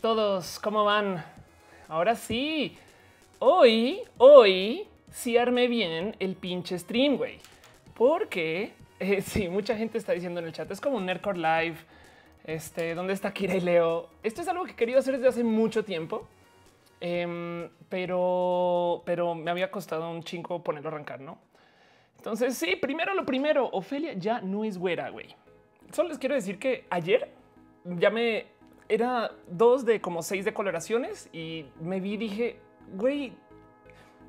Todos, ¿cómo van? Ahora sí, hoy, hoy sí armé bien el pinche stream, güey. Porque eh, sí, mucha gente está diciendo en el chat, es como un Nerdcore Live. Este, ¿dónde está Kira y Leo? Esto es algo que he querido hacer desde hace mucho tiempo. Em, pero, pero me había costado un chingo ponerlo a arrancar, ¿no? Entonces, sí, primero lo primero, Ofelia ya no es güera, güey. Solo les quiero decir que ayer ya me era dos de como seis decoloraciones y me vi y dije, güey,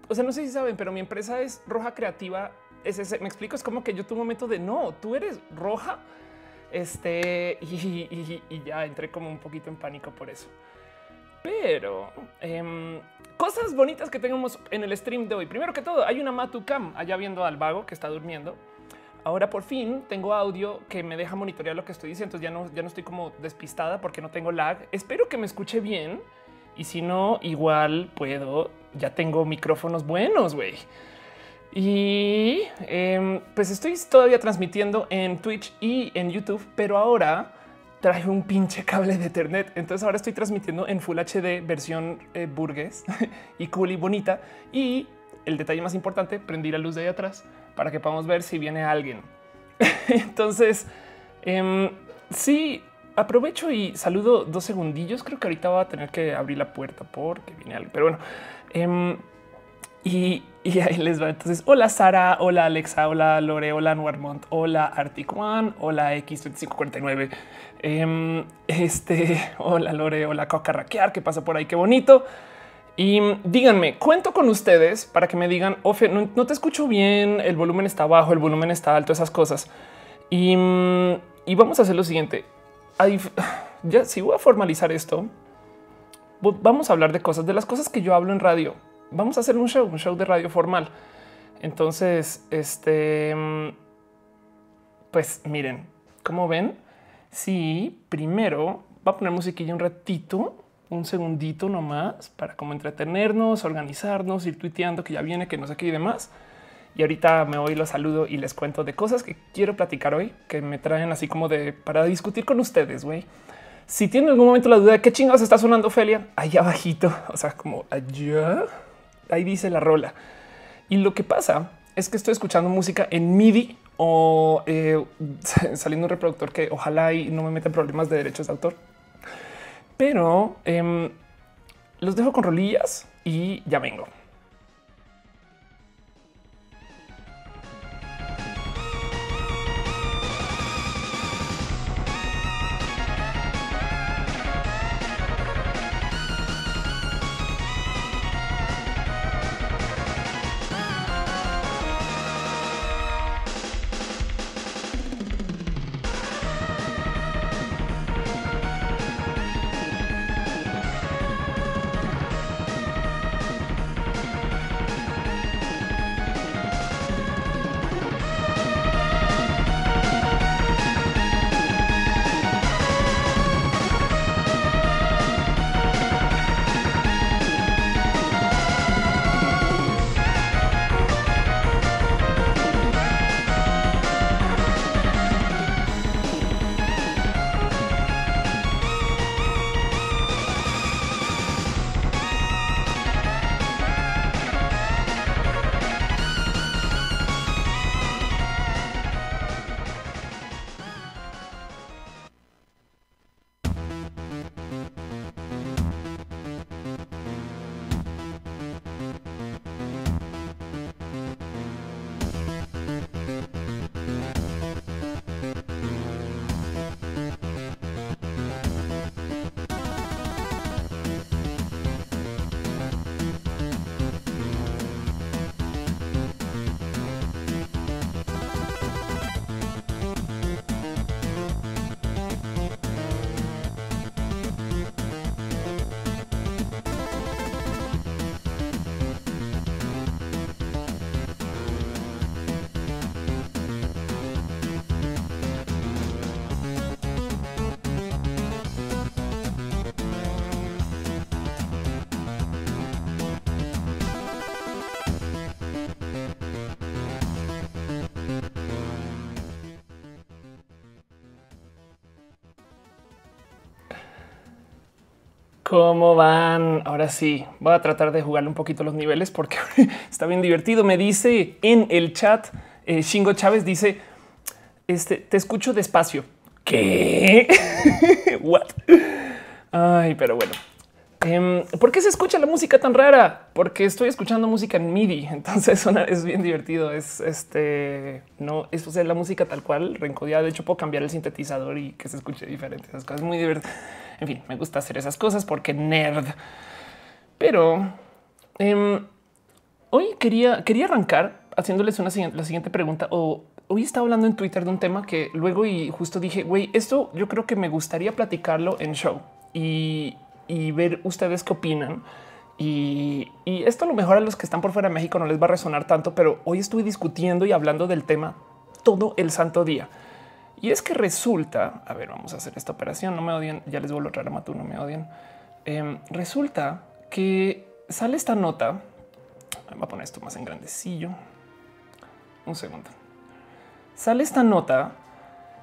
o sea, no sé si saben, pero mi empresa es roja creativa. Es ese, me explico, es como que yo tuve un momento de no, tú eres roja. Este y, y ya entré como un poquito en pánico por eso. Pero em, cosas bonitas que tenemos en el stream de hoy. Primero que todo, hay una Matucam allá viendo al vago que está durmiendo. Ahora por fin tengo audio que me deja monitorear lo que estoy diciendo. Entonces ya no, ya no estoy como despistada porque no tengo lag. Espero que me escuche bien. Y si no, igual puedo. Ya tengo micrófonos buenos, güey. Y em, pues estoy todavía transmitiendo en Twitch y en YouTube, pero ahora traje un pinche cable de Ethernet. Entonces ahora estoy transmitiendo en Full HD versión eh, burgués y cool y bonita. Y el detalle más importante, prendí la luz de ahí atrás para que podamos ver si viene alguien. Entonces, eh, sí, aprovecho y saludo dos segundillos. Creo que ahorita va a tener que abrir la puerta porque viene alguien. Pero bueno, eh, y, ahí les va. Entonces, hola Sara, hola Alexa, hola Lore, hola Nuarmont, hola Arctic One, hola X2549. Eh, este, hola Lore, hola Coca Raquear, ¿qué pasa por ahí? Qué bonito. Y díganme, cuento con ustedes para que me digan, Ofe, no, te escucho bien, el volumen está bajo, el volumen está alto, esas cosas. Y, y vamos a hacer lo siguiente. Ya si voy a formalizar esto, vamos a hablar de cosas, de las cosas que yo hablo en radio. Vamos a hacer un show, un show de radio formal. Entonces, este, pues miren, como ven, si primero va a poner musiquilla un ratito un segundito nomás para como entretenernos, organizarnos, ir tuiteando que ya viene, que no sé qué y demás. Y ahorita me voy, los saludo y les cuento de cosas que quiero platicar hoy, que me traen así como de para discutir con ustedes, güey. Si tienen algún momento la duda de qué chingados está sonando Ophelia, ahí abajito, o sea, como allá, ahí dice la rola. Y lo que pasa es que estoy escuchando música en MIDI o eh, saliendo un reproductor que ojalá y no me meten problemas de derechos de autor pero eh, los dejo con rolillas y ya vengo. ¿Cómo van? Ahora sí, voy a tratar de jugarle un poquito los niveles porque está bien divertido. Me dice en el chat, eh, Shingo Chávez dice, este, te escucho despacio. ¿Qué? What? Ay, pero bueno. Em, ¿Por qué se escucha la música tan rara? Porque estoy escuchando música en MIDI, entonces es bien divertido. Es este no es la música tal cual reencodiada. De hecho, puedo cambiar el sintetizador y que se escuche diferente. Esas cosas muy divertidas. En fin, me gusta hacer esas cosas porque nerd. Pero em, hoy quería, quería arrancar haciéndoles una la siguiente pregunta. O hoy estaba hablando en Twitter de un tema que luego y justo dije, güey, esto yo creo que me gustaría platicarlo en show y y ver ustedes qué opinan. Y, esto a lo mejor a los que están por fuera de México no les va a resonar tanto, pero hoy estuve discutiendo y hablando del tema todo el santo día. Y es que resulta, a ver, vamos a hacer esta operación, no me odian, ya les vuelvo a traer a Matú, no me odian. Em, resulta que sale esta nota, voy a poner esto más en grandecillo, un segundo. Sale esta nota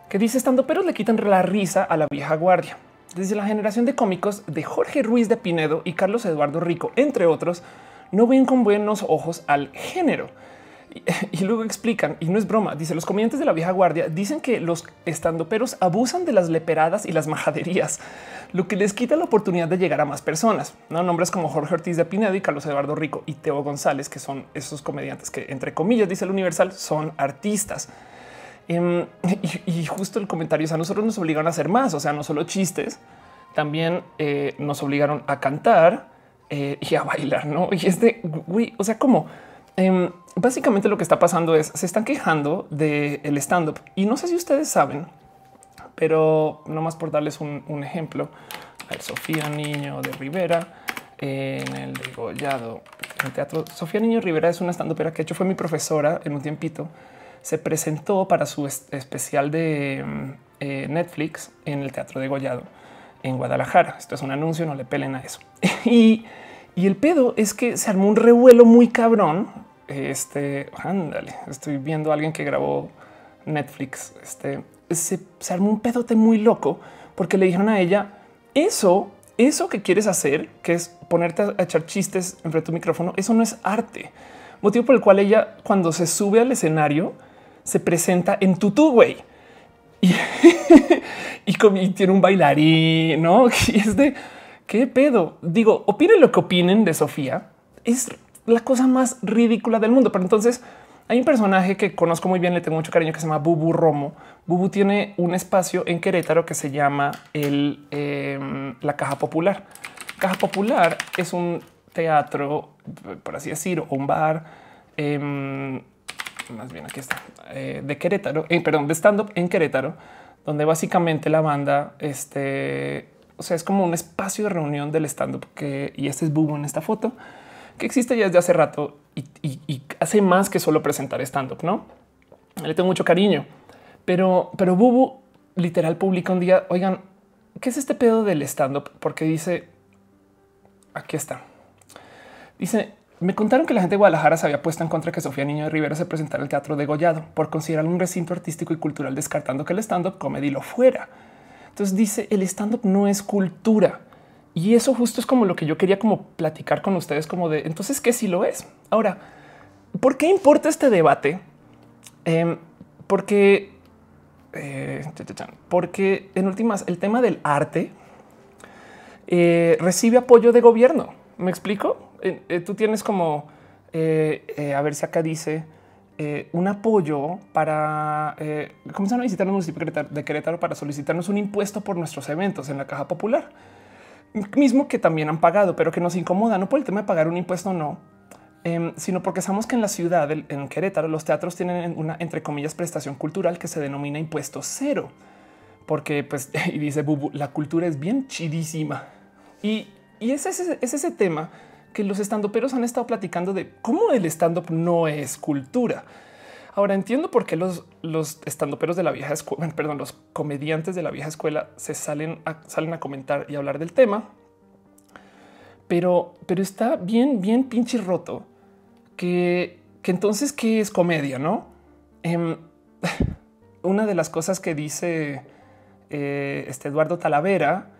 que dice estando pero le quitan la risa a la vieja guardia desde la generación de cómicos de Jorge Ruiz de Pinedo y Carlos Eduardo Rico, entre otros, no ven con buenos ojos al género. Y, luego explican, y no es broma, dice los comediantes de la vieja guardia dicen que los estandoperos abusan de las leperadas y las majaderías, lo que les quita la oportunidad de llegar a más personas. No nombres como Jorge Ortiz de Pinedo y Carlos Eduardo Rico y Teo González, que son esos comediantes que, entre comillas, dice el Universal, son artistas. Em, y, justo el comentario es a nosotros nos obligaron a hacer más, o sea, no solo chistes, también eh, nos obligaron a cantar eh, y a bailar, ¿no? Y este, güey, o sea, como em, básicamente lo que está pasando es, se están quejando del el stand-up y no sé si ustedes saben, pero no más por darles un, ejemplo, a Sofía Niño de Rivera, en el degollado, en el teatro. Sofía Niño Rivera es una stand-upera que hecho fue mi profesora en un tiempito se presentó para su especial de mm, eh, Netflix en el Teatro de Gollado en Guadalajara. Esto es un anuncio, no le pelen a eso. y, el pedo es que se armó un revuelo muy cabrón. Este, ándale, estoy viendo a alguien que grabó Netflix. Este, se, armó un pedote muy loco porque le dijeron a ella, eso, eso que quieres hacer, que es ponerte a echar chistes enfrente de tu micrófono, eso no es arte. Motivo por el cual ella, cuando se sube al escenario, se presenta en tutú, güey. Y, y, tiene un bailarín, ¿no? Y es de, ¿qué pedo? Digo, opinen lo que opinen de Sofía. Es la cosa más ridícula del mundo. Pero entonces hay un personaje que conozco muy bien, le tengo mucho cariño, que se llama Bubu Romo. Bubu tiene un espacio en Querétaro que se llama el, em, la Caja Popular. Caja Popular es un teatro, por así decir, o un bar. Em, más bien aquí está, eh, de Querétaro, eh, perdón, de stand up en Querétaro, donde básicamente la banda, este, o sea, es como un espacio de reunión del stand up que, y este es Bubu en esta foto, que existe ya desde hace rato y, hace más que solo presentar stand up, no? Le tengo mucho cariño, pero, pero Bubu literal publica un día, oigan, ¿qué es este pedo del stand up? Porque dice, aquí está. Dice, me contaron que la gente de Guadalajara se había puesto en contra de que Sofía Niño de Rivera se presentara el teatro de Gollado por considerarlo un recinto artístico y cultural, descartando que el stand-up comedy lo fuera. Entonces dice el stand-up no es cultura. Y eso justo es como lo que yo quería como platicar con ustedes, como de entonces qué si lo es. Ahora, ¿por qué importa este debate? Em, porque, eh, porque en últimas el tema del arte eh, recibe apoyo de gobierno. ¿Me explico? Eh, tú tienes como, a ver si acá dice, un apoyo para comenzar a visitar el municipio de Querétaro para solicitarnos un impuesto por nuestros eventos en la caja popular, mismo que también han pagado, pero que nos incomoda, no por el tema de pagar un impuesto, no, em, sino porque sabemos que en la ciudad, en Querétaro, los teatros tienen una, entre comillas, prestación cultural que se denomina impuesto cero, porque pues, y dice Bubu, la cultura es bien chidísima. Y, y es ese, es ese tema que los estandoperos han estado platicando de cómo el stand up no es cultura. Ahora entiendo por qué los, los estandoperos de la vieja escuela, perdón, los comediantes de la vieja escuela se salen a, salen a comentar y hablar del tema, pero, pero está bien, bien pinche roto que, que entonces qué es comedia, no? Em, una de las cosas que dice eh, este Eduardo Talavera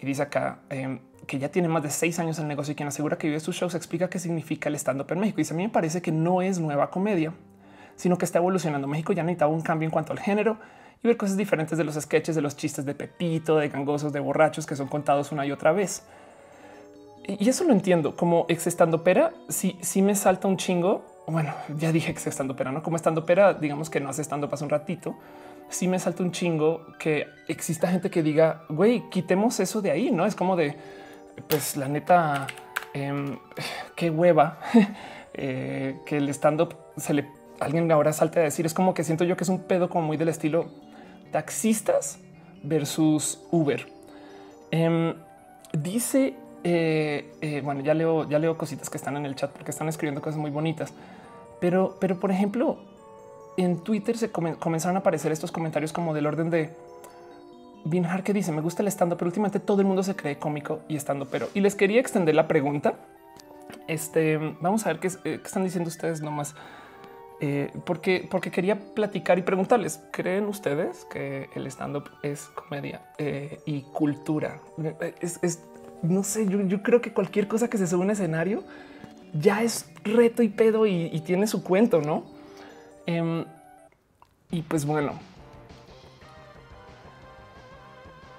y dice acá, em, que ya tiene más de seis años en el negocio y quien asegura que vive sus shows, explica qué significa el stand-up en México. Y a mí me parece que no es nueva comedia, sino que está evolucionando. México ya necesitaba un cambio en cuanto al género y ver cosas diferentes de los sketches, de los chistes de Pepito, de gangosos, de borrachos que son contados una y otra vez. Y eso lo entiendo como ex estando pera. Si, si me salta un chingo, bueno, ya dije ex estando pera, no como estando pera, digamos que no hace estando pasa un ratito. Si me salta un chingo que exista gente que diga, güey, quitemos eso de ahí, no es como de pues la neta, em, qué hueva eh, que el stand up se le alguien ahora salte a decir. Es como que siento yo que es un pedo como muy del estilo taxistas versus Uber. Em, dice, eh, eh, bueno, ya leo, ya leo cositas que están en el chat porque están escribiendo cosas muy bonitas, pero, pero por ejemplo, en Twitter se comenzaron a aparecer estos comentarios como del orden de Binhar que dice me gusta el estando, pero últimamente todo el mundo se cree cómico y estando, pero y les quería extender la pregunta. Este vamos a ver qué, eh, qué están diciendo ustedes nomás. Eh, porque, porque quería platicar y preguntarles, ¿creen ustedes que el stand-up es comedia eh, y cultura? Es, no sé, yo, creo que cualquier cosa que se sube un escenario ya es reto y pedo y, tiene su cuento, ¿no? Em, y pues bueno,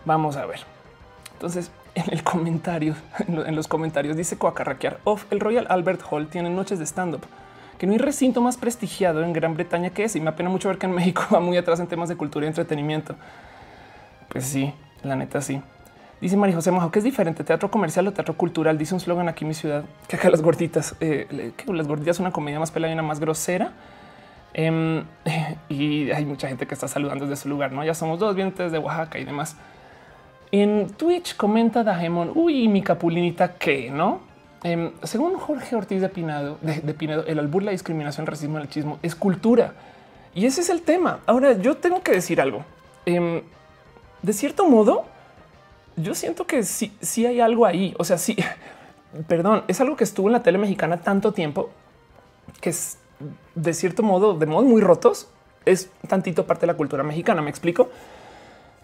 vamos a ver. Entonces, en el comentario, en los comentarios dice Coacarraquear, off, el Royal Albert Hall tiene noches de stand-up que no hay recinto más prestigiado en Gran Bretaña que ese. Y me apena mucho ver que en México va muy atrás en temas de cultura y entretenimiento. Pues sí, la neta sí. Dice María José Majo que es diferente teatro comercial o teatro cultural. Dice un slogan aquí en mi ciudad que acá las gorditas, eh, que las gorditas una comedia más pelada y una más grosera. Em, y hay mucha gente que está saludando desde su lugar. No, ya somos dos vientos de Oaxaca y demás. En Twitch comenta Dajemon, uy, mi capulinita que no Em, según Jorge Ortiz de Pinedo, el albur, la discriminación, el racismo, el machismo es cultura. Y ese es el tema. Ahora, yo tengo que decir algo. Em, de cierto modo, yo siento que sí, sí hay algo ahí. O sea, sí, perdón, es algo que estuvo en la tele mexicana tanto tiempo que es de cierto modo, de modos muy rotos, es tantito parte de la cultura mexicana. Me explico.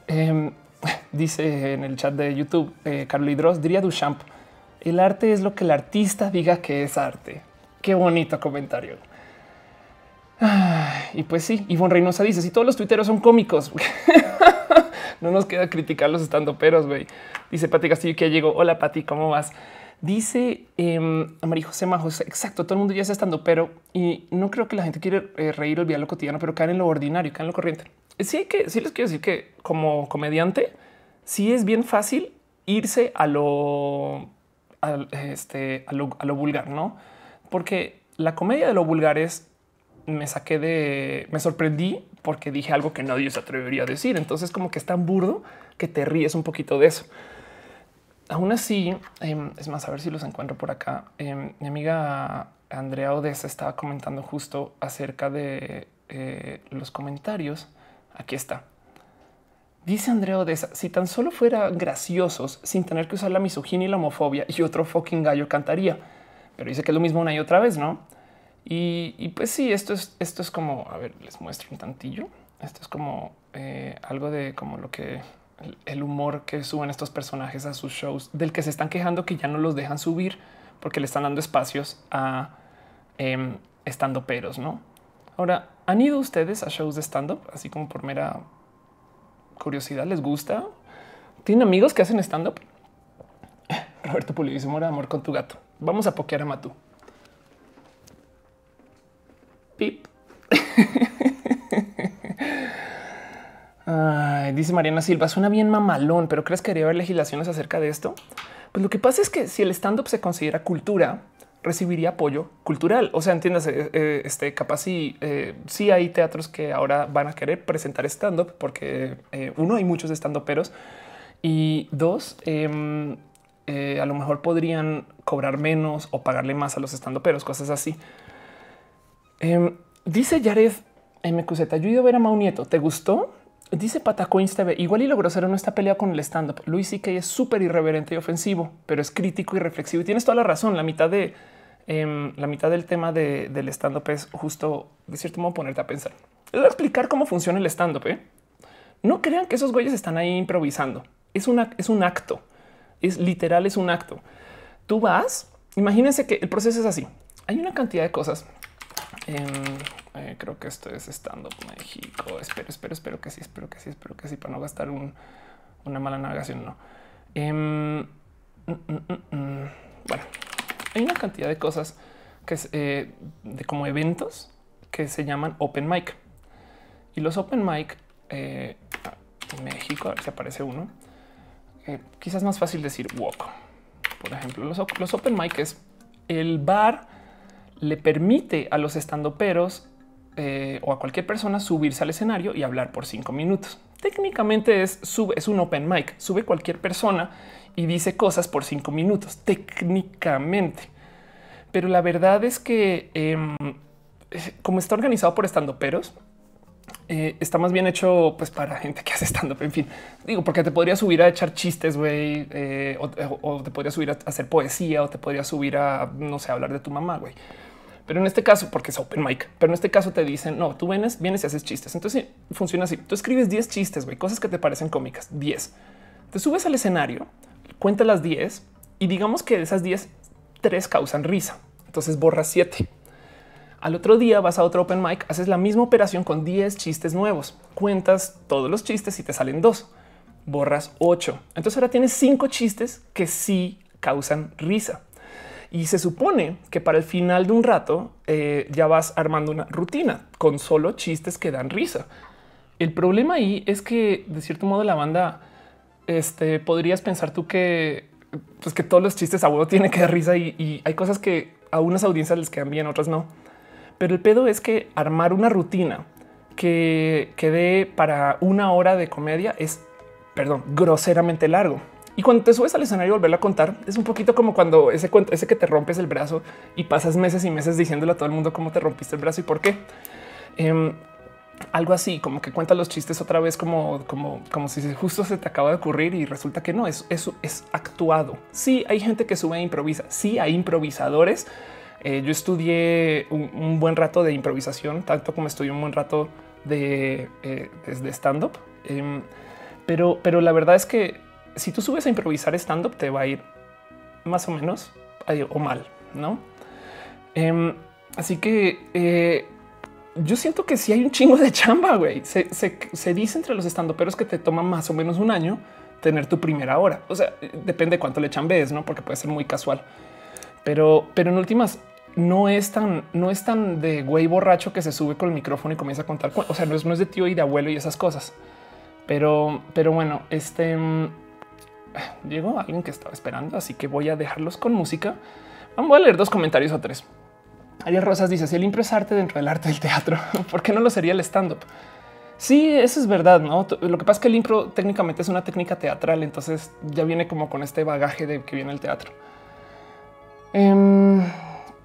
Em, dice en el chat de YouTube, eh, Carlos diría Duchamp el arte es lo que el artista diga que es arte. Qué bonito comentario. y pues sí, Ivonne Reynosa dice: Si todos los tuiteros son cómicos, no nos queda criticar los estando peros. güey. Dice Pati Castillo que llegó. Hola, Pati, ¿cómo vas? Dice eh, María José. Exacto. Todo el mundo ya está estando, pero y no creo que la gente quiere eh, reír olvidar lo cotidiano, pero caen en lo ordinario, caen en lo corriente. Sí, hay que sí les quiero decir que como comediante, sí es bien fácil irse a lo este, a, lo, vulgar, no? Porque la comedia de lo vulgar es me saqué de, me sorprendí porque dije algo que nadie se atrevería a decir. Entonces, como que es tan burdo que te ríes un poquito de eso. Aún así, em, es más, a ver si los encuentro por acá. Em, mi amiga Andrea Odessa estaba comentando justo acerca de eh, los comentarios. Aquí está. Dice Andrea Odessa, si tan solo fueran graciosos sin tener que usar la misoginia y la homofobia y otro fucking gallo cantaría. Pero dice que es lo mismo una y otra vez, ¿no? Y, pues sí, esto es, esto es como, a ver, les muestro un tantillo. Esto es como eh, algo de como lo que el, humor que suben estos personajes a sus shows, del que se están quejando que ya no los dejan subir porque le están dando espacios a em, estando peros, ¿no? Ahora, ¿han ido ustedes a shows de stand-up así como por mera curiosidad, les gusta. Tienen amigos que hacen stand up. Roberto Pulido mora amor con tu gato. Vamos a pokear a Matú. Pip. dice Mariana Silva, suena bien mamalón, pero ¿crees que debería haber legislaciones acerca de esto? Pues lo que pasa es que si el stand-up se considera cultura, recibiría apoyo cultural. O sea, entiendas, eh, eh, este capaz si eh, sí hay teatros que ahora van a querer presentar stand up porque uno hay muchos stand peros y dos em, a lo mejor podrían cobrar menos o pagarle más a los stand peros, cosas así. Em, dice Jared MQZ, yo he ido a ver a Mau Nieto. ¿Te gustó? Dice Patacoins TV, igual y lo grosero no está peleado con el stand-up. Luis sí que es súper irreverente y ofensivo, pero es crítico y reflexivo. Y tienes toda la razón. La mitad de Em, la mitad del tema del stand up es justo de cierto modo ponerte a pensar. Les voy a explicar cómo funciona el stand up. ¿eh? No crean que esos güeyes están ahí improvisando. Es una, es un acto. Es literal, es un acto. Tú vas, imagínense que el proceso es así. Hay una cantidad de cosas. Eh, creo que esto es estando México. Espero, espero, espero que sí, espero que sí, espero que sí, para no gastar una mala navegación. No. Em, mm, mm, mm, bueno, hay una cantidad de cosas que es eh, de como eventos que se llaman open mic y los open mic eh, en México. A ver si aparece uno. quizás más fácil decir walk. Por ejemplo, los, los open mic es el bar le permite a los estandoperos eh, o a cualquier persona subirse al escenario y hablar por cinco minutos. Técnicamente es, es un open mic, sube cualquier persona y dice cosas por cinco minutos, técnicamente. Pero la verdad es que em, como está organizado por estandoperos, eh, está más bien hecho pues para gente que hace stand up. En fin, digo, porque te podría subir a echar chistes, güey, eh, o, te podría subir a hacer poesía o te podría subir a no sé, hablar de tu mamá, güey. Pero en este caso, porque es open mic, pero en este caso te dicen no, tú vienes, vienes y haces chistes. Entonces funciona así. Tú escribes 10 chistes, güey, cosas que te parecen cómicas. 10 te subes al escenario, cuenta las 10 y digamos que de esas 10, tres causan risa. Entonces borras 7. Al otro día vas a otro open mic, haces la misma operación con 10 chistes nuevos, cuentas todos los chistes y te salen dos, borras 8. Entonces ahora tienes cinco chistes que sí causan risa. Y se supone que para el final de un rato eh, ya vas armando una rutina con solo chistes que dan risa. El problema ahí es que de cierto modo la banda este, podrías pensar tú que pues que todos los chistes a huevo tienen que dar risa y, y, hay cosas que a unas audiencias les quedan bien, otras no. Pero el pedo es que armar una rutina que quede para una hora de comedia es, perdón, groseramente largo. Y cuando te subes al escenario y volverlo a contar, es un poquito como cuando ese cuento, ese que te rompes el brazo y pasas meses y meses diciéndole a todo el mundo cómo te rompiste el brazo y por qué. Em, algo así, como que cuentas los chistes otra vez, como, como, como si justo se te acaba de ocurrir y resulta que no, es, eso es actuado. Sí, hay gente que sube e improvisa. Sí, hay improvisadores. Eh, yo estudié un, buen rato de improvisación, tanto como estudié un buen rato de, eh, stand up. Em, pero, pero la verdad es que si tú subes a improvisar stand-up, te va a ir más o menos o mal, ¿no? Em, así que eh, yo siento que si hay un chingo de chamba, güey. Se, dice entre los estandoperos que te toma más o menos un año tener tu primera hora. O sea, depende cuánto le chambees, ¿no? Porque puede ser muy casual. Pero, pero en últimas, no es tan, no es tan de güey borracho que se sube con el micrófono y comienza a contar. O sea, no es, no es de tío y de abuelo y esas cosas. Pero, pero bueno, este llegó alguien que estaba esperando, así que voy a dejarlos con música. Vamos a leer dos comentarios o tres. Ariel Rosas dice: Si el impro es arte dentro del arte del teatro, ¿por qué no lo sería el stand up? Sí, eso es verdad. No, lo que pasa es que el impro técnicamente es una técnica teatral, entonces ya viene como con este bagaje de que viene el teatro. Em,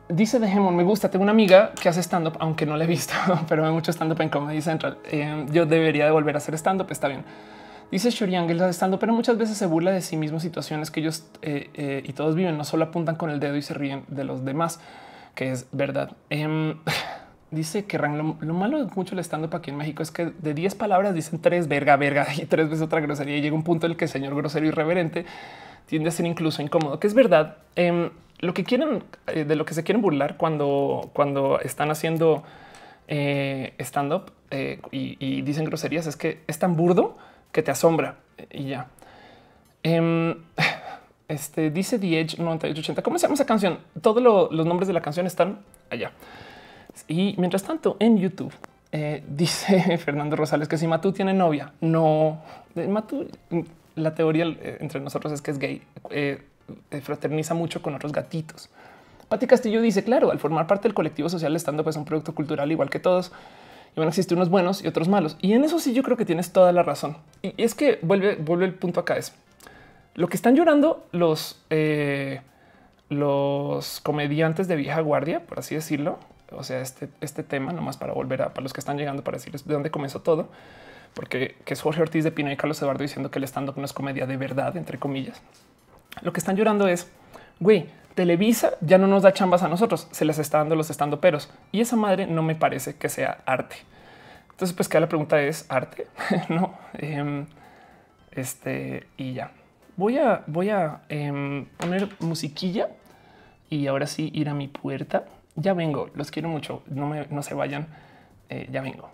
dice de Hemon, me gusta. Tengo una amiga que hace stand up, aunque no la he visto, pero hay mucho stand up en Comedy Central. Em, yo debería de volver a hacer stand up. Está bien. Dice Shoriangel estando, pero muchas veces se burla de sí mismo situaciones que ellos eh, eh, y todos viven, no solo apuntan con el dedo y se ríen de los demás, que es verdad. Em, dice que lo, lo, malo de mucho el estando para aquí en México es que de 10 palabras dicen tres verga, verga y tres veces otra grosería. Y llega un punto en el que el señor grosero irreverente tiende a ser incluso incómodo, que es verdad. Em, lo que quieren, eh, de lo que se quieren burlar cuando, cuando están haciendo stand up y, y dicen groserías es que es tan burdo que te asombra y ya. Em, este dice The Edge 9880. ¿Cómo se llama esa canción? Todos los nombres de la canción están allá. Y mientras tanto, en YouTube eh, dice Fernando Rosales que si Matú tiene novia, no Matú. La teoría eh, entre nosotros es que es gay, eh, fraterniza mucho con otros gatitos. Pati Castillo dice: Claro, al formar parte del colectivo social, estando pues un producto cultural igual que todos, y van a existir unos buenos y otros malos. Y en eso sí yo creo que tienes toda la razón. Y es que vuelve, vuelve el punto acá es lo que están llorando los, eh, los comediantes de vieja guardia, por así decirlo. O sea, este, este tema, nomás para volver a para los que están llegando para decirles de dónde comenzó todo, porque que Jorge Ortiz de Pino y Carlos Eduardo diciendo que el stand up no es comedia de verdad, entre comillas. Lo que están llorando es güey, Televisa ya no nos da chambas a nosotros, se les está dando los estando peros y esa madre no me parece que sea arte. Entonces, pues que la pregunta es arte, no? Em, este y ya voy a, voy a em, poner musiquilla y ahora sí ir a mi puerta. Ya vengo, los quiero mucho, no, me, no se vayan, eh, ya vengo.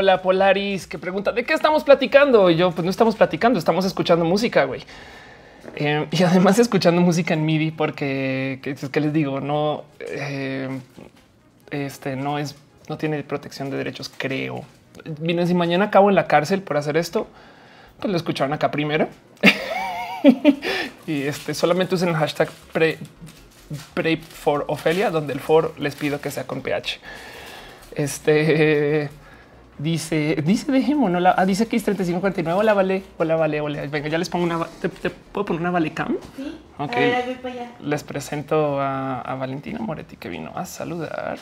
Hola Polaris, que pregunta de qué estamos platicando. Y yo, pues no estamos platicando, estamos escuchando música, güey. Eh, y además escuchando música en MIDI, porque ¿qué, les digo? No, eh, este no es, no tiene protección de derechos, creo. Miren, si mañana acabo en la cárcel por hacer esto, pues lo escucharon acá primero. y este solamente usen el hashtag pre, pre for Ofelia, donde el for les pido que sea con PH. Este dice, dice, dejémonos la ah, dice que es 3549. Hola, vale, hola, vale, hola. Venga, ya les pongo una, te, puedo poner una vale cam. Sí. Ok. A ver, voy para allá. Les presento a, a Valentina Moretti que vino a saludar.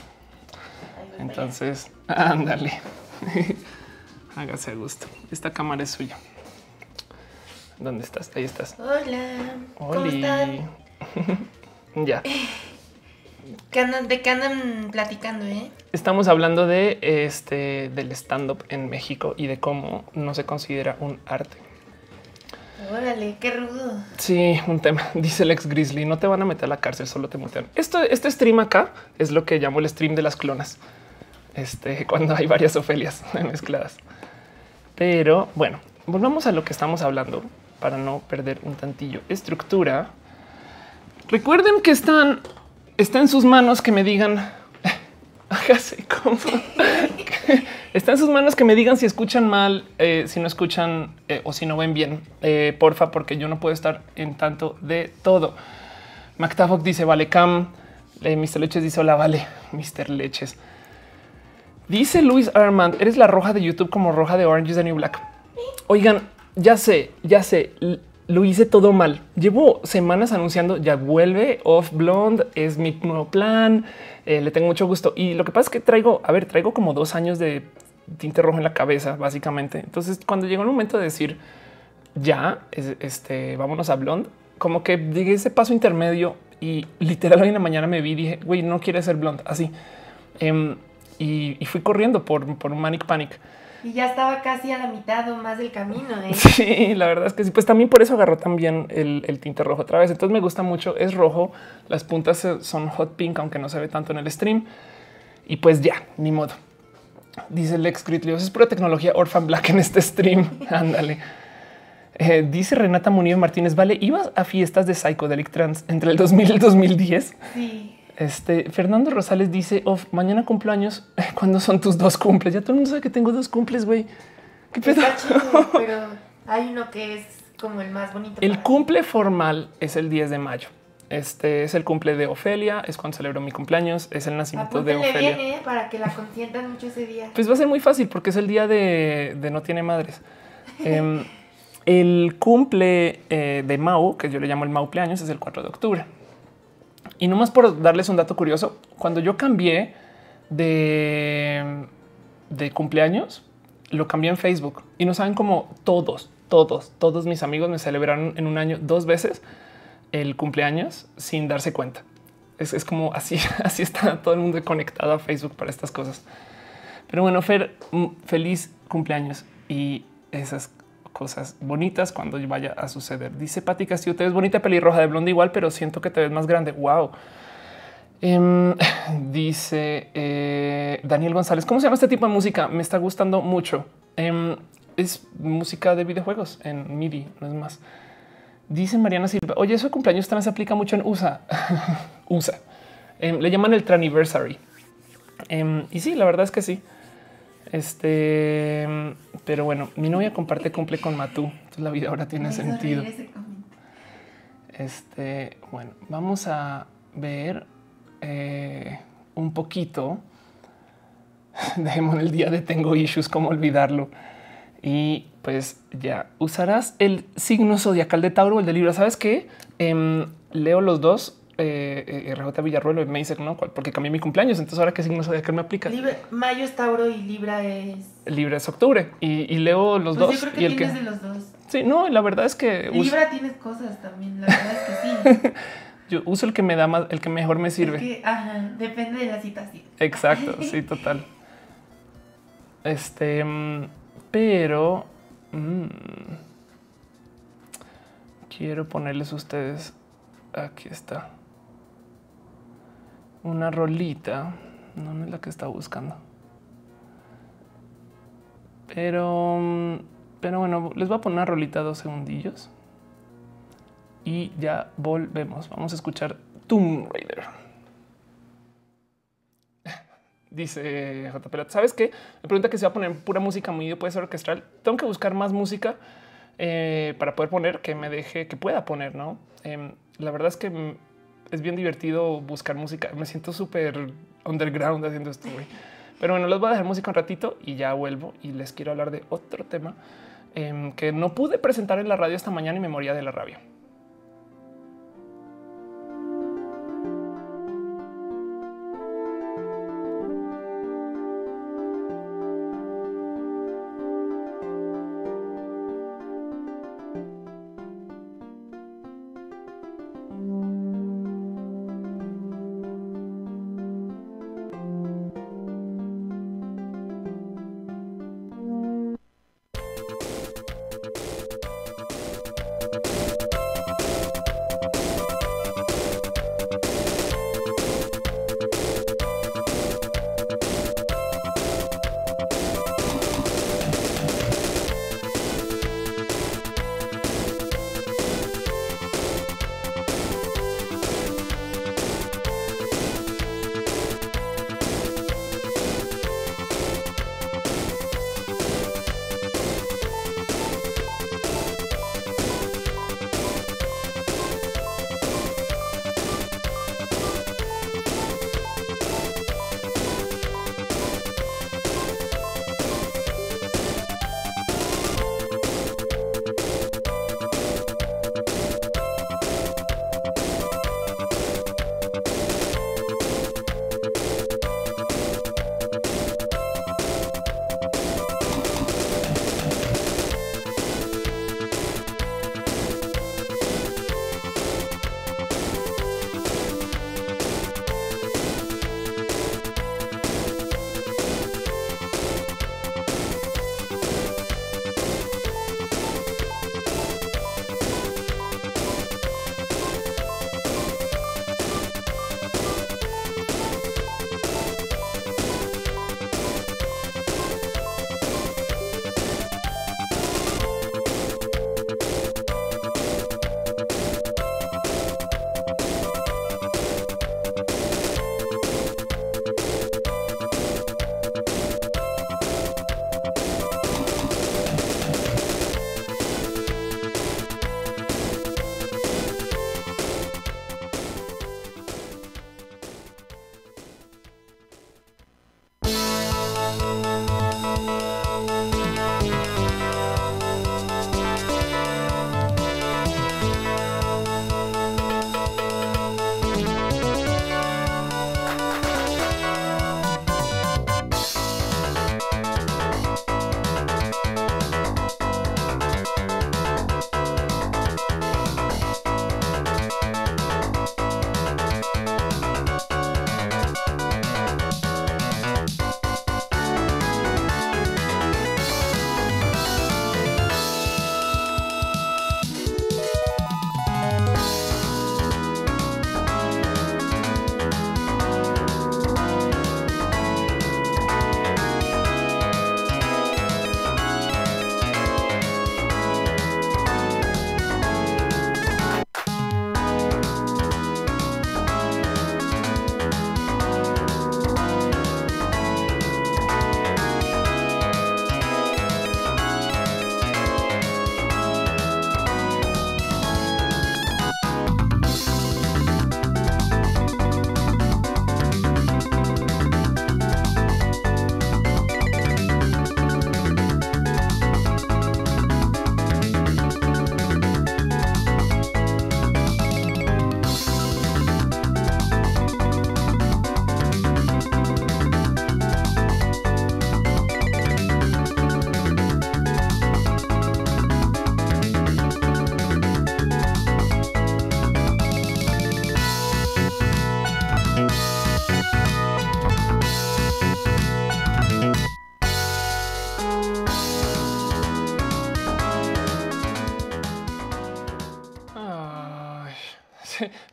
Entonces, ándale. Hágase a gusto. Esta cámara es suya. ¿Dónde estás? Ahí estás. allá. Hola. ¿Cómo están? ya. ¿Qué andan- ¿De qué andan platicando, eh? Estamos hablando de este del stand up en México y de cómo no se considera un arte. Órale, qué rudo. Sí, un tema. Dice el ex Grizzly, no te van a meter a la cárcel, solo te mutean. Esto, este stream acá es lo que llamo el stream de las clonas. Este, cuando hay varias Ofelias mezcladas. Pero bueno, volvamos a lo que estamos hablando para no perder un tantillo. Estructura. Recuerden que están, está en sus manos que me digan, hágase como está en sus manos que me digan si escuchan mal, eh, si no escuchan eh, o si no ven bien, eh, porfa, porque yo no puedo estar en tanto de todo. McTaffok dice vale Cam, Mr. Leches dice hola vale Mr. Leches. Dice Luis Armand, eres la roja de YouTube como roja de Orange is the New Black. Oigan, ya sé, ya sé, lo hice todo mal. Llevo semanas anunciando, ya vuelve Off Blonde, es mi nuevo plan, eh, le tengo mucho gusto. Y lo que pasa es que traigo, a ver, traigo como dos años de tinte rojo en la cabeza, básicamente. Entonces, cuando llegó el momento de decir, ya, este, vámonos a Blonde, como que llegué ese paso intermedio y literal hoy en la mañana me vi y dije, güey, no quiere ser Blonde, así. Em, y, fui corriendo por, por un Manic Panic. Y ya estaba casi a la mitad o más del camino. ¿eh? Sí, la verdad es que sí. Pues también por eso agarró también el, tinte rojo otra vez. Entonces me gusta mucho. Es rojo. Las puntas son hot pink, aunque no se ve tanto en el stream. Y pues ya, ni modo. Dice Lex Gritlios, es pura tecnología Orphan Black en este stream. Ándale. Eh, dice Renata Muniz Martínez, vale, ibas a fiestas de Psychedelic Trans entre el 2000 y el 2010. Sí. Este Fernando Rosales dice: of mañana cumpleaños. ¿Cuándo son tus dos cumples? Ya todo el mundo sabe que tengo dos cumples, güey. ¿Qué pedo? pero hay uno que es como el más bonito. El cumple formal es el 10 de mayo. Este es el cumple de Ofelia, es cuando celebro mi cumpleaños, es el nacimiento de Ofelia. Bien, ¿eh? Para que la consientan mucho ese día. Pues va a ser muy fácil porque es el día de, No Tiene Madres. Em, el cumple eh, de Mau, que yo le llamo el Maupleaños, es el 4 de octubre. Y no más por darles un dato curioso, cuando yo cambié de, de cumpleaños, lo cambié en Facebook y no saben cómo todos, todos, todos mis amigos me celebraron en un año dos veces el cumpleaños sin darse cuenta. Es, como así, así está todo el mundo conectado a Facebook para estas cosas. Pero bueno, Fer, mm, feliz cumpleaños y esas cosas bonitas cuando vaya a suceder. Dice Pati Castillo, te ves bonita pelirroja de blonde igual, pero siento que te ves más grande. Wow. Em, dice eh, Daniel González, ¿cómo se llama este tipo de música? Me está gustando mucho. Em, es música de videojuegos en MIDI, no es más. Dice Mariana Silva, oye, eso de cumpleaños también se aplica mucho en USA. USA. Em, le llaman el Traniversary. y sí, la verdad es que sí. Este, pero bueno, mi novia comparte cumple con Matú. Entonces la vida ahora tiene sentido. Este, bueno, vamos a ver eh, un poquito. Dejemos el día de tengo issues, cómo olvidarlo. Y pues ya usarás el signo zodiacal de Tauro, el de Libra. Sabes qué? Em, leo los dos eh, eh RJ Villarruelo me dice no, porque cambié mi cumpleaños. Entonces, ahora qué signo que me aplica. Mayo es Tauro y Libra es. Libra es octubre y, leo los pues dos. Yo creo que y el que... de los dos. Sí, no, la verdad es que. Libra tienes cosas también. La verdad es que sí. yo uso el que me da más, el que mejor me sirve. ajá, depende de la situación. Exacto, sí, total. Este, mm, pero mmm, quiero ponerles a ustedes. Aquí está una rolita. No, es la que está buscando. Pero, pero bueno, les voy a poner una rolita dos segundillos. Y ya volvemos. Vamos a escuchar Tomb Raider. Dice JP, ¿sabes qué? Me pregunta que se va a poner pura música muy puede ser orquestral. Tengo que buscar más música eh, para poder poner que me deje, que pueda poner, ¿no? Em, la verdad es que es bien divertido buscar música. Me siento súper underground haciendo esto. Pero bueno, les voy a dejar música un ratito y ya vuelvo y les quiero hablar de otro tema em, que no pude presentar en la radio esta mañana y me moría de la rabia.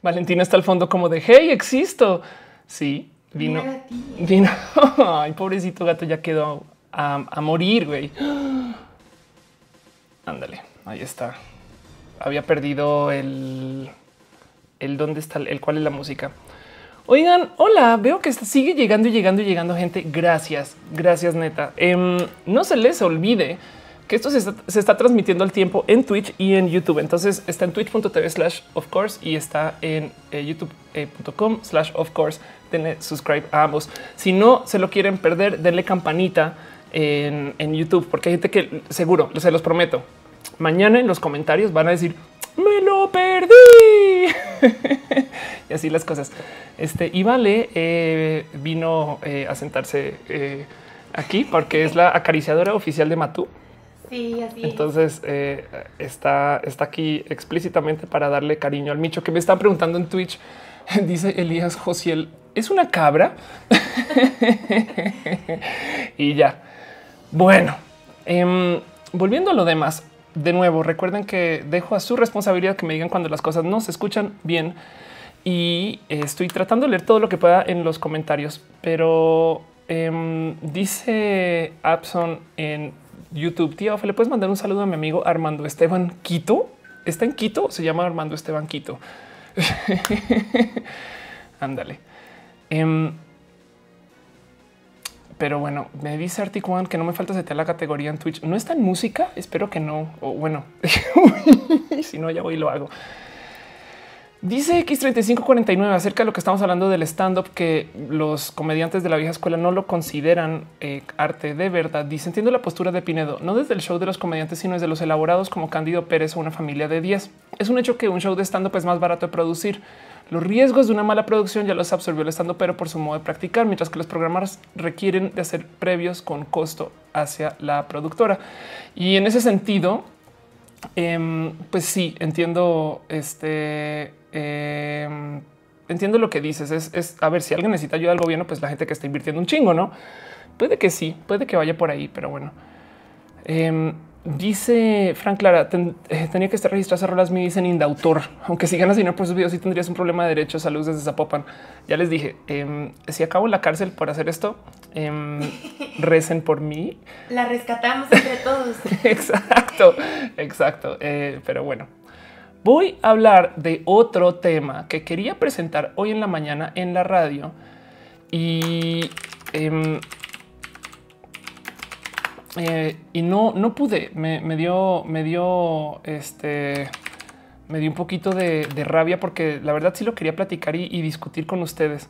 Valentina está al fondo como de hey, existo. Sí, vino, vino. Ay, pobrecito gato, ya quedó a, a morir, güey. Ándale, ahí está. Había perdido el, el dónde está el cuál es la música. Oigan, hola, veo que sigue llegando y llegando y llegando gente. Gracias, gracias neta. Em, no se les olvide que esto se está, transmitiendo al tiempo en Twitch y en YouTube. Entonces está en twitch.tv slash of course y está en eh, youtube.com slash of course. Denle subscribe a ambos. Si no se lo quieren perder, denle campanita en, en YouTube, porque hay gente que seguro, se los prometo, mañana en los comentarios van a decir me lo perdí. y así las cosas. Este y vale eh, vino eh, a sentarse aquí porque es la acariciadora oficial de Matú. Entonces está, está aquí explícitamente para darle cariño al Micho que me están preguntando en Twitch. Dice Elías Josiel, ¿es una cabra? y ya. Bueno, em, volviendo a lo demás, de nuevo, recuerden que dejo a su responsabilidad que me digan cuando las cosas no se escuchan bien y estoy tratando de leer todo lo que pueda en los comentarios, pero em, dice Abson en YouTube, tío, ¿le puedes mandar un saludo a mi amigo Armando Esteban Quito? ¿Está en Quito? Se llama Armando Esteban Quito. Ándale. Em, pero bueno, me dice Articuan que no me falta setear la categoría en Twitch. No está en música. Espero que no. O bueno, si no, ya voy y lo hago. Dice X3549 acerca de lo que estamos hablando del stand up, que los comediantes de la vieja escuela no lo consideran eh, arte de verdad. Dice entiendo la postura de Pinedo, no desde el show de los comediantes, sino desde los elaborados como Cándido Pérez o una familia de 10. Es un hecho que un show de stand up es más barato de producir. Los riesgos de una mala producción ya los absorbió el estando, pero por su modo de practicar, mientras que los programas requieren de hacer previos con costo hacia la productora. Y en ese sentido, em, pues sí, entiendo este. Em, entiendo lo que dices. Es, a ver si alguien necesita ayuda del gobierno, pues la gente que está invirtiendo un chingo, no puede que sí, puede que vaya por ahí, pero bueno. Em, Dice Frank Clara, eh, tenía que estar registradas rolas me dicen indautor. Aunque si ganas dinero por sus videos, sí tendrías un problema de derechos a salud desde Zapopan. Ya les dije, si acabo en la cárcel por hacer esto, em, recen por mí. La rescatamos entre todos. exacto, exacto. Eh, pero bueno, voy a hablar de otro tema que quería presentar hoy en la mañana en la radio y em, eh, y no, no pude. Me, dio, me dio este, me dio un poquito de, rabia porque la verdad sí lo quería platicar y, discutir con ustedes.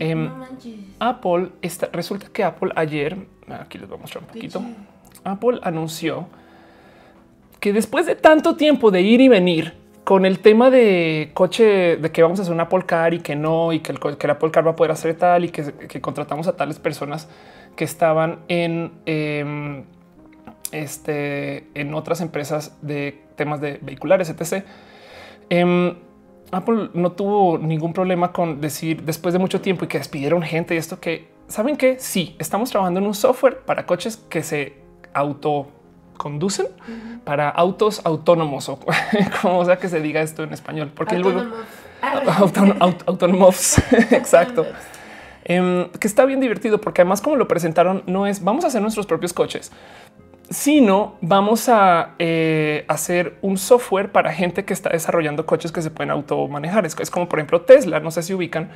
Em, Apple está, resulta que Apple ayer, aquí les voy a mostrar un poquito. Apple anunció que después de tanto tiempo de ir y venir con el tema de coche, de que vamos a hacer un Apple Car y que no, y que el, que el Apple Car va a poder hacer tal y que, que contratamos a tales personas que estaban en em, este, en otras empresas de temas de vehiculares, etc. Em, Apple no tuvo ningún problema con decir después de mucho tiempo y que despidieron gente y esto que saben que sí estamos trabajando en un software para coches que se autoconducen para autos autónomos o como sea que se diga esto en español, porque luego autónomos, exacto. Em, que está bien divertido porque además como lo presentaron no es vamos a hacer nuestros propios coches, sino vamos a eh, hacer un software para gente que está desarrollando coches que se pueden automanejar. Es, es como por ejemplo Tesla, no sé si ubican,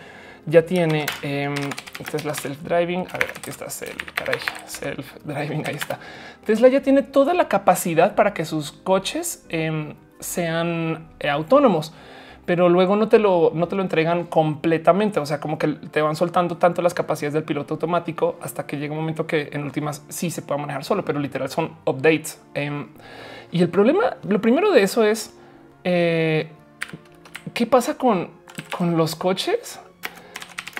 ya tiene eh, Tesla Self Driving. A ver, aquí está Self, Self Driving. Ahí está. Tesla ya tiene toda la capacidad para que sus coches em, sean eh, autónomos pero luego no te lo, no te lo entregan completamente. O sea, como que te van soltando tanto las capacidades del piloto automático hasta que llega un momento que en últimas sí se puede manejar solo, pero literal son updates. Em, y el problema, lo primero de eso es eh, qué pasa con, con los coches.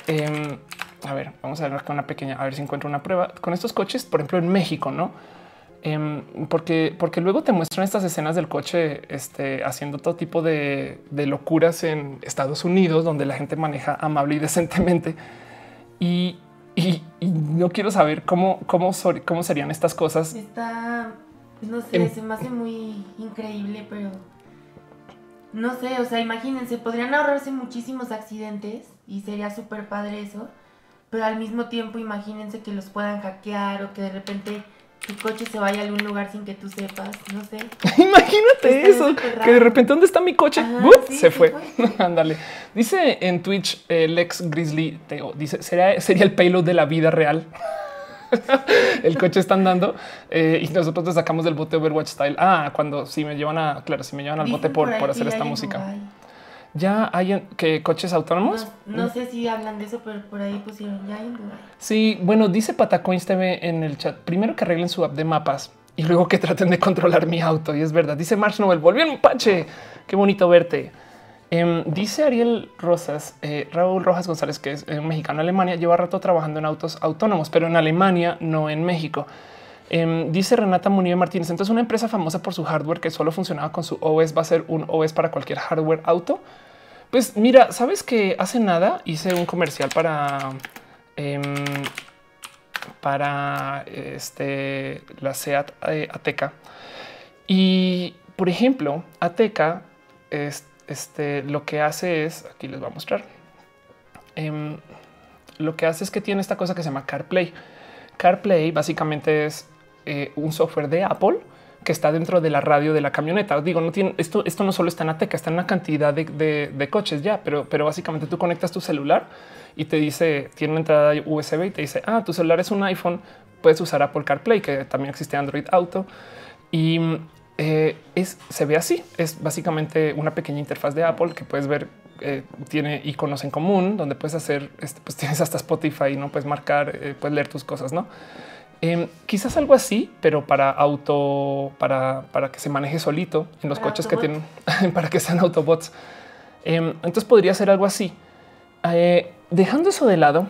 Em, a ver, vamos a ver con una pequeña, a ver si encuentro una prueba con estos coches, por ejemplo, en México, no? Em, porque, porque luego te muestran estas escenas del coche este, haciendo todo tipo de, locuras en Estados Unidos, donde la gente maneja amable y decentemente. Y, no quiero saber cómo, cómo, cómo serían estas cosas. Está, no sé, se me hace muy increíble, pero no sé, o sea, imagínense, podrían ahorrarse muchísimos accidentes y sería súper padre eso, pero al mismo tiempo imagínense que los puedan hackear o que de repente tu coche se vaya a algún lugar sin que tú sepas, no sé. Imagínate eso, que de repente, ¿dónde está mi coche? Ajá, se fue. Ándale. Dice en Twitch eh, Lex Grizzly Teo, dice, ¿sería, sería el payload de la vida real. el coche está andando eh, y nosotros te sacamos del bote Overwatch Style. Ah, cuando si me llevan a, claro, si me llevan al Dicen bote por, por hacer esta música. Ya hay que coches autónomos. No, no sé si hablan de eso, pero por ahí pusieron ya hay en Dubái. Sí, bueno, dice Patacoins TV en el chat. Primero que arreglen su app de mapas y luego que traten de controlar mi auto. Y es verdad. Dice Marsh Nobel, volvió un pache. Qué bonito verte. Em, dice Ariel Rosas, eh, Raúl Rojas González, que es eh, mexicano Alemania, lleva rato trabajando en autos autónomos, pero en Alemania, no en México. Em, dice Renata Munive Martínez, entonces una empresa famosa por su hardware que solo funcionaba con su OS va a ser un OS para cualquier hardware auto. Pues mira, sabes que hace nada hice un comercial para em, para este la SEAT eh, Ateca y por ejemplo Ateca es, este lo que hace es aquí les voy a mostrar Em, lo que hace es que tiene esta cosa que se llama CarPlay. CarPlay básicamente es eh, un software de Apple que está dentro de la radio de la camioneta. Digo, no tiene esto. Esto no solo está en Ateca, está en una cantidad de, coches ya, pero, básicamente tú conectas tu celular y te dice tiene una entrada USB y te dice ah, tu celular es un iPhone, puedes usar Apple CarPlay, que también existe Android Auto y eh, es, se ve así. Es básicamente una pequeña interfaz de Apple que puedes ver. eh, tiene iconos en común donde puedes hacer, este, pues tienes hasta Spotify, no puedes marcar, eh, puedes leer tus cosas, no? Em, quizás algo así, pero para auto, para, para que se maneje solito en los coches que tienen, para que sean autobots. Em, entonces podría ser algo así. Eh, dejando eso de lado,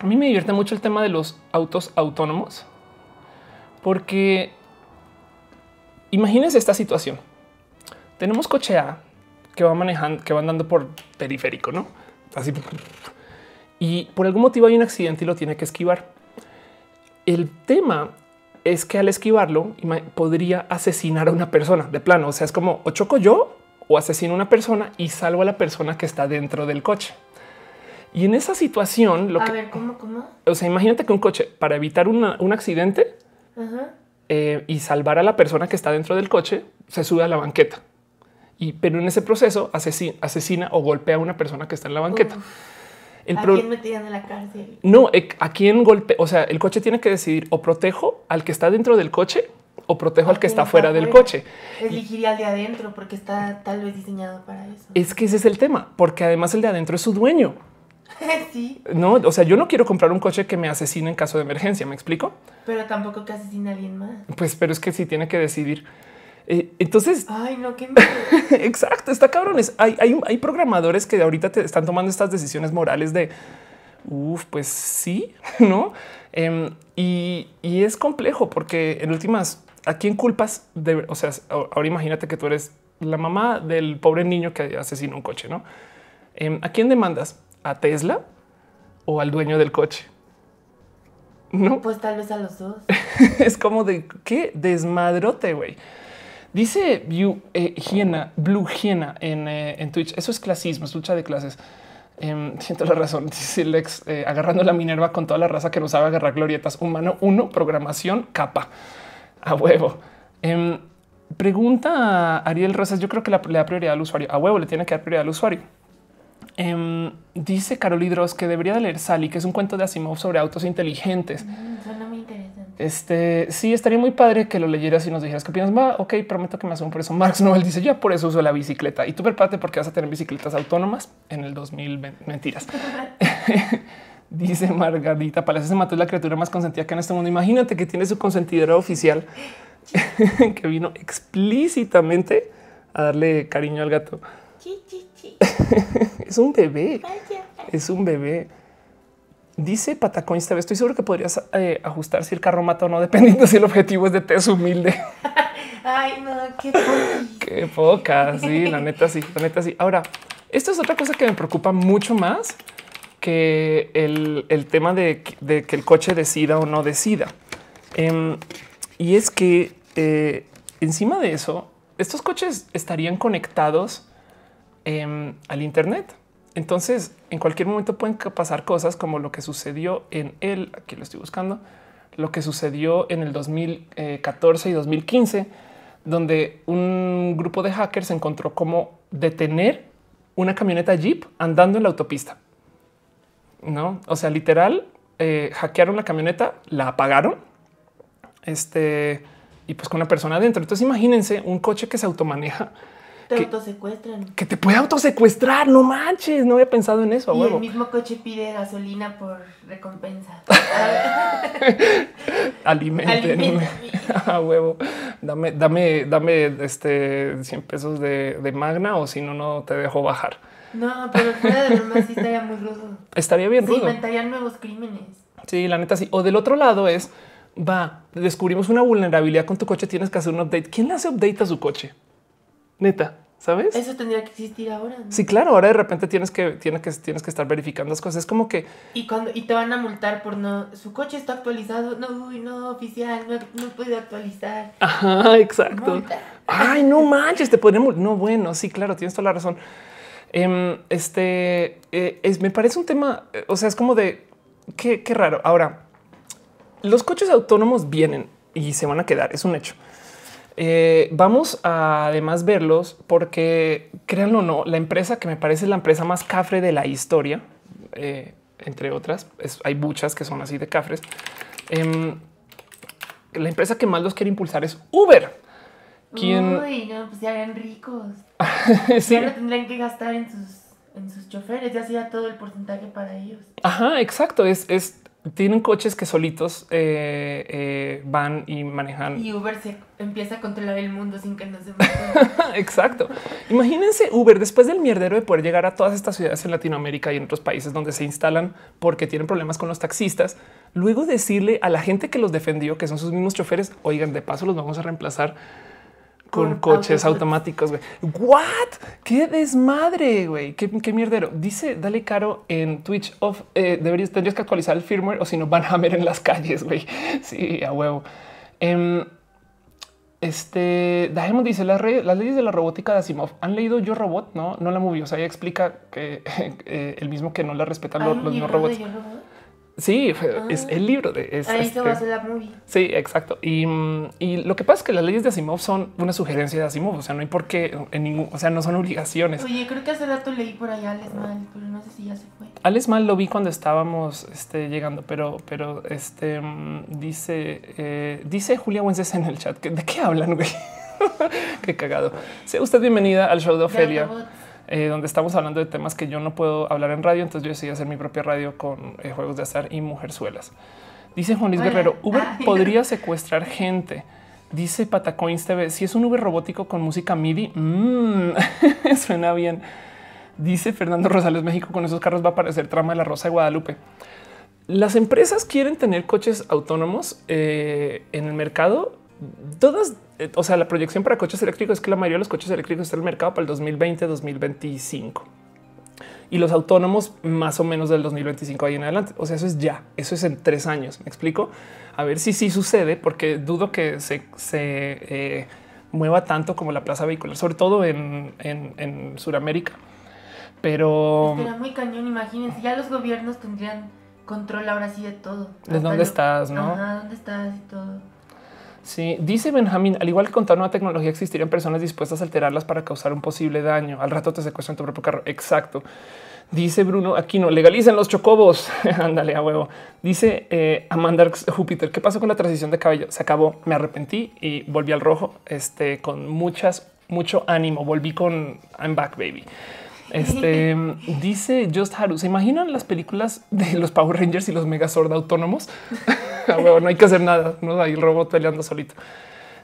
a mí me divierte mucho el tema de los autos autónomos, porque imagínense esta situación. Tenemos coche A que va manejando, que va andando por periférico, ¿no? Así. Y por algún motivo hay un accidente y lo tiene que esquivar. El tema es que al esquivarlo podría asesinar a una persona de plano. O sea, es como o choco yo o asesino a una persona y salvo a la persona que está dentro del coche. Y en esa situación, lo A que, ver, ¿cómo, cómo? o sea, imagínate que un coche para evitar una- un accidente Ajá. eh, y salvar a la persona que está dentro del coche, se sube a la banqueta. Y pero en ese proceso asesina, asesina o golpea a una persona que está en la banqueta. Uf, El ¿A pro- quién metían en la cárcel? no, eh, a quién golpe, o sea, el coche tiene que decidir o protejo al que está dentro del coche o protejo al que está fuera del coche. Elegiría al de adentro porque está tal vez diseñado para eso. Es que ese es el tema, porque además el de adentro es su dueño. sí, No, o sea, yo no quiero comprar un coche que me asesine en caso de emergencia. ¿Me explico? pero tampoco que asesine a alguien más. Pues, pero es que sí tiene que decidir. Eh, entonces, Ay, no, qué exacto, está cabrones. Hay, hay, hay programadores que ahorita te están tomando estas decisiones morales de, uff, pues sí, no? Em, y, y es complejo porque en últimas, ¿a quién culpas? De, o sea, ahora imagínate que tú eres la mamá del pobre niño que asesinó un coche, ¿no? Em, ¿A quién demandas? ¿A Tesla o al dueño del coche? No, Pues tal vez a los dos. es como de qué desmadrote, güey. Dice View, eh, Hiena, Blue Hiena en, eh, en Twitch. Eso es clasismo, es lucha de clases. Em, siento la razón. Dice Lex eh, agarrando la Minerva con toda la raza que nos sabe agarrar glorietas. Humano uno, programación, capa a huevo. Em, pregunta a Ariel Rosas. Yo creo que le da prioridad al usuario. A huevo le tiene que dar prioridad al usuario. Em, dice Carol Hidros que debería de leer Sally, que es un cuento de Asimov sobre autos inteligentes. Mm, suena muy interesante. Este sí estaría muy padre que lo leyeras y nos dijeras qué opinas. Va, ok, prometo que me asumo por eso. Marx Nobel dice ya por eso uso la bicicleta y tú prepárate porque vas a tener bicicletas autónomas en el 2020. Mentiras. dice Margarita Palacios se mató la criatura más consentida que en este mundo. Imagínate que tiene su consentidora oficial que vino explícitamente a darle cariño al gato. Es un bebé. Es un bebé. Dice Patacón esta vez, estoy seguro que podrías eh, ajustar si el carro mata o no, dependiendo si el objetivo es de test humilde. Ay, no, qué poquis. Qué poca, sí, la neta sí, la neta sí. Ahora, esto es otra cosa que me preocupa mucho más que el, el tema de, de que el coche decida o no decida. Em, y es que eh, encima de eso, estos coches estarían conectados em, al Internet. Entonces, en cualquier momento pueden pasar cosas como lo que sucedió en el, aquí lo estoy buscando, lo que sucedió en el 2014 y 2015, donde un grupo de hackers encontró cómo detener una camioneta Jeep andando en la autopista. No, o sea, literal, eh, hackearon la camioneta, la apagaron. Este, y pues con una persona adentro. Entonces imagínense un coche que se automaneja te que, autosecuestran. Que te puede autosecuestrar, no manches, no había pensado en eso. Y el mismo coche pide gasolina por recompensa. Alimentenme. A huevo. Dame, dame, dame este 100 pesos de, de magna o si no, no te dejo bajar. No, pero fuera de broma sí estaría muy rudo. Estaría bien rudo. Se inventarían nuevos crímenes. Sí, la neta sí. O del otro lado es, va, descubrimos una vulnerabilidad con tu coche, tienes que hacer un update. ¿Quién le hace update a su coche? Neta. ¿Sabes? Eso tendría que existir ahora. Sí, claro. Ahora de repente tienes que, tienes que, tienes que estar verificando las cosas. Es como que. Y cuando y te van a multar por no. Su coche está actualizado. No, uy, no, oficial, no, no puede actualizar. Ajá, exacto. Ay, no manches, te podríamos. No, bueno, sí, claro, tienes toda la razón. Em, este eh, es, me parece un tema. Eh, o sea, es como de qué, qué raro. Ahora, los coches autónomos vienen y se van a quedar. Es un hecho. Eh, vamos a además verlos porque créanlo o no, la empresa que me parece la empresa más cafre de la historia, eh, entre otras, hay muchas que son así de cafres. Em, la empresa que más los quiere impulsar es Uber. Quien... Uy, no, pues ya ricos. sí. Ya lo tendrían que gastar en sus, en sus choferes, ya sea todo el porcentaje para ellos. Ajá, exacto. Es, es tienen coches que solitos eh, eh, van y manejan. Y Uber se empieza a controlar el mundo sin que nos Exacto. Imagínense Uber después del mierdero de poder llegar a todas estas ciudades en Latinoamérica y en otros países donde se instalan porque tienen problemas con los taxistas. Luego decirle a la gente que los defendió, que son sus mismos choferes, oigan, de paso los vamos a reemplazar con coches automáticos. Güey. What? Qué desmadre, güey. Qué, qué, mierdero. Dice Dale Caro en Twitch of eh, deberías tendrías que actualizar el firmware o si no van a ver en las calles. Güey. Sí, a huevo. Um, este Dajemos dice las, las, leyes de la robótica de Asimov. Han leído Yo Robot? No, no la movie. O sea, ella explica que eh, el mismo que no la respetan los, los no robots. Sí, es el libro de es, Ahí se va a hacer la movie. Sí, exacto. Y, y, lo que pasa es que las leyes de Asimov son una sugerencia de Asimov. O sea, no hay por qué en ningún, o sea, no son obligaciones. Oye, creo que hace rato leí por allá Alex Mal, pero no sé si ya se fue. Alex Mal lo vi cuando estábamos este, llegando, pero, pero este dice, eh, dice Julia Wences en el chat que de qué hablan, güey. qué cagado. Sea usted bienvenida al show de Ofelia. Eh, donde estamos hablando de temas que yo no puedo hablar en radio. Entonces yo decidí hacer mi propia radio con eh, juegos de azar y mujerzuelas. Dice Juan Luis Guerrero, Uber podría secuestrar gente. Dice Patacoins TV, si es un Uber robótico con música MIDI, mmm, suena bien. Dice Fernando Rosales, México, con esos carros va a aparecer trama de la Rosa de Guadalupe. Las empresas quieren tener coches autónomos eh, en el mercado. Todas eh, o sea, la proyección para coches eléctricos es que la mayoría de los coches eléctricos están en el mercado para el 2020, 2025 y los autónomos más o menos del 2025 ahí en adelante. O sea, eso es ya, eso es en tres años. Me explico a ver si sí sucede, porque dudo que se, eh, mueva tanto como la plaza vehicular, sobre todo en, en, Sudamérica. Pero Era muy cañón. Imagínense, ya los gobiernos tendrían control ahora sí de todo. ¿De dónde estás? No, dónde estás y todo. Sí, dice Benjamín, al igual que con toda nueva tecnología existirían personas dispuestas a alterarlas para causar un posible daño. Al rato te secuestran tu propio carro. Exacto. Dice Bruno aquí no legalicen los chocobos. Ándale a huevo. Dice eh, Amanda Júpiter. ¿Qué pasó con la transición de cabello? Se acabó. Me arrepentí y volví al rojo. Este con muchas, mucho ánimo. Volví con I'm back, baby. Este dice Just Haru. ¿Se imaginan las películas de los Power Rangers y los Megazord autónomos? no hay que hacer nada. No hay el robot peleando solito.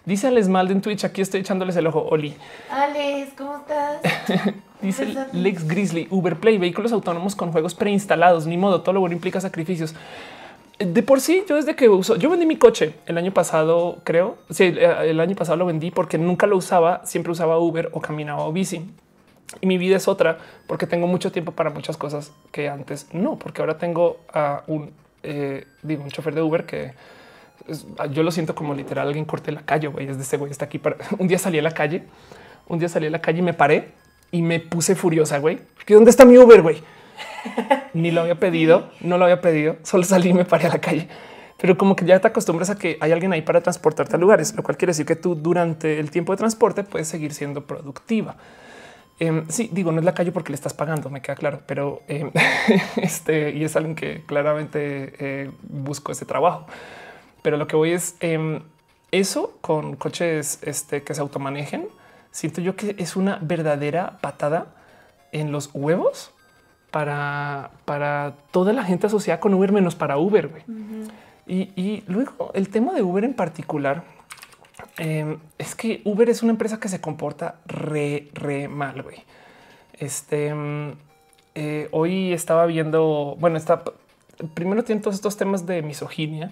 Dice Alex Malde en Twitch. Aquí estoy echándoles el ojo. Oli. Alex, ¿cómo estás? Dice Lex Grizzly, Uber Play, vehículos autónomos con juegos preinstalados. Ni modo, todo lo bueno implica sacrificios. De por sí, yo desde que uso, yo vendí mi coche el año pasado, creo. Sí, el año pasado lo vendí porque nunca lo usaba. Siempre usaba Uber o caminaba o bici. Y mi vida es otra porque tengo mucho tiempo para muchas cosas que antes no, porque ahora tengo a un, eh, digo, un chofer de Uber que yo lo siento como literal alguien corte la calle, güey. Es de ese güey, está aquí para un día salí a la calle, un día salí a la calle y me paré y me puse furiosa, güey. ¿Dónde está mi Uber, güey? Ni lo había pedido, no lo había pedido, solo salí y me paré a la calle. Pero como que ya te acostumbras a que hay alguien ahí para transportarte a lugares, lo cual quiere decir que tú durante el tiempo de transporte puedes seguir siendo productiva. Em, sí, digo, no es la calle porque le estás pagando, me queda claro, pero em, este y es alguien que claramente eh, busco ese trabajo. Pero lo que voy es em, eso con coches este, que se automanejen. Siento yo que es una verdadera patada en los huevos para, para toda la gente asociada con Uber, menos para Uber. y, y, luego el tema de Uber en particular em, es que Uber es una empresa que se comporta re, re mal. Güey. Este em, eh, hoy estaba viendo, bueno, está primero tiene todos estos temas de misoginia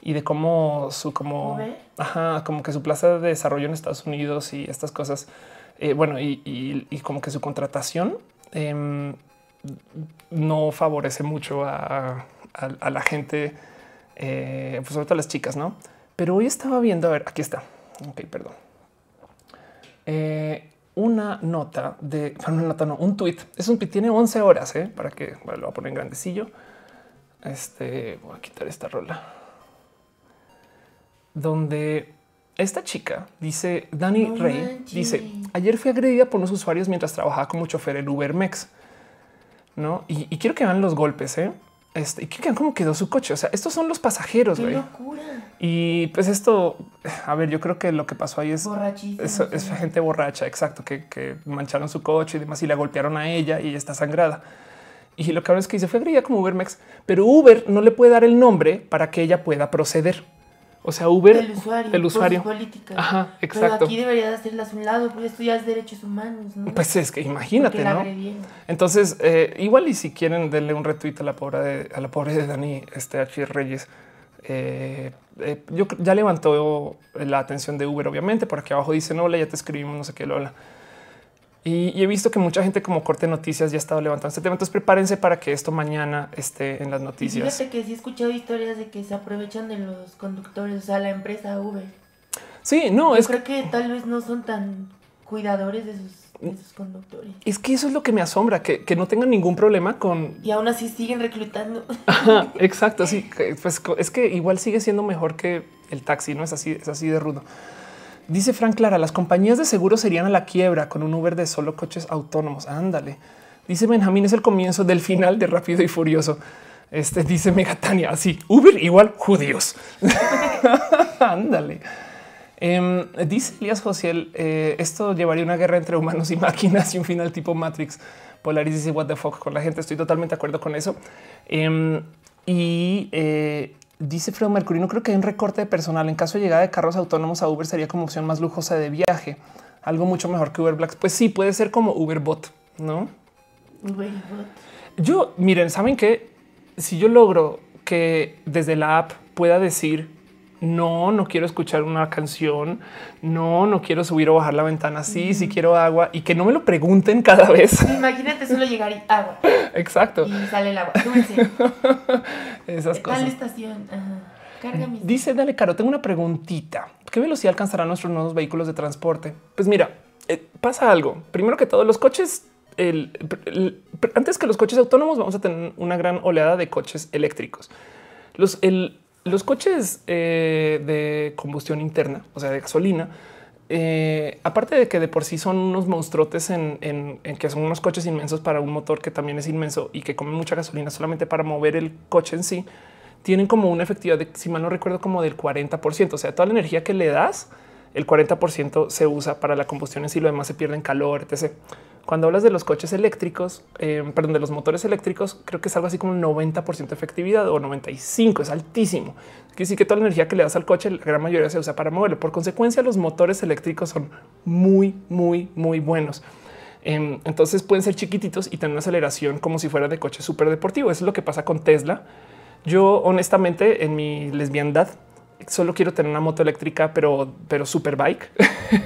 y de cómo su como, ajá, como que su plaza de desarrollo en Estados Unidos y estas cosas. Eh, bueno, y, y, como que su contratación eh, no favorece mucho a, la gente, eh, pues sobre todo a las chicas, ¿no? Pero hoy estaba viendo, a ver, aquí está. Ok, perdón. Eh, una nota de, una nota, no, un tweet. Es un tweet, tiene 11 horas, ¿eh? para que lo voy a poner en grandecillo. Este, voy a quitar esta rola. Donde esta chica dice, Dani Rey, dice, ayer fui agredida por unos usuarios mientras trabajaba como chofer en UberMex. ¿no? Y, quiero que vean los golpes, ¿eh? Este, y cómo quedó su coche. O sea, estos son los pasajeros, güey. Y pues esto, a ver, yo creo que lo que pasó ahí es, es, gente borracha, exacto, que, mancharon su coche y demás y la golpearon a ella y ella está sangrada. Y lo que ahora es que dice fue agredida como UberMex, pero Uber no le puede dar el nombre para que ella pueda proceder. O sea, Uber, el usuario, el usuario. política. Ajá, exacto. Pero aquí debería de hacerlas un lado, porque esto ya es derechos humanos. ¿no? Pues es que imagínate, ¿no? Entonces, eh, igual y si quieren denle un retweet a la pobre de, a la pobre de Dani este H. Reyes. Eh, eh, yo ya levantó la atención de Uber, obviamente. Por aquí abajo dice hola, ya te escribimos, no sé qué, Lola. Y, he visto que mucha gente como corte noticias ya ha estado levantando este tema. Entonces prepárense para que esto mañana esté en las noticias. Y fíjate que sí he escuchado historias de que se aprovechan de los conductores, o sea, la empresa Uber. Sí, no, Yo es creo que tal vez no son tan cuidadores de sus, conductores. Es que eso es lo que me asombra, que, que, no tengan ningún problema con... Y aún así siguen reclutando. exacto, sí. Pues es que igual sigue siendo mejor que el taxi, ¿no? Es así, es así de rudo. Dice Frank Clara, las compañías de seguro serían a la quiebra con un Uber de solo coches autónomos. Ándale. Dice Benjamín, es el comienzo del final de Rápido y Furioso. Este dice Megatania, así, Uber igual judíos. Ándale. Em, dice Elías Josiel, eh, esto llevaría una guerra entre humanos y máquinas y un final tipo Matrix. Polaris dice, what the fuck con la gente. Estoy totalmente de acuerdo con eso. Em, y eh, Dice Fredo Mercury, no creo que hay un recorte de personal. En caso de llegada de carros autónomos a Uber sería como opción más lujosa de viaje. Algo mucho mejor que Uber Black. Pues sí, puede ser como Uber Bot, ¿no? Uber Yo, miren, ¿saben que Si yo logro que desde la app pueda decir no, no quiero escuchar una canción, no, no quiero subir o bajar la ventana, sí, sí quiero agua y que no me lo pregunten cada vez. Imagínate solo llegar y agua. Exacto. Y sale el agua. Esas cosas. la estación. Carga Dice, dale, Caro, tengo una preguntita. ¿Qué velocidad alcanzarán nuestros nuevos vehículos de transporte? Pues mira, eh, pasa algo. Primero que todo, los coches, antes que los coches autónomos, vamos a tener una gran oleada de coches eléctricos. Los, el, los coches eh, de combustión interna, o sea, de gasolina, eh, aparte de que de por sí son unos monstruotes en, que son unos coches inmensos para un motor que también es inmenso y que come mucha gasolina solamente para mover el coche en sí, tienen como una efectividad de, si mal no recuerdo, como del 40%. O sea, toda la energía que le das, el 40% se usa para la combustión en sí, lo demás se pierde en calor, etc. Cuando hablas de los coches eléctricos, eh, perdón, de los motores eléctricos, creo que es algo así como un 90% de efectividad o 95, es altísimo. Quiere decir que toda la energía que le das al coche, la gran mayoría se usa para moverlo. Por consecuencia, los motores eléctricos son muy, muy, muy buenos. Em, entonces pueden ser chiquititos y tener una aceleración como si fuera de coche súper deportivo. Eso es lo que pasa con Tesla. Yo honestamente en mi lesbiandad solo quiero tener una moto eléctrica, pero, pero super bike.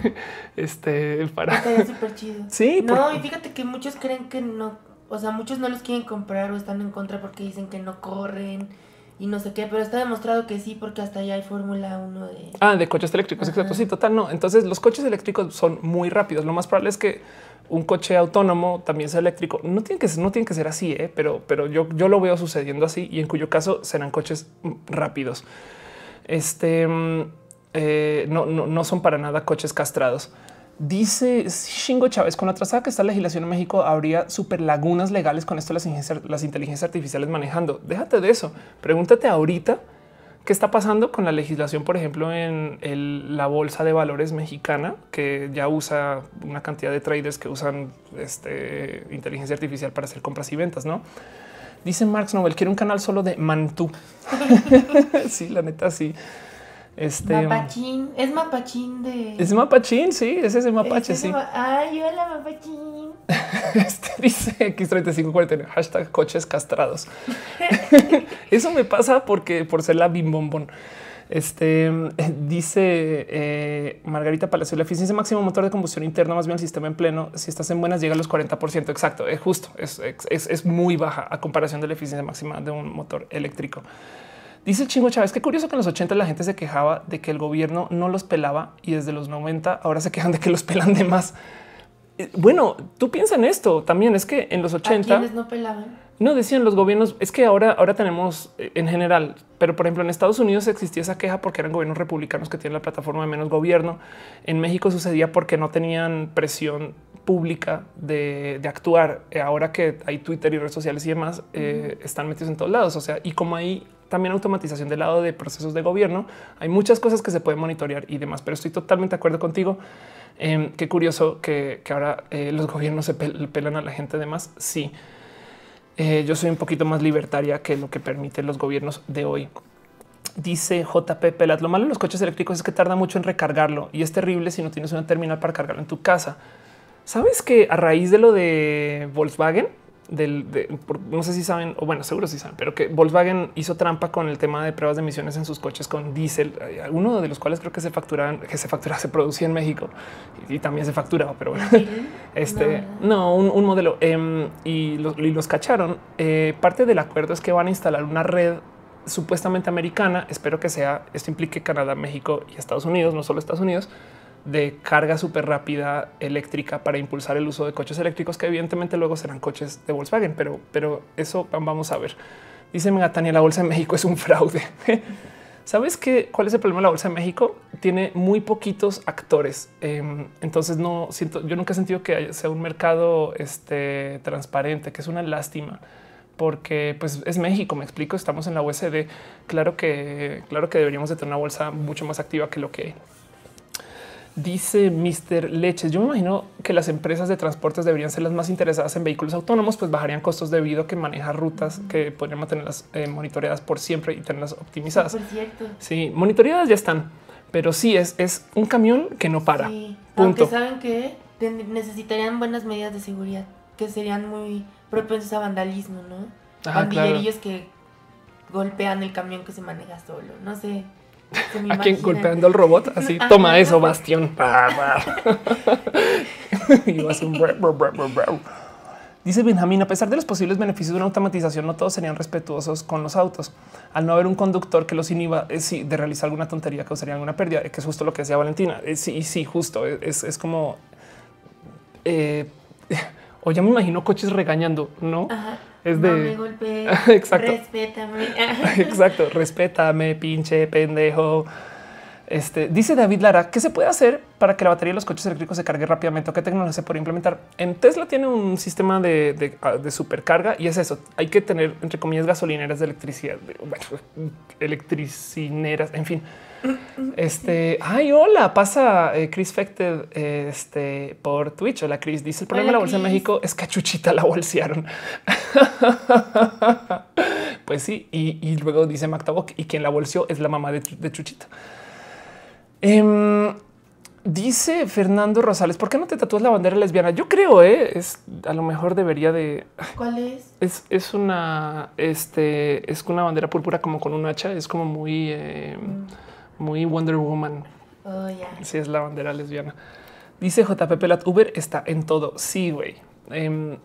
este para súper chido. Sí, no, y fíjate que muchos creen que no, o sea, muchos no los quieren comprar o están en contra porque dicen que no corren y no sé qué, pero está demostrado que sí, porque hasta allá hay Fórmula 1 de... Ah, de coches eléctricos, exacto. Sí, total, no. Entonces los coches eléctricos son muy rápidos. Lo más probable es que un coche autónomo también sea eléctrico. No tiene que ser, no tiene que ser así, ¿eh? pero, pero yo, yo lo veo sucediendo así y en cuyo caso serán coches rápidos. Este mm, eh, no, son para nada coches castrados. Dice Shingo Chávez, con atrasada que está la legislación en México, habría super lagunas legales con esto las, las inteligencias artificiales manejando. Déjate de eso. Pregúntate ahorita qué está pasando con la legislación, por ejemplo, en la bolsa de valores mexicana, que ya usa una cantidad de traders que usan este, inteligencia artificial para hacer compras y ventas, ¿no? Dice Marx Nobel, quiere un canal solo de Mantú. sí, la neta, sí. Este, mapachín, es mapachín de. Es mapachín, sí, es ese mapache, sí. Ay, hola, mapachín. este dice X3540, hashtag coches castrados. Eso me pasa porque por ser la bimbombón. Este dice eh, Margarita Palacio, la eficiencia máxima motor de combustión interna, más bien el sistema en pleno. Si estás en buenas, llega a los 40%. Exacto, es justo, es, es, es muy baja a comparación de la eficiencia máxima de un motor eléctrico. Dice el chingo Chávez, qué curioso que en los 80 la gente se quejaba de que el gobierno no los pelaba y desde los 90 ahora se quejan de que los pelan de más. Eh, bueno, tú piensas en esto también. Es que en los 80 no pelaban. No decían los gobiernos. Es que ahora, ahora tenemos eh, en general, pero por ejemplo en Estados Unidos existía esa queja porque eran gobiernos republicanos que tienen la plataforma de menos gobierno. En México sucedía porque no tenían presión pública de, actuar. Eh, ahora que hay Twitter y redes sociales y demás, están metidos en todos lados. O sea, y como hay también automatización del lado de procesos de gobierno. Hay muchas cosas que se pueden monitorear y demás, pero estoy totalmente de acuerdo contigo. Em, qué curioso que, ahora eh, los gobiernos se pelan a la gente de más. Sí, eh, yo soy un poquito más libertaria que lo que permiten los gobiernos de hoy. Dice JP Pelat, lo malo de los coches eléctricos es que tarda mucho en recargarlo y es terrible si no tienes una terminal para cargarlo en tu casa. Sabes que a raíz de lo de Volkswagen, del, no sé si saben, o bueno, seguro si saben, pero que Volkswagen hizo trampa con el tema de pruebas de emisiones en sus coches con diésel, eh, uno de los cuales creo que se facturaban, que se factura, se producía en México y, también se facturaba, pero bueno, este no, un, modelo em, y, los, cacharon. Eh, parte del acuerdo es que van a instalar una red supuestamente americana. Espero que sea esto implique Canadá, México y Estados Unidos, no solo Estados Unidos de carga súper rápida eléctrica para impulsar el uso de coches eléctricos que evidentemente luego serán coches de Volkswagen, pero, pero eso vamos a ver. Dice Megatania, la Bolsa de México es un fraude. ¿Sabes qué? ¿Cuál es el problema de la Bolsa de México? Tiene muy poquitos actores. Em, entonces no siento, yo nunca he sentido que sea un mercado este, transparente, que es una lástima porque pues es México, me explico, estamos en la USD. Claro que, claro que deberíamos de tener una bolsa mucho más activa que lo que hay. Dice Mr. Leches, yo me imagino que las empresas de transportes deberían ser las más interesadas en vehículos autónomos, pues bajarían costos debido a que manejar rutas que podrían mantenerlas eh, monitoreadas por siempre y tenerlas optimizadas. Sí, monitoreadas ya están, pero sí es, es un camión que no para. Sí. Punto. Aunque saben que necesitarían buenas medidas de seguridad, que serían muy propensos a vandalismo, ¿no? Bandillerillos que golpean el camión que se maneja solo, no sé. ¿A quien golpeando el robot? Así, toma eso, bastión. Dice Benjamín, a pesar de los posibles beneficios de una automatización, no todos serían respetuosos con los autos. Al no haber un conductor que los inhiba eh, de realizar alguna tontería, causaría alguna pérdida, que es justo lo que decía Valentina. Eh, sí, sí, justo. Es, como... O ya me imagino coches regañando, ¿no? Es de. No me golpeé. Exacto. Respétame. Exacto. Respétame, pinche pendejo. Este dice David Lara qué se puede hacer para que la batería de los coches eléctricos se cargue rápidamente o qué tecnología se puede implementar. En Tesla tiene un sistema de, ah, supercarga y es eso. Hay que tener entre comillas gasolineras de electricidad, electricineras, en fin. Este, ay, hola, pasa eh, Chris Fected este, por Twitch. Hola, Chris. Dice el problema de la bolsa de México es que a Chuchita la bolsearon. pues sí, y, luego dice Mactabok y quien la bolseó es la mamá de, Chuchita. Em, dice Fernando Rosales, ¿por qué no te tatúas la bandera lesbiana? Yo creo, ¿eh? es a lo mejor debería de. ¿Cuál es? Es, una, este, es una bandera púrpura como con un hacha. Es como muy. Eh, mm muy Wonder Woman. Oh, Sí, es la bandera lesbiana. Dice JP Pelat, Uber está en todo. Sí, güey. Em,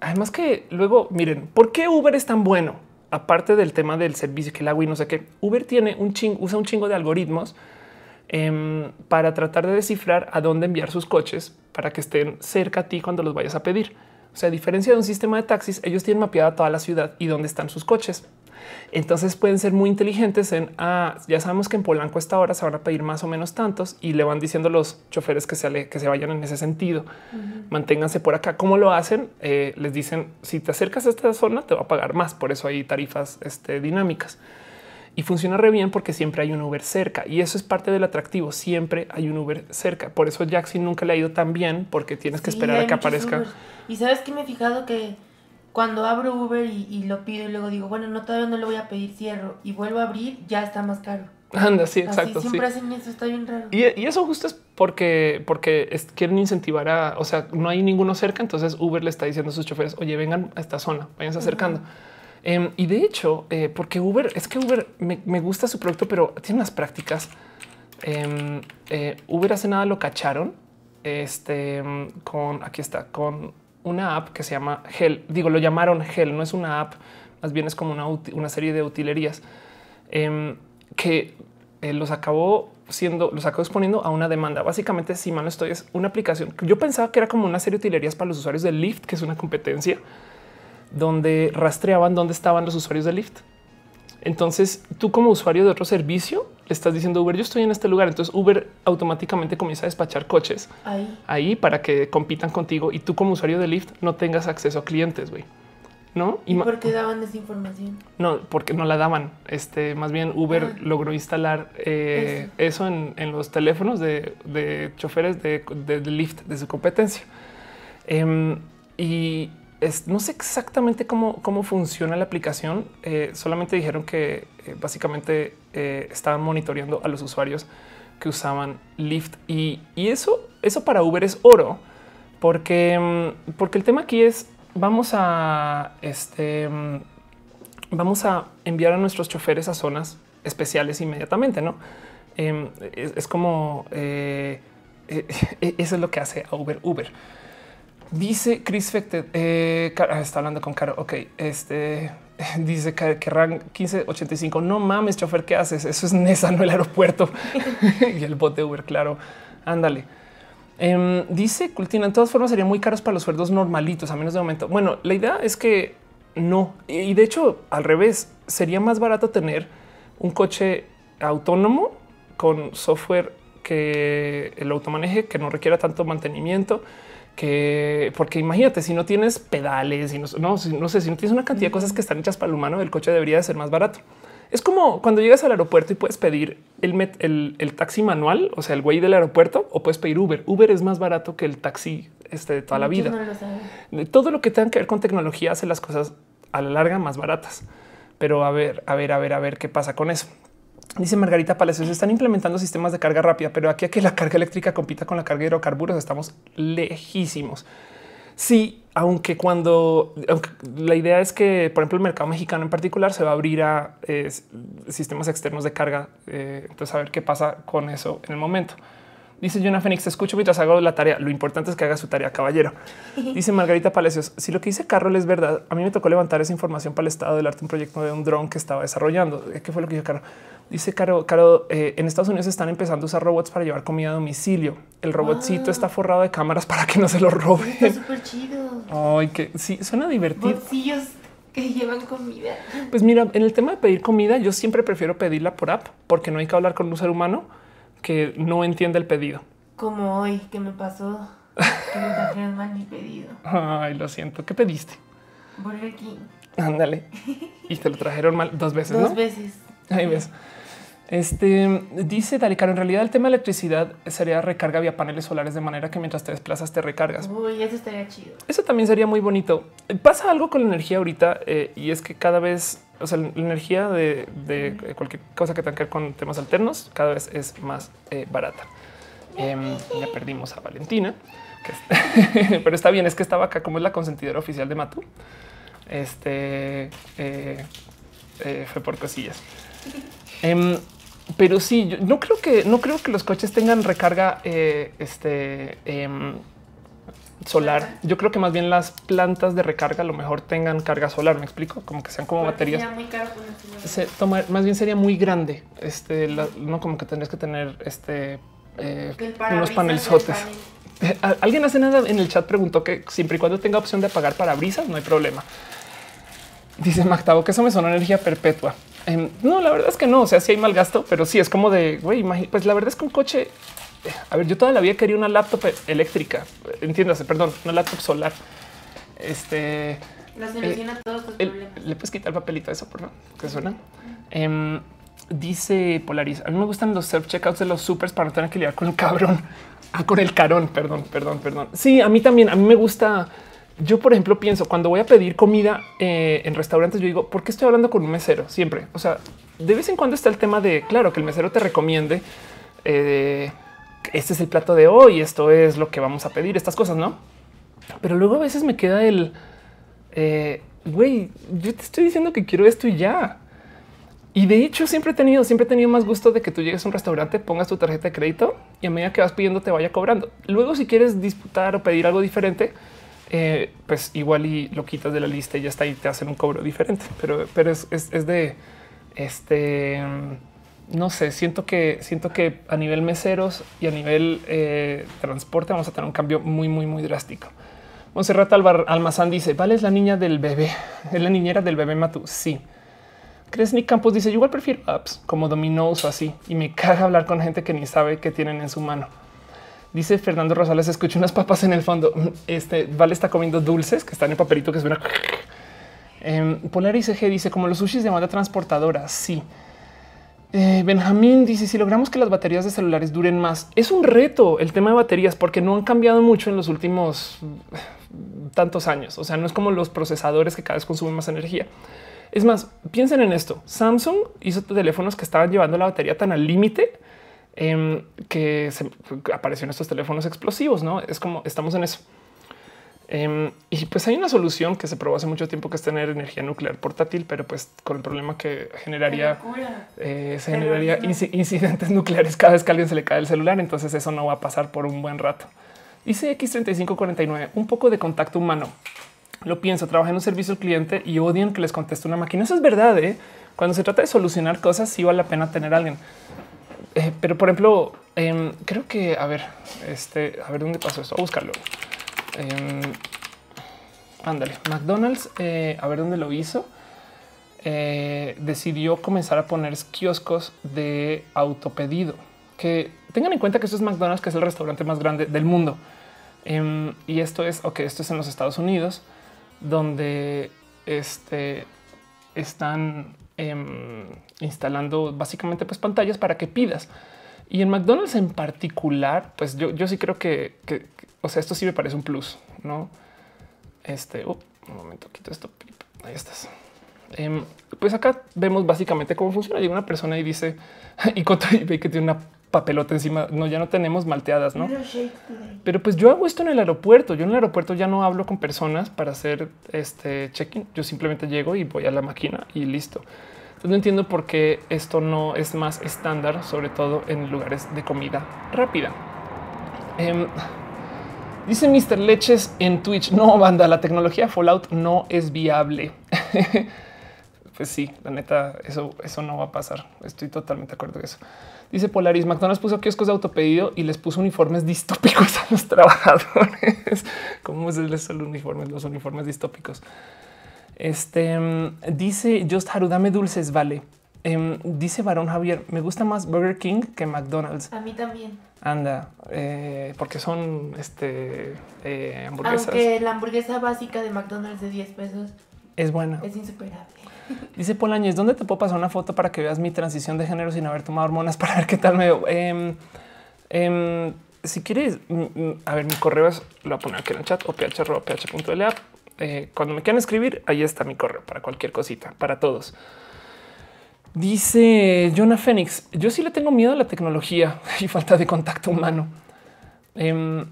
además que luego, miren, ¿por qué Uber es tan bueno? aparte del tema del servicio que el agua y no sé qué, Uber tiene un chingo, usa un chingo de algoritmos em, para tratar de descifrar a dónde enviar sus coches para que estén cerca a ti cuando los vayas a pedir. O sea, a diferencia de un sistema de taxis, ellos tienen mapeada toda la ciudad y dónde están sus coches. Entonces pueden ser muy inteligentes en ah, ya sabemos que en Polanco a esta hora se van a pedir más o menos tantos y le van diciendo a los choferes que se, que se vayan en ese sentido. Manténganse por acá. ¿Cómo lo hacen? Eh, les dicen si te acercas a esta zona te va a pagar más. Por eso hay tarifas este, dinámicas y funciona re bien porque siempre hay un Uber cerca y eso es parte del atractivo. Siempre hay un Uber cerca. Por eso Jackson nunca le ha ido tan bien porque tienes que esperar a que aparezca. Y sabes que me he fijado que cuando abro Uber y, lo pido y luego digo, bueno, no, todavía no le voy a pedir, cierro y vuelvo a abrir, ya está más caro. Anda, sí, exacto. siempre hacen eso, está bien raro. Y, eso justo es porque, porque quieren incentivar a, o sea, no hay ninguno cerca, entonces Uber le está diciendo a sus choferes, oye, vengan a esta zona, váyanse acercando. Em, y de hecho, eh, porque Uber, es que Uber me, gusta su producto, pero tiene unas prácticas. Em, eh, Uber hace nada lo cacharon este, con, aquí está, con una app que se llama Hell. Digo, lo llamaron Hell, no es una app, más bien es como una, una serie de utilerías em, que eh, los acabó siendo, los acabó exponiendo a una demanda. Básicamente, si mal no estoy, es una aplicación. Yo pensaba que era como una serie de utilerías para los usuarios de Lyft, que es una competencia donde rastreaban dónde estaban los usuarios de Lyft. Entonces, tú como usuario de otro servicio le estás diciendo Uber, yo estoy en este lugar. Entonces Uber automáticamente comienza a despachar coches ahí, para que compitan contigo y tú como usuario de Lyft no tengas acceso a clientes, güey. ¿No? ¿Y, por qué daban desinformación? No, porque no la daban. Este, más bien Uber ah. logró instalar eh, eso. en, los teléfonos de, choferes de, de, Lyft de su competencia. Em, y no sé exactamente cómo, cómo funciona la aplicación. Eh, solamente dijeron que eh, básicamente eh, estaban monitoreando a los usuarios que usaban Lyft y, eso, eso para Uber es oro, porque, mm, porque el tema aquí es vamos a este, mm, vamos a enviar a nuestros choferes a zonas especiales inmediatamente. No em, es, como eso es lo que hace a Uber. Uber Dice Chris Fected, eh, ah, está hablando con Caro. Ok, este dice que querrán 1585. No mames, chofer, ¿qué haces? Eso es Nesa, no el aeropuerto y el bote Uber. Claro, ándale. Em, dice Cultina, en todas formas serían muy caros para los sueldos normalitos, a menos de momento. Bueno, la idea es que no. Y de hecho, al revés, sería más barato tener un coche autónomo con software que el automaneje, que no requiera tanto mantenimiento que porque imagínate si no tienes pedales y no, no, no, sé si no tienes una cantidad de cosas que están hechas para el humano, el coche debería de ser más barato. Es como cuando llegas al aeropuerto y puedes pedir el, el, taxi manual, o sea, el güey del aeropuerto, o puedes pedir Uber. Uber es más barato que el taxi este, de toda la vida. Todo lo que tenga que ver con tecnología hace las cosas a la larga más baratas. Pero a ver, a ver, a ver, a ver qué pasa con eso. Dice Margarita Palacios, están implementando sistemas de carga rápida, pero aquí a que la carga eléctrica compita con la carga de hidrocarburos estamos lejísimos. Sí, aunque cuando la idea es que, por ejemplo, el mercado mexicano en particular se va a abrir a sistemas externos de carga. Eh, entonces, a ver qué pasa con eso en el momento. Dice Jonah Fénix, te escucho mientras hago la tarea. Lo importante es que haga su tarea, caballero. Dice Margarita Palacios, si lo que dice Carol es verdad, a mí me tocó levantar esa información para el estado del arte, un proyecto de un dron que estaba desarrollando. ¿Qué fue lo que dijo Carol? Dice Caro, Caro eh, en Estados Unidos están empezando a usar robots para llevar comida a domicilio. El robotcito está forrado de cámaras para que no se lo roben. Está súper chido. Ay, que sí, suena divertido. Bolsillos que llevan comida. Pues mira, en el tema de pedir comida, yo siempre prefiero pedirla por app porque no hay que hablar con un ser humano que no entiende el pedido. Como hoy que me pasó que me trajeron mal mi pedido. Ay, lo siento. ¿Qué pediste? Burger King. Ándale. Y te lo trajeron mal dos veces. Dos veces. Ahí ves. Este dice Dalicaro, en realidad el tema de electricidad sería recarga vía paneles solares de manera que mientras te desplazas te recargas. Uy, eso estaría chido. Eso también sería muy bonito. Pasa algo con la energía ahorita eh, y es que cada vez, o sea, la energía de, cualquier cosa que tenga que ver con temas alternos cada vez es más eh, barata. Em, ya perdimos a Valentina, pero está bien, es que estaba acá como es la consentidora oficial de Matu. Este eh, fue por cosillas. Em, pero sí, yo no creo que no creo que los coches tengan recarga. Eh, este em, solar. Yo creo que más bien las plantas de recarga a lo mejor tengan carga solar. Me explico, como que sean como baterías. Sería muy caro Se toma, más bien sería muy grande. Este la- no como que tendrías que tener este eh, unos panelzotes. panel. Al- Alguien hace nada en el chat preguntó que siempre y cuando tenga opción de apagar parabrisas, no hay problema. Dice Mactavo que eso me suena energía perpetua. Em, no, la verdad es que no. O sea, sí hay mal gasto, pero sí es como de güey. Pues la verdad es que un coche. eh, A ver, yo toda la vida quería una laptop eléctrica. Entiéndase, perdón, una laptop solar. Este soluciona todos el- problemas. le puedes quitar el papelito a eso, por favor, que suena. Em, dice Polaris, a mí me gustan los self checkouts de los supers para no tener que lidiar con el cabrón. Ah, con el carón, perdón, perdón, perdón. Sí, a mí también, a mí me gusta. Yo, por ejemplo, pienso cuando voy a pedir comida eh, en restaurantes, yo digo, ¿por qué estoy hablando con un mesero? Siempre. O sea, de vez en cuando está el tema de, claro, que el mesero te recomiende. eh, este es el plato de hoy, esto es lo que vamos a pedir, estas cosas, ¿no? Pero luego a veces me queda el, eh, güey, yo te estoy diciendo que quiero esto y ya. Y de hecho siempre he tenido, siempre he tenido más gusto de que tú llegues a un restaurante, pongas tu tarjeta de crédito y a medida que vas pidiendo te vaya cobrando. Luego si quieres disputar o pedir algo diferente, eh, pues igual y lo quitas de la lista y ya está y te hacen un cobro diferente. Pero, pero es, es- de este, mm, no sé, siento que siento que a nivel meseros y a nivel eh, transporte vamos a tener un cambio muy, muy, muy drástico. Monserrat Almazán dice: Vale, es la niña del bebé, es la niñera del bebé Matú. Sí. Kresnik Campos dice: Yo igual prefiero apps como Domino's o así, y me caga hablar con gente que ni sabe qué tienen en su mano. Dice Fernando Rosales: Escucho unas papas en el fondo. Este Vale está comiendo dulces que están en el papelito que suena. Em, Polaris EG dice: Como los sushis de banda transportadora. Sí. Eh, Benjamín dice si logramos que las baterías de celulares duren más, es un reto el tema de baterías porque no han cambiado mucho en los últimos mm, tantos años. O sea, no es como los procesadores que cada vez consumen más energía. Es más, piensen en esto. Samsung hizo teléfonos que estaban llevando la batería tan al límite em, que se aparecieron estos teléfonos explosivos. No es como estamos en eso. Em, y pues hay una solución que se probó hace mucho tiempo que es tener energía nuclear portátil, pero pues con el problema que generaría eh, se generaría incidentes nucleares cada vez que a alguien se le cae el celular. Entonces eso no va a pasar por un buen rato. Dice X3549, un poco de contacto humano. Lo pienso, trabajé en un servicio al cliente y odian que les conteste una máquina. Eso es verdad. ¿eh? Cuando se trata de solucionar cosas, sí vale la pena tener a alguien. Eh, pero por ejemplo, em, creo que, a ver, este, a ver dónde pasó esto, a buscarlo. Em, ándale, McDonald's, eh, a ver dónde lo hizo. Eh, decidió comenzar a poner kioscos de autopedido. Que tengan en cuenta que esto es McDonald's, que es el restaurante más grande del mundo. Em, y esto es, ok, esto es en los Estados Unidos, donde este, están em, instalando básicamente pues, pantallas para que pidas. Y en McDonald's en particular, pues yo, yo sí creo que, o sea, esto sí me parece un plus, ¿no? Este, up, un momento, quito esto. Ahí estás. Em, pues acá vemos básicamente cómo funciona. Llega una persona y dice, y y ve que tiene una papelota encima. No, ya no tenemos malteadas, ¿no? Pero pues yo hago esto en el aeropuerto. Yo en el aeropuerto ya no hablo con personas para hacer este check-in. Yo simplemente llego y voy a la máquina y listo. Entonces no entiendo por qué esto no es más estándar, sobre todo en lugares de comida rápida. Em, dice Mr. Leches en Twitch. No, banda, la tecnología Fallout no es viable. pues sí, la neta, eso, eso no va a pasar. Estoy totalmente de acuerdo con eso. Dice Polaris, McDonald's puso kioscos de autopedido y les puso uniformes distópicos a los trabajadores. ¿Cómo es los uniformes? Los uniformes distópicos. Este mm, dice Just Haru, dame dulces, vale. Em, dice Varón Javier, me gusta más Burger King que McDonald's. A mí también. Anda, eh, porque son este eh, hamburguesas. Aunque la hamburguesa básica de McDonald's de 10 pesos Es buena. es insuperable. Dice Polañez, ¿dónde te puedo pasar una foto para que veas mi transición de género sin haber tomado hormonas para ver qué tal me veo? Em, em, si quieres, a ver, mi correo es, lo voy a poner aquí en el chat, oph.ph.la. Eh, cuando me quieran escribir, ahí está mi correo para cualquier cosita, para todos. Dice Jonah Phoenix, yo sí le tengo miedo a la tecnología y falta de contacto humano. Em,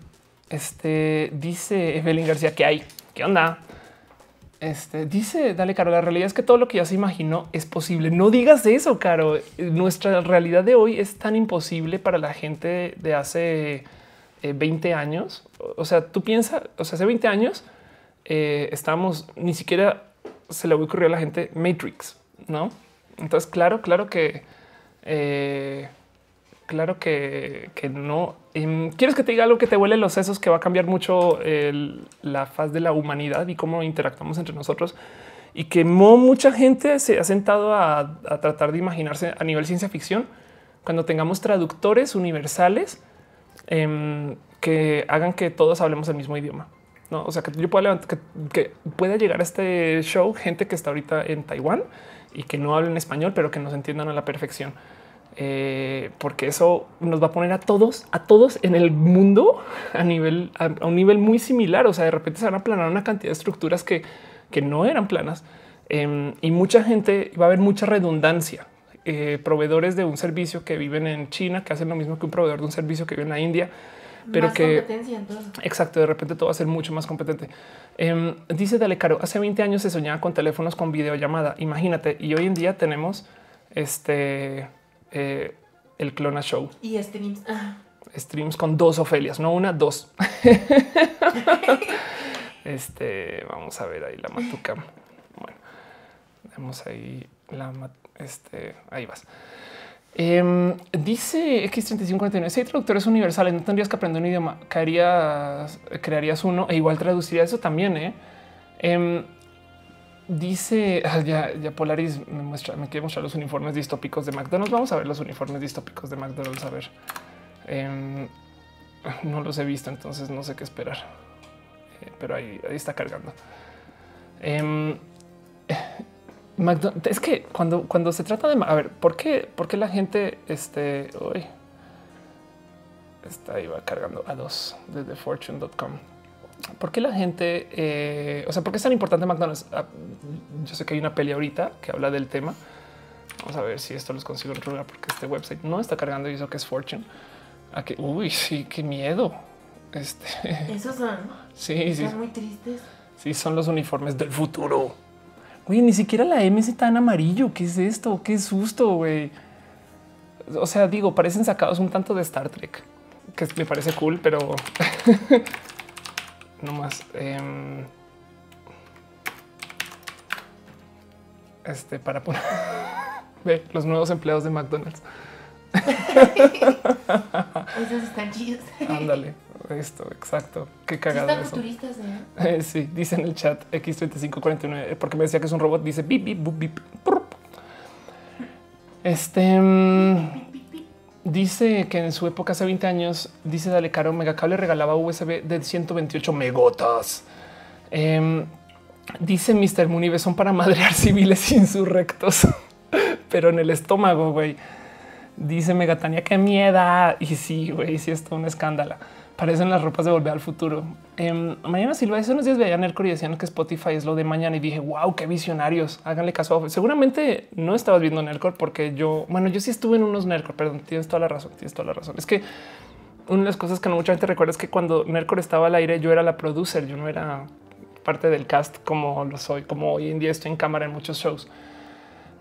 este dice Evelyn García que hay. ¿Qué onda? Este dice, dale, Caro. La realidad es que todo lo que ya se imaginó es posible. No digas eso, Caro. Nuestra realidad de hoy es tan imposible para la gente de hace 20 eh, años, o sea, tú piensas, o sea, hace 20 años eh, estábamos, ni siquiera se le ocurrió a la gente Matrix, ¿no? Entonces, claro, claro que, eh, claro que, que no. Em, ¿Quieres que te diga algo que te huele los sesos que va a cambiar mucho la faz de la humanidad y cómo interactuamos entre nosotros? Y que mucha gente se ha sentado a, tratar de imaginarse a nivel ciencia ficción cuando tengamos traductores universales em, que hagan que todos hablemos el mismo idioma. ¿no? O sea, que yo pueda que, pueda llegar a este show gente que está ahorita en Taiwán y que no hablen español, pero que nos entiendan a la perfección. Eh, porque eso nos va a poner a todos, a todos en el mundo a nivel, a, un nivel muy similar. O sea, de repente se van a planar una cantidad de estructuras que, que no eran planas em, y mucha gente va a haber mucha redundancia. Eh, proveedores de un servicio que viven en China, que hacen lo mismo que un proveedor de un servicio que vive en la India, pero que exacto, de repente todo va a ser mucho más competente. Em, dice Dale Caro, hace 20 años se soñaba con teléfonos con videollamada. Imagínate, y hoy en día tenemos este eh, el Clona Show y streams. Streams con dos Ofelias, no una, dos. este vamos a ver ahí la matuca. Bueno, vemos ahí la este, ahí vas. Em, dice X3549, si hay traductores universales, no tendrías que aprender un idioma, caerías, crearías uno e igual traduciría eso también. ¿eh? Em, dice ah, ya, ya, Polaris me muestra, me quiere mostrar los uniformes distópicos de McDonald's. Vamos a ver los uniformes distópicos de McDonald's. A ver, em, no los he visto, entonces no sé qué esperar, eh, pero ahí, ahí está cargando es que cuando, cuando se trata de a ver, ¿por qué, por qué la gente este hoy está iba cargando a dos desde fortune.com? ¿Por qué la gente, eh, o sea, por qué es tan importante McDonald's? Ah, yo sé que hay una pelea ahorita que habla del tema. Vamos a ver si esto los consigo en otro lugar porque este website no está cargando y eso que es Fortune. A que, uy, sí, qué miedo. Este. Esos son. Sí, sí. Son muy tristes. Sí, son los uniformes del futuro. Oye, ni siquiera la M está en amarillo. ¿Qué es esto? Qué susto, güey. O sea, digo, parecen sacados un tanto de Star Trek, que me parece cool, pero no más. Em, este para poner ve los nuevos empleados de McDonald's. Esos están chidos. Ándale. Esto, exacto. Qué cagado. Sí, futuristas, ¿eh? ¿eh? sí, dice en el chat X3549, porque me decía que es un robot, dice bip, bip, bip, Este mm, dice que en su época hace 20 años, dice Dale Caro, Megacable regalaba USB de 128 megotas. Em, dice Mr. Munive son para madrear civiles insurrectos, pero en el estómago, güey. Dice Megatania, qué miedo. Y sí, güey, sí, esto es un escándalo parecen las ropas de volver al futuro. Eh, mañana Silva, hace unos días veía Nercor y decían que Spotify es lo de mañana y dije, wow, qué visionarios. Háganle caso. Seguramente no estabas viendo Nercor porque yo, bueno, yo sí estuve en unos Nercor, perdón, tienes toda la razón, tienes toda la razón. Es que una de las cosas que no mucha gente recuerda es que cuando Nercor estaba al aire, yo era la producer, yo no era parte del cast como lo soy, como hoy en día estoy en cámara en muchos shows.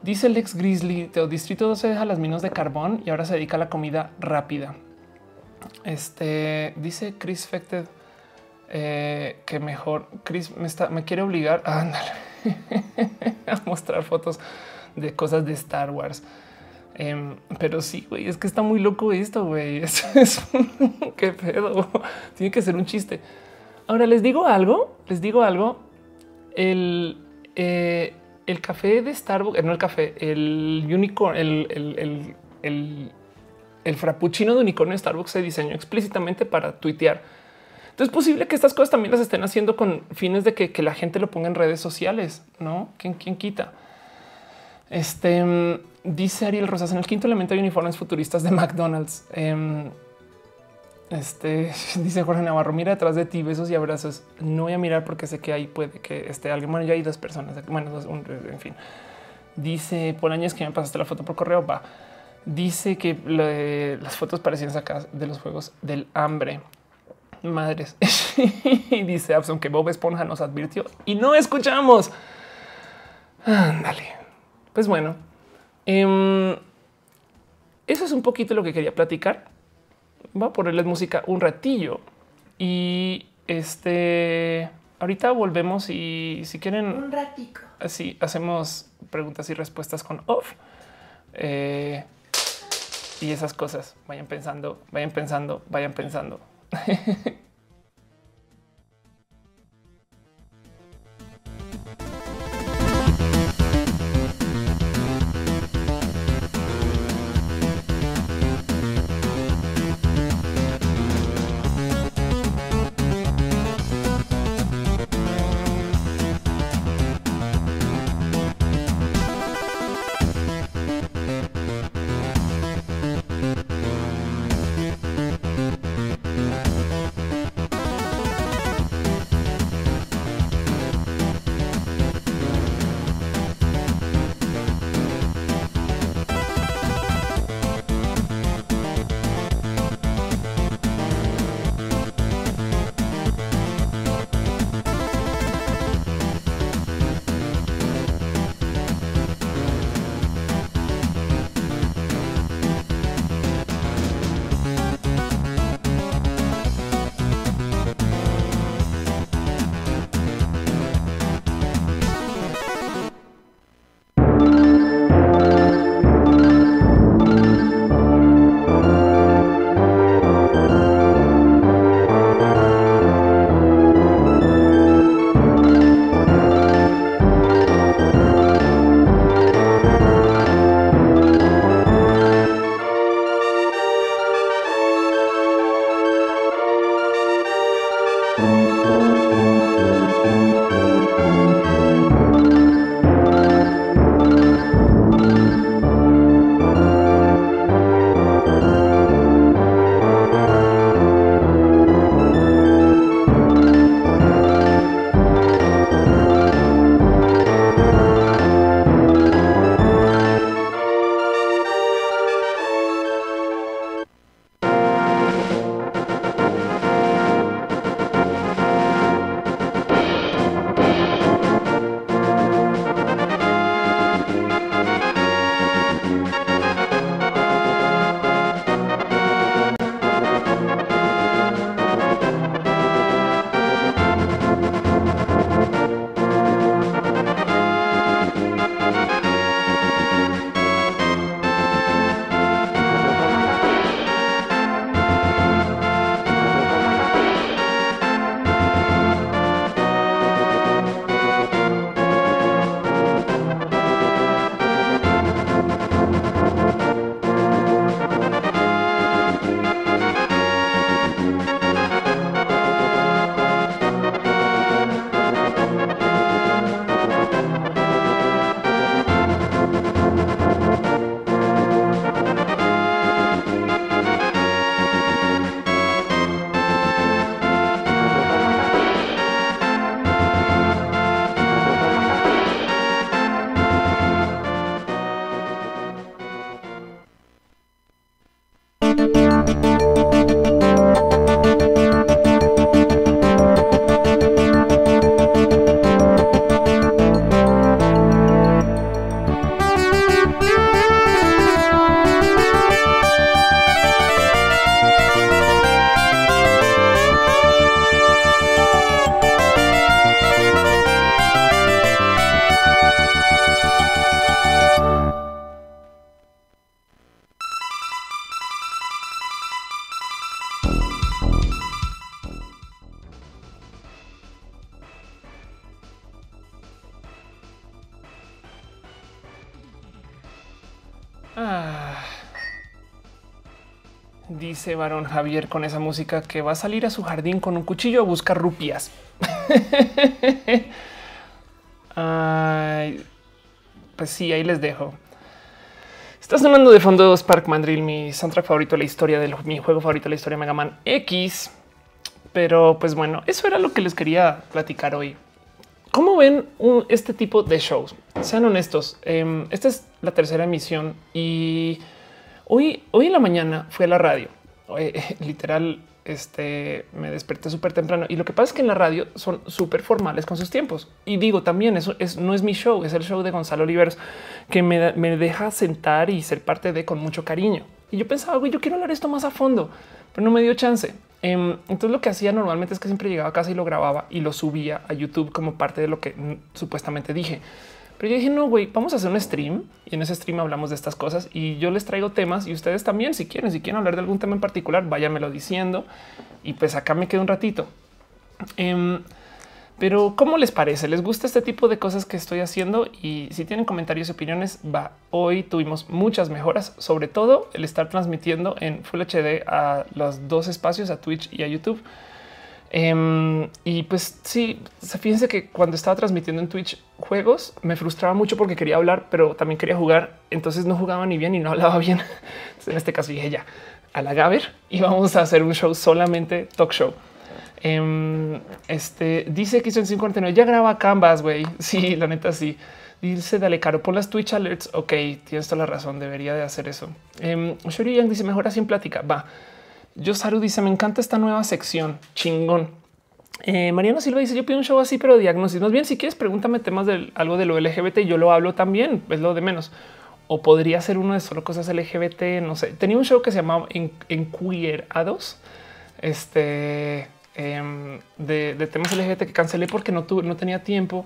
Dice el ex Grizzly, Teo Distrito 12 deja las minas de carbón y ahora se dedica a la comida rápida. Este dice Chris Fected eh, que mejor Chris me está, me quiere obligar a, a mostrar fotos de cosas de Star Wars. Em, pero sí, güey, es que está muy loco esto, güey. Es, es qué pedo. Tiene que ser un chiste. Ahora les digo algo, les digo algo. El, eh, el café de Starbucks, no el café, el unicorn, el, el, el el frappuccino de unicornio de Starbucks se diseñó explícitamente para tuitear. Entonces es posible que estas cosas también las estén haciendo con fines de que, la gente lo ponga en redes sociales, ¿no? ¿Quién, quién quita? Este mm, dice Ariel Rosas en el quinto elemento de uniformes futuristas de McDonald's. Em, este dice Jorge Navarro, mira detrás de ti, besos y abrazos. No voy a mirar porque sé que ahí puede que esté alguien. Bueno, ya hay dos personas. Bueno, en fin. Dice Polañez que me pasaste la foto por correo. Va dice que las fotos parecían sacadas de los juegos del hambre. Madres. y dice Abson que Bob Esponja nos advirtió y no escuchamos. Dale. Pues bueno, em, eso es un poquito lo que quería platicar. voy a ponerles música un ratillo y este ahorita volvemos y si quieren un ratico así hacemos preguntas y respuestas con off eh, y esas cosas. Vayan pensando, vayan pensando, vayan pensando. dice varón Javier con esa música que va a salir a su jardín con un cuchillo a buscar rupias. pues sí, ahí les dejo. Está sonando de fondo Spark Mandrill, mi soundtrack favorito de la historia de mi juego favorito de la historia Mega Man X. Pero pues bueno, eso era lo que les quería platicar hoy. ¿Cómo ven este tipo de shows? Sean honestos. Em, esta es la tercera emisión y hoy, hoy en la mañana fui a la radio literal, este me desperté súper temprano y lo que pasa es que en la radio son súper formales con sus tiempos. Y digo también eso es, no es mi show, es el show de Gonzalo Oliveros que me, deja sentar y ser parte de con mucho cariño. Y yo pensaba, güey, yo quiero hablar esto más a fondo, pero no me dio chance. Em, entonces lo que hacía normalmente es que siempre llegaba a casa y lo grababa y lo subía a YouTube como parte de lo que supuestamente dije. Pero yo dije, no, güey, vamos a hacer un stream y en ese stream hablamos de estas cosas y yo les traigo temas y ustedes también, si quieren, si quieren hablar de algún tema en particular, váyanmelo diciendo y pues acá me quedo un ratito. Em, pero ¿cómo les parece? ¿Les gusta este tipo de cosas que estoy haciendo? Y si tienen comentarios y opiniones, va. Hoy tuvimos muchas mejoras, sobre todo el estar transmitiendo en Full HD a los dos espacios, a Twitch y a YouTube. Em, y pues sí, fíjense que cuando estaba transmitiendo en Twitch juegos me frustraba mucho porque quería hablar, pero también quería jugar. Entonces no jugaba ni bien y no hablaba bien. en este caso dije ya a la Gaber y vamos a hacer un show solamente talk show. Em, este dice que en 549 ya graba Canvas, güey. Sí, la neta, sí. Dice dale caro, pon las Twitch alerts. Ok, tienes toda la razón. Debería de hacer eso. Um, Shuri Yang dice mejor así en plática. Va. Yosaru dice me encanta esta nueva sección. Chingón. Eh, Mariano Silva dice yo pido un show así, pero diagnosis. Más bien, si quieres, pregúntame temas de algo de lo LGBT y yo lo hablo también. Es lo de menos. O podría ser uno de solo cosas LGBT. No sé. Tenía un show que se llamaba en, en Queer A2. Este Em, de, temas LGBT que cancelé porque no tuve, no tenía tiempo.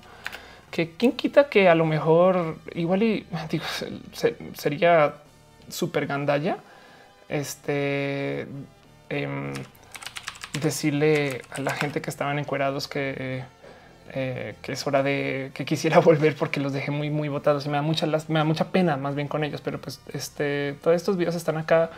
Que quién quita que a lo mejor igual y sería súper gandalla. Este em, decirle a la gente que estaban encuerados que, eh, que es hora de que quisiera volver porque los dejé muy, muy botados y me da mucha, me da mucha pena más bien con ellos. Pero pues este, todos estos videos están acá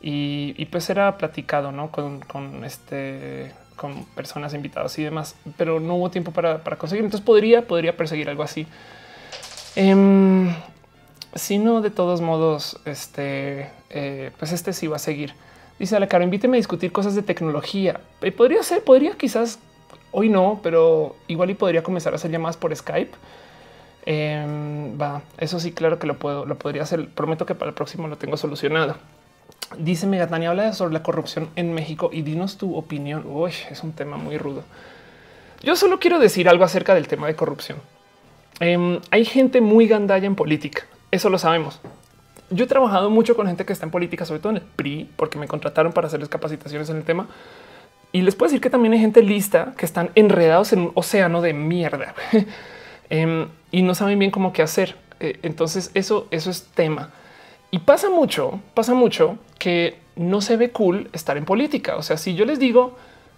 y, pues era platicado ¿no? con, este con personas invitadas y demás, pero no hubo tiempo para, conseguir. Entonces podría, podría perseguir algo así. Eh, si no, de todos modos, este, eh, pues este sí va a seguir. Dice Ale Caro, invíteme a discutir cosas de tecnología. Eh, podría ser, podría quizás hoy no, pero igual y podría comenzar a hacer llamadas por Skype. Em, va, eso sí, claro que lo puedo, lo podría hacer. Prometo que para el próximo lo tengo solucionado. Dice Megatania, habla sobre la corrupción en México y dinos tu opinión. Uy, es un tema muy rudo. Yo solo quiero decir algo acerca del tema de corrupción. Em, hay gente muy gandalla en política, eso lo sabemos. Yo he trabajado mucho con gente que está en política, sobre todo en el PRI, porque me contrataron para hacerles capacitaciones en el tema. Y les puedo decir que también hay gente lista que están enredados en un océano de mierda em, y no saben bien cómo qué hacer. Eh, entonces eso, eso es tema. Y pasa mucho, pasa mucho que no se ve cool estar en política. O sea, si yo les digo,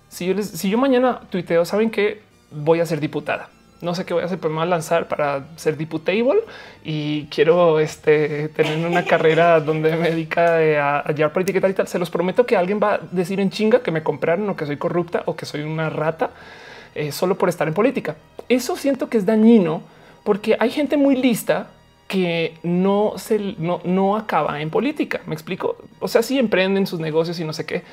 si yo, si yo mañana tuiteo, saben que voy a ser diputada. No sé qué voy a hacer, pero me voy a lanzar para ser diputable y quiero este, tener una carrera donde me dedica a, llevar política y tal y tal. Se los prometo que alguien va a decir en chinga que me compraron o que soy corrupta o que soy una rata eh, solo por estar en política. Eso siento que es dañino porque hay gente muy lista que no se no, acaba en política. Me explico. O sea, sí emprenden sus negocios y no sé qué,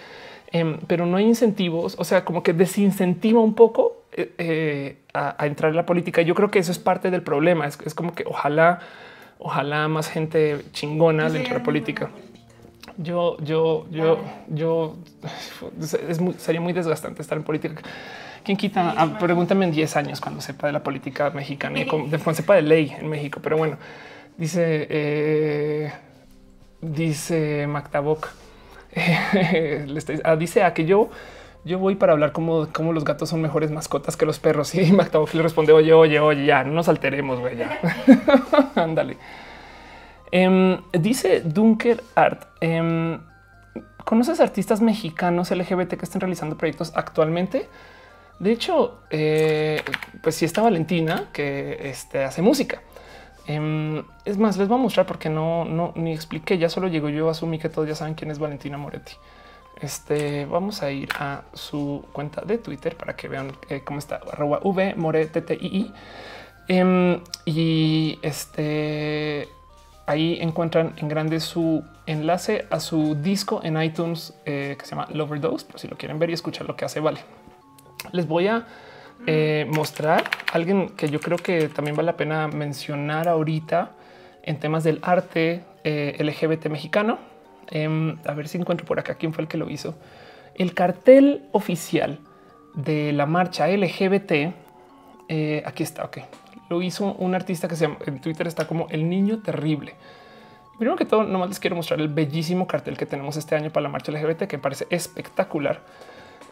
em, pero no hay incentivos. O sea, como que desincentiva un poco eh, eh, a, entrar en la política. Yo creo que eso es parte del problema. Es, como que ojalá, ojalá más gente chingona dentro de la política. Yo, yo, yo, yo, es sería muy desgastante estar en política. ¿Quién quita? Ah, pregúntame en 10 años cuando sepa de la política mexicana y cuando sepa de ley en México. Pero bueno, Dice, eh, dice Mactabok, ah, dice a que yo, yo voy para hablar como, los gatos son mejores mascotas que los perros. Y Mactabok le responde, oye, oye, oye, ya, no nos alteremos, güey, ya. Ándale. Em, dice Dunker Art. Em, ¿Conoces artistas mexicanos LGBT que estén realizando proyectos actualmente? De hecho, eh, pues sí está Valentina que este, hace música. Em, es más, les voy a mostrar porque no, no ni expliqué. Ya solo llegó yo, asumí que todos ya saben quién es Valentina Moretti. Este vamos a ir a su cuenta de Twitter para que vean eh, cómo está arroba v moretti em, y este ahí encuentran en grande su enlace a su disco en iTunes eh, que se llama Loverdose, si lo quieren ver y escuchar lo que hace. Vale, les voy a eh, mostrar alguien que yo creo que también vale la pena mencionar ahorita en temas del arte eh, LGBT mexicano. Em, a ver si encuentro por acá quién fue el que lo hizo. El cartel oficial de la marcha LGBT. Eh, aquí está. Ok, lo hizo un artista que se llama, en Twitter está como el niño terrible Primero que todo, nomás les quiero mostrar el bellísimo cartel que tenemos este año para la marcha LGBT, que parece espectacular.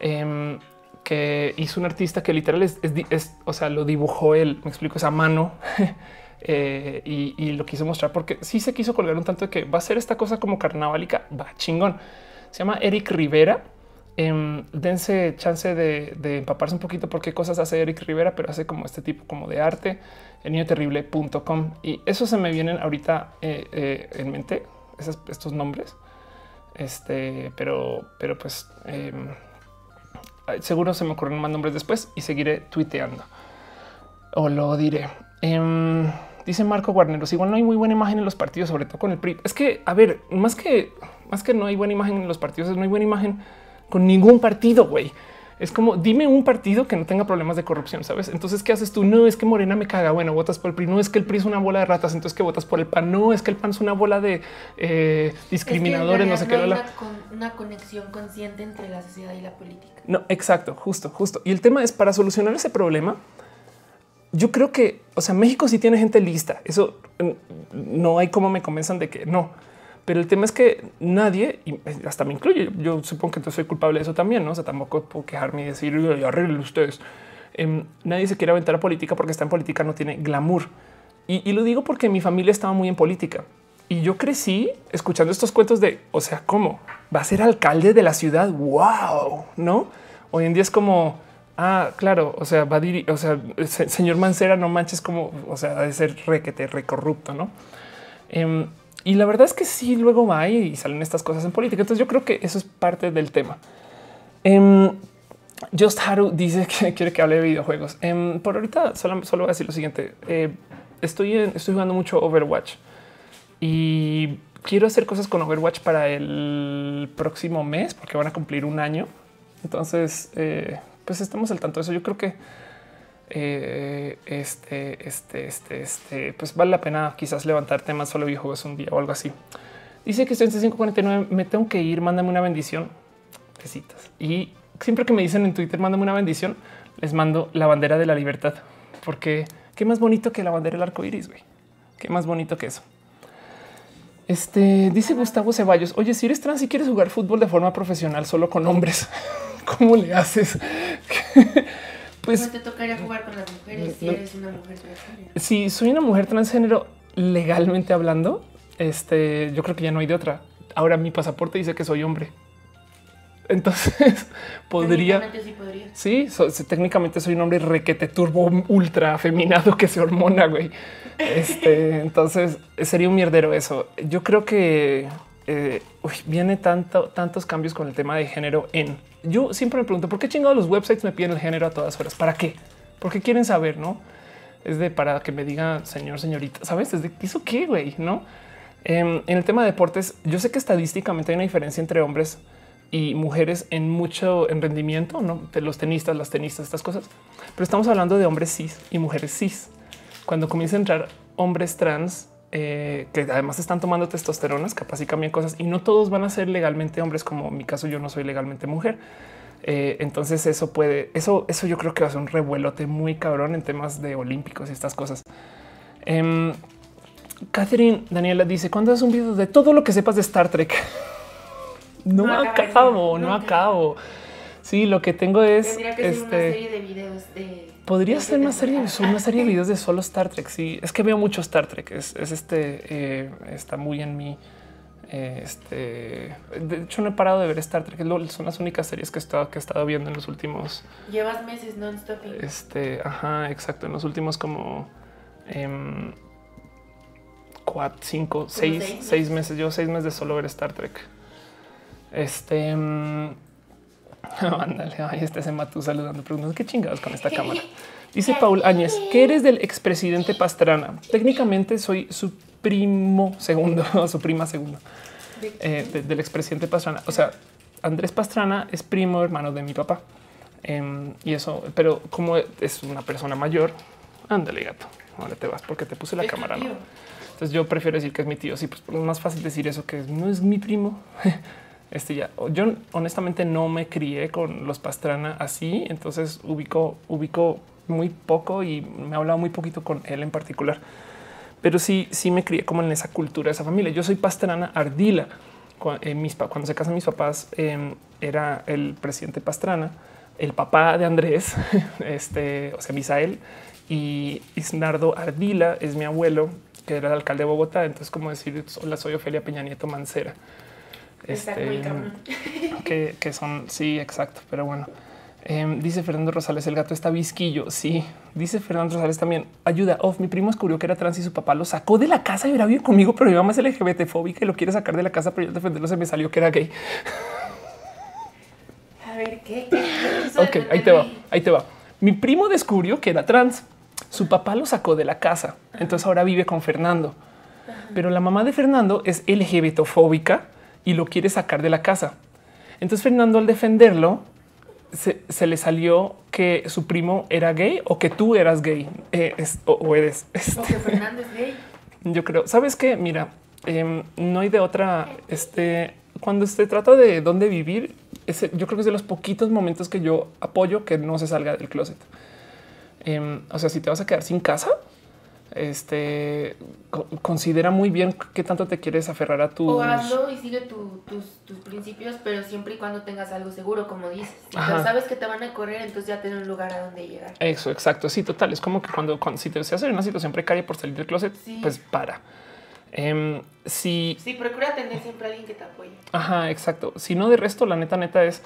Em, que hizo un artista que literal es, o sea, lo dibujó él, me explico, esa mano eh, y, lo quiso mostrar porque sí se quiso colgar un tanto de que va a ser esta cosa como carnavalica, va chingón. Se llama Eric Rivera. Em, dense chance de, empaparse un poquito por qué cosas hace Eric Rivera, pero hace como este tipo como de arte en niñoterrible.com y eso se me vienen ahorita eh, eh, en mente estos nombres. Este, pero, pero pues em, seguro se me ocurren más nombres después y seguiré tuiteando o lo diré. Em, dice Marco Guarneros, igual no hay muy buena imagen en los partidos, sobre todo con el PRI. Es que, a ver, más que, más que no hay buena imagen en los partidos, no hay buena imagen con ningún partido, güey. Es como dime un partido que no tenga problemas de corrupción, sabes? Entonces, ¿qué haces tú? No es que Morena me caga. Bueno, votas por el PRI. No es que el PRI es una bola de ratas. Entonces, que votas por el PAN. No es que el PAN es una bola de eh, discriminadores. no sé qué. Una, una conexión consciente entre la sociedad y la política. No, exacto, justo, justo. Y el tema es para solucionar ese problema. Yo creo que, o sea, México sí tiene gente lista. Eso mm, no hay como me convenzan de que no pero el tema es que nadie, y hasta me incluye, yo supongo que soy culpable de eso también, ¿no? O sea, tampoco puedo quejarme y decir, arreglen ustedes. Em, nadie se quiere aventar a política porque está en política no tiene glamour. Y, lo digo porque mi familia estaba muy en política. Y yo crecí escuchando estos cuentos de, o sea, ¿cómo? ¿Va a ser alcalde de la ciudad? ¡Wow! ¿No? Hoy en día es como, ah, claro, o sea, va a dirigir, o sea, señor Mancera, no manches como, o sea, de ser requete, recorrupto, ¿no? Em, y la verdad es que sí, luego va y salen estas cosas en política. Entonces yo creo que eso es parte del tema. Em, Just Haru dice que quiere que hable de videojuegos. Em, por ahorita solo, solo, voy a decir lo siguiente. Eh, estoy, estoy jugando mucho Overwatch y quiero hacer cosas con Overwatch para el próximo mes porque van a cumplir un año. Entonces, eh, pues estamos al tanto de eso. Yo creo que eh, este, este, este, este, pues vale la pena quizás levantar temas solo videojuegos un día o algo así. Dice que estoy en 549, me tengo que ir, mándame una bendición. Besitas. Y siempre que me dicen en Twitter, mándame una bendición, les mando la bandera de la libertad, porque qué más bonito que la bandera del arco iris, güey. Qué más bonito que eso. Este dice Gustavo Ceballos. Oye, si eres trans y quieres jugar fútbol de forma profesional solo con hombres, ¿cómo le haces? Pues te tocaría jugar con las mujeres si eres una mujer transgénero. Si soy una mujer transgénero, legalmente hablando, este, yo creo que ya no hay de otra. Ahora mi pasaporte dice que soy hombre. Entonces podría. Técnicamente sí Sí, técnicamente soy un hombre requete turbo ultra afeminado que se hormona, güey. Este, entonces sería un mierdero eso. Yo creo que eh, viene tanto, tantos cambios con el tema de género en. Yo siempre me pregunto por qué chingados los websites me piden el género a todas horas. ¿Para qué? Porque quieren saber, no? Es de para que me diga señor, señorita, sabes? Es de eso qué, güey, no? Em, en el tema de deportes, yo sé que estadísticamente hay una diferencia entre hombres y mujeres en mucho en rendimiento, no de los tenistas, las tenistas, estas cosas, pero estamos hablando de hombres cis y mujeres cis. Cuando comienza a entrar hombres trans, eh, que además están tomando testosteronas, capaz y cambian cosas y no todos van a ser legalmente hombres, como en mi caso yo no soy legalmente mujer. Eh, entonces eso puede, eso, eso yo creo que va a ser un revuelote muy cabrón en temas de olímpicos y estas cosas. Eh, Catherine Daniela dice, ¿cuándo es un video de todo lo que sepas de Star Trek? no, acabo, no acabo. Sí, lo que tengo es este, una serie de videos de Podría ser una serie, una serie de videos de solo Star Trek. Sí, es que veo mucho Star Trek. Es, este, eh, está muy en mí. Eh, este, de hecho, no he parado de ver Star Trek. Son las únicas series que he estado, que he estado viendo en los últimos. Llevas meses non-stop. Este, ajá, exacto. En los últimos como em, cuatro, cinco, seis, seis, meses. Yo seis meses de solo ver Star Trek. Este. Em, Ándale, ahí está ese Matú saludando, preguntando qué chingados con esta cámara. Dice Paul Áñez, que eres del expresidente Pastrana. Técnicamente soy su primo segundo o su prima segundo eh, del expresidente Pastrana. O sea, Andrés Pastrana es primo hermano de mi papá. Em, y eso, pero como es una persona mayor, ándale gato, ahora te vas porque te puse la cámara. ¿no? Entonces yo prefiero decir que es mi tío. Sí, pues es más fácil decir eso que no es mi primo. Este ya, yo honestamente no me crié con los Pastrana así, entonces ubico, ubico muy poco y me he hablado muy poquito con él en particular. pero sí, sí me crié como en esa cultura, esa familia. Yo soy pastrana ardila. Cuando, mis, cuando se casan mis papás, em, era el presidente Pastrana, el papá de Andrés, este, o sea, Misael y Isnardo Ardila es mi abuelo, que era el alcalde de Bogotá. Entonces, como decir, hola, soy Ofelia Peña Nieto Mancera. Este, que, que, son, sí, exacto. Pero bueno, em, dice Fernando Rosales, el gato está visquillo. Sí, dice Fernando Rosales también. Ayuda, off, mi primo descubrió que era trans y su papá lo sacó de la casa y era bien conmigo, pero mi mamá es LGBT fóbica y lo quiere sacar de la casa, pero yo defenderlo se me salió que era gay. A ver, ¿qué? ok, ahí te va, ahí te va. Mi primo descubrió que era trans. Su papá lo sacó de la casa, entonces ahora vive con Fernando. Pero la mamá de Fernando es LGBTfóbica y lo quiere sacar de la casa. Entonces Fernando al defenderlo se, le salió que su primo era gay o que tú eras gay eh, o, eres. Este. O que Fernando es gay. Yo creo, sabes que mira, em, no hay de otra. Este cuando se trata de dónde vivir, ese, yo creo que es de los poquitos momentos que yo apoyo que no se salga del closet. Em, o sea, si te vas a quedar sin casa, este considera muy bien qué tanto te quieres aferrar a tu o hazlo y sigue tus, principios, pero siempre y cuando tengas algo seguro, como dices. Si sabes que te van a correr, entonces ya tienes un lugar a donde llegar. Eso, exacto. Sí, total. Es como que cuando, si te deseas en una situación precaria por salir del closet, pues para. Eh, si sí, procura tener siempre a alguien que te apoye. Ajá, exacto. Si no, de resto, la neta, neta es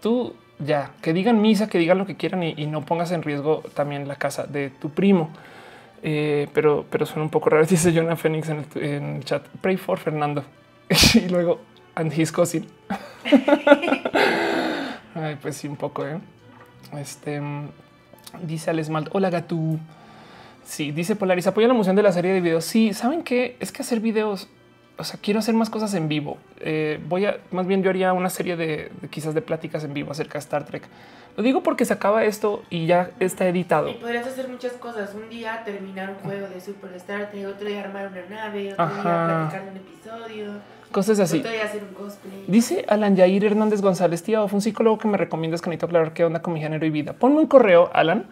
tú ya que digan misa, que digan lo que quieran y, no pongas en riesgo también la casa de tu primo. Eh, pero, pero suena un poco raro. Dice Jonah Phoenix en el, chat. Pray for Fernando y luego and his cousin. Ay, pues sí, un poco. ¿eh? Este dice al esmalte. Hola, Gatú. Sí, dice Polaris, apoya la emoción de la serie de videos. Sí, ¿saben qué? Es que hacer videos, o sea, quiero hacer más cosas en vivo. Eh, voy a, más bien yo haría una serie de, quizás de pláticas en vivo acerca de Star Trek. Lo digo porque se acaba esto y ya está editado. Y podrías hacer muchas cosas. Un día terminar un juego de Super Star Trek, otro día armar una nave, otro día platicar un episodio. Cosas así. Otro día hacer un cosplay. Dice Alan Yair Hernández González, tío, fue un psicólogo que me recomiendas que necesito aclarar qué onda con mi género y vida. Ponme un correo, Alan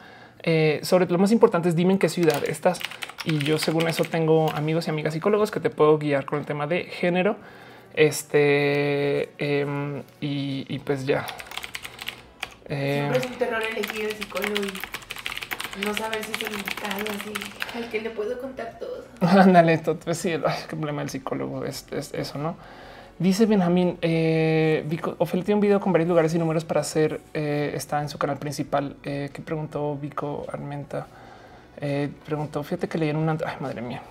eh, sobre lo más importante es dime en qué ciudad estás. Y yo según eso tengo amigos y amigas psicólogos que te puedo guiar con el tema de género. Este em, y, pues ya. Siempre es un terror elegir el psicólogo y no saber si es el así al que le puedo contar todo. Ándale, pues sí, el, problema del psicólogo es eso, ¿no? Dice Benjamín, eh, Vico, tiene un video con varios lugares y números para hacer. Eh, está en su canal principal. Eh, que preguntó Vico Armenta. Eh, preguntó, fíjate que leí en una. Ay, madre mía,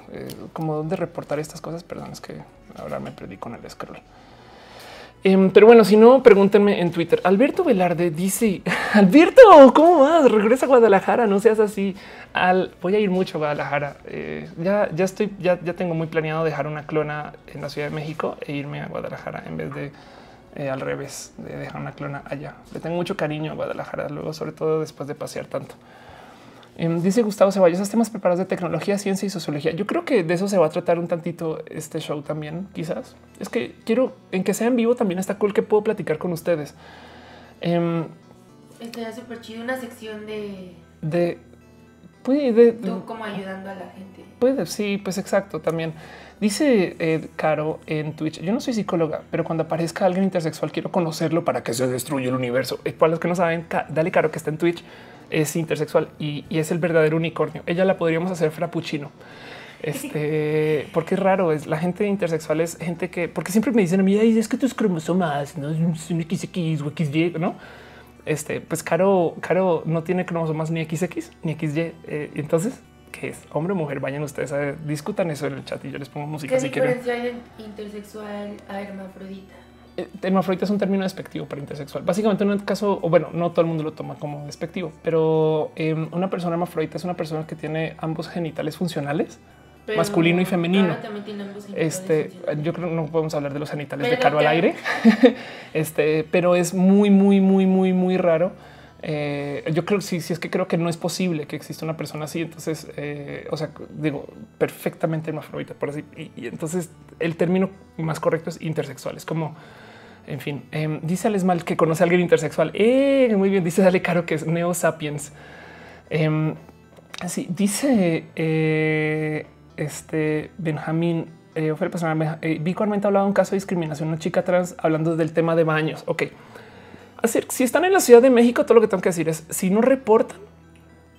como dónde reportar estas cosas. Perdón, es que ahora me perdí con el scroll. Em, pero bueno, si no, pregúntenme en Twitter. Alberto Velarde dice: Alberto, ¿cómo vas? Regresa a Guadalajara, no seas así. Al, voy a ir mucho a Guadalajara. Eh, ya, ya estoy, ya, ya tengo muy planeado dejar una clona en la Ciudad de México e irme a Guadalajara en vez de eh, al revés, de dejar una clona allá. Le tengo mucho cariño a Guadalajara, luego, sobre todo después de pasear tanto. Em, dice Gustavo Ceballos, ¿Estás temas preparados de tecnología, ciencia y sociología. Yo creo que de eso se va a tratar un tantito este show también, quizás. Es que quiero, en que sea en vivo también está cool que puedo platicar con ustedes. Eh, Estaría súper chido una sección de... De... Puede, Tú como ayudando a la gente. Puede, sí, pues exacto, también. Dice eh, Caro en Twitch, yo no soy psicóloga, pero cuando aparezca alguien intersexual quiero conocerlo para que se destruya el universo. Y para los que no saben, dale Caro que está en Twitch es intersexual y, es el verdadero unicornio. Ella la podríamos hacer frappuccino. Este, porque es raro, es la gente intersexual es gente que, porque siempre me dicen a mí, es que tus cromosomas no es un XX o XY, no? Este, pues Caro, Caro no tiene cromosomas ni XX ni XY. Eh, entonces, ¿qué es? Hombre o mujer, vayan ustedes a discutan eso en el chat y yo les pongo música ¿Qué si diferencia hay intersexual a hermafrodita? Hermafrodita es un término despectivo para intersexual. Básicamente, en un caso, o bueno, no todo el mundo lo toma como despectivo, pero em, una persona hermafrodita es una persona que tiene ambos genitales funcionales. masculino y femenino. este, yo creo que no podemos hablar de los genitales de Caro al aire. este, pero es muy, muy, muy, muy, muy raro. Eh, yo creo que sí, sí es que creo que no es posible que exista una persona así. Entonces, eh, o sea, digo perfectamente hermafrodita por así. Y, entonces el término más correcto es intersexual. Es como en fin, eh, dice Alex Mal que conoce a alguien intersexual. Eh, muy bien, dice Dale Caro que es Neo Sapiens. Así dice eh, este Benjamín eh, personal, eh, Vico Armenta hablaba de un caso de discriminación, una chica trans hablando del tema de baños. Ok. Así, si están en la Ciudad de México, todo lo que tengo que decir es si no reportan,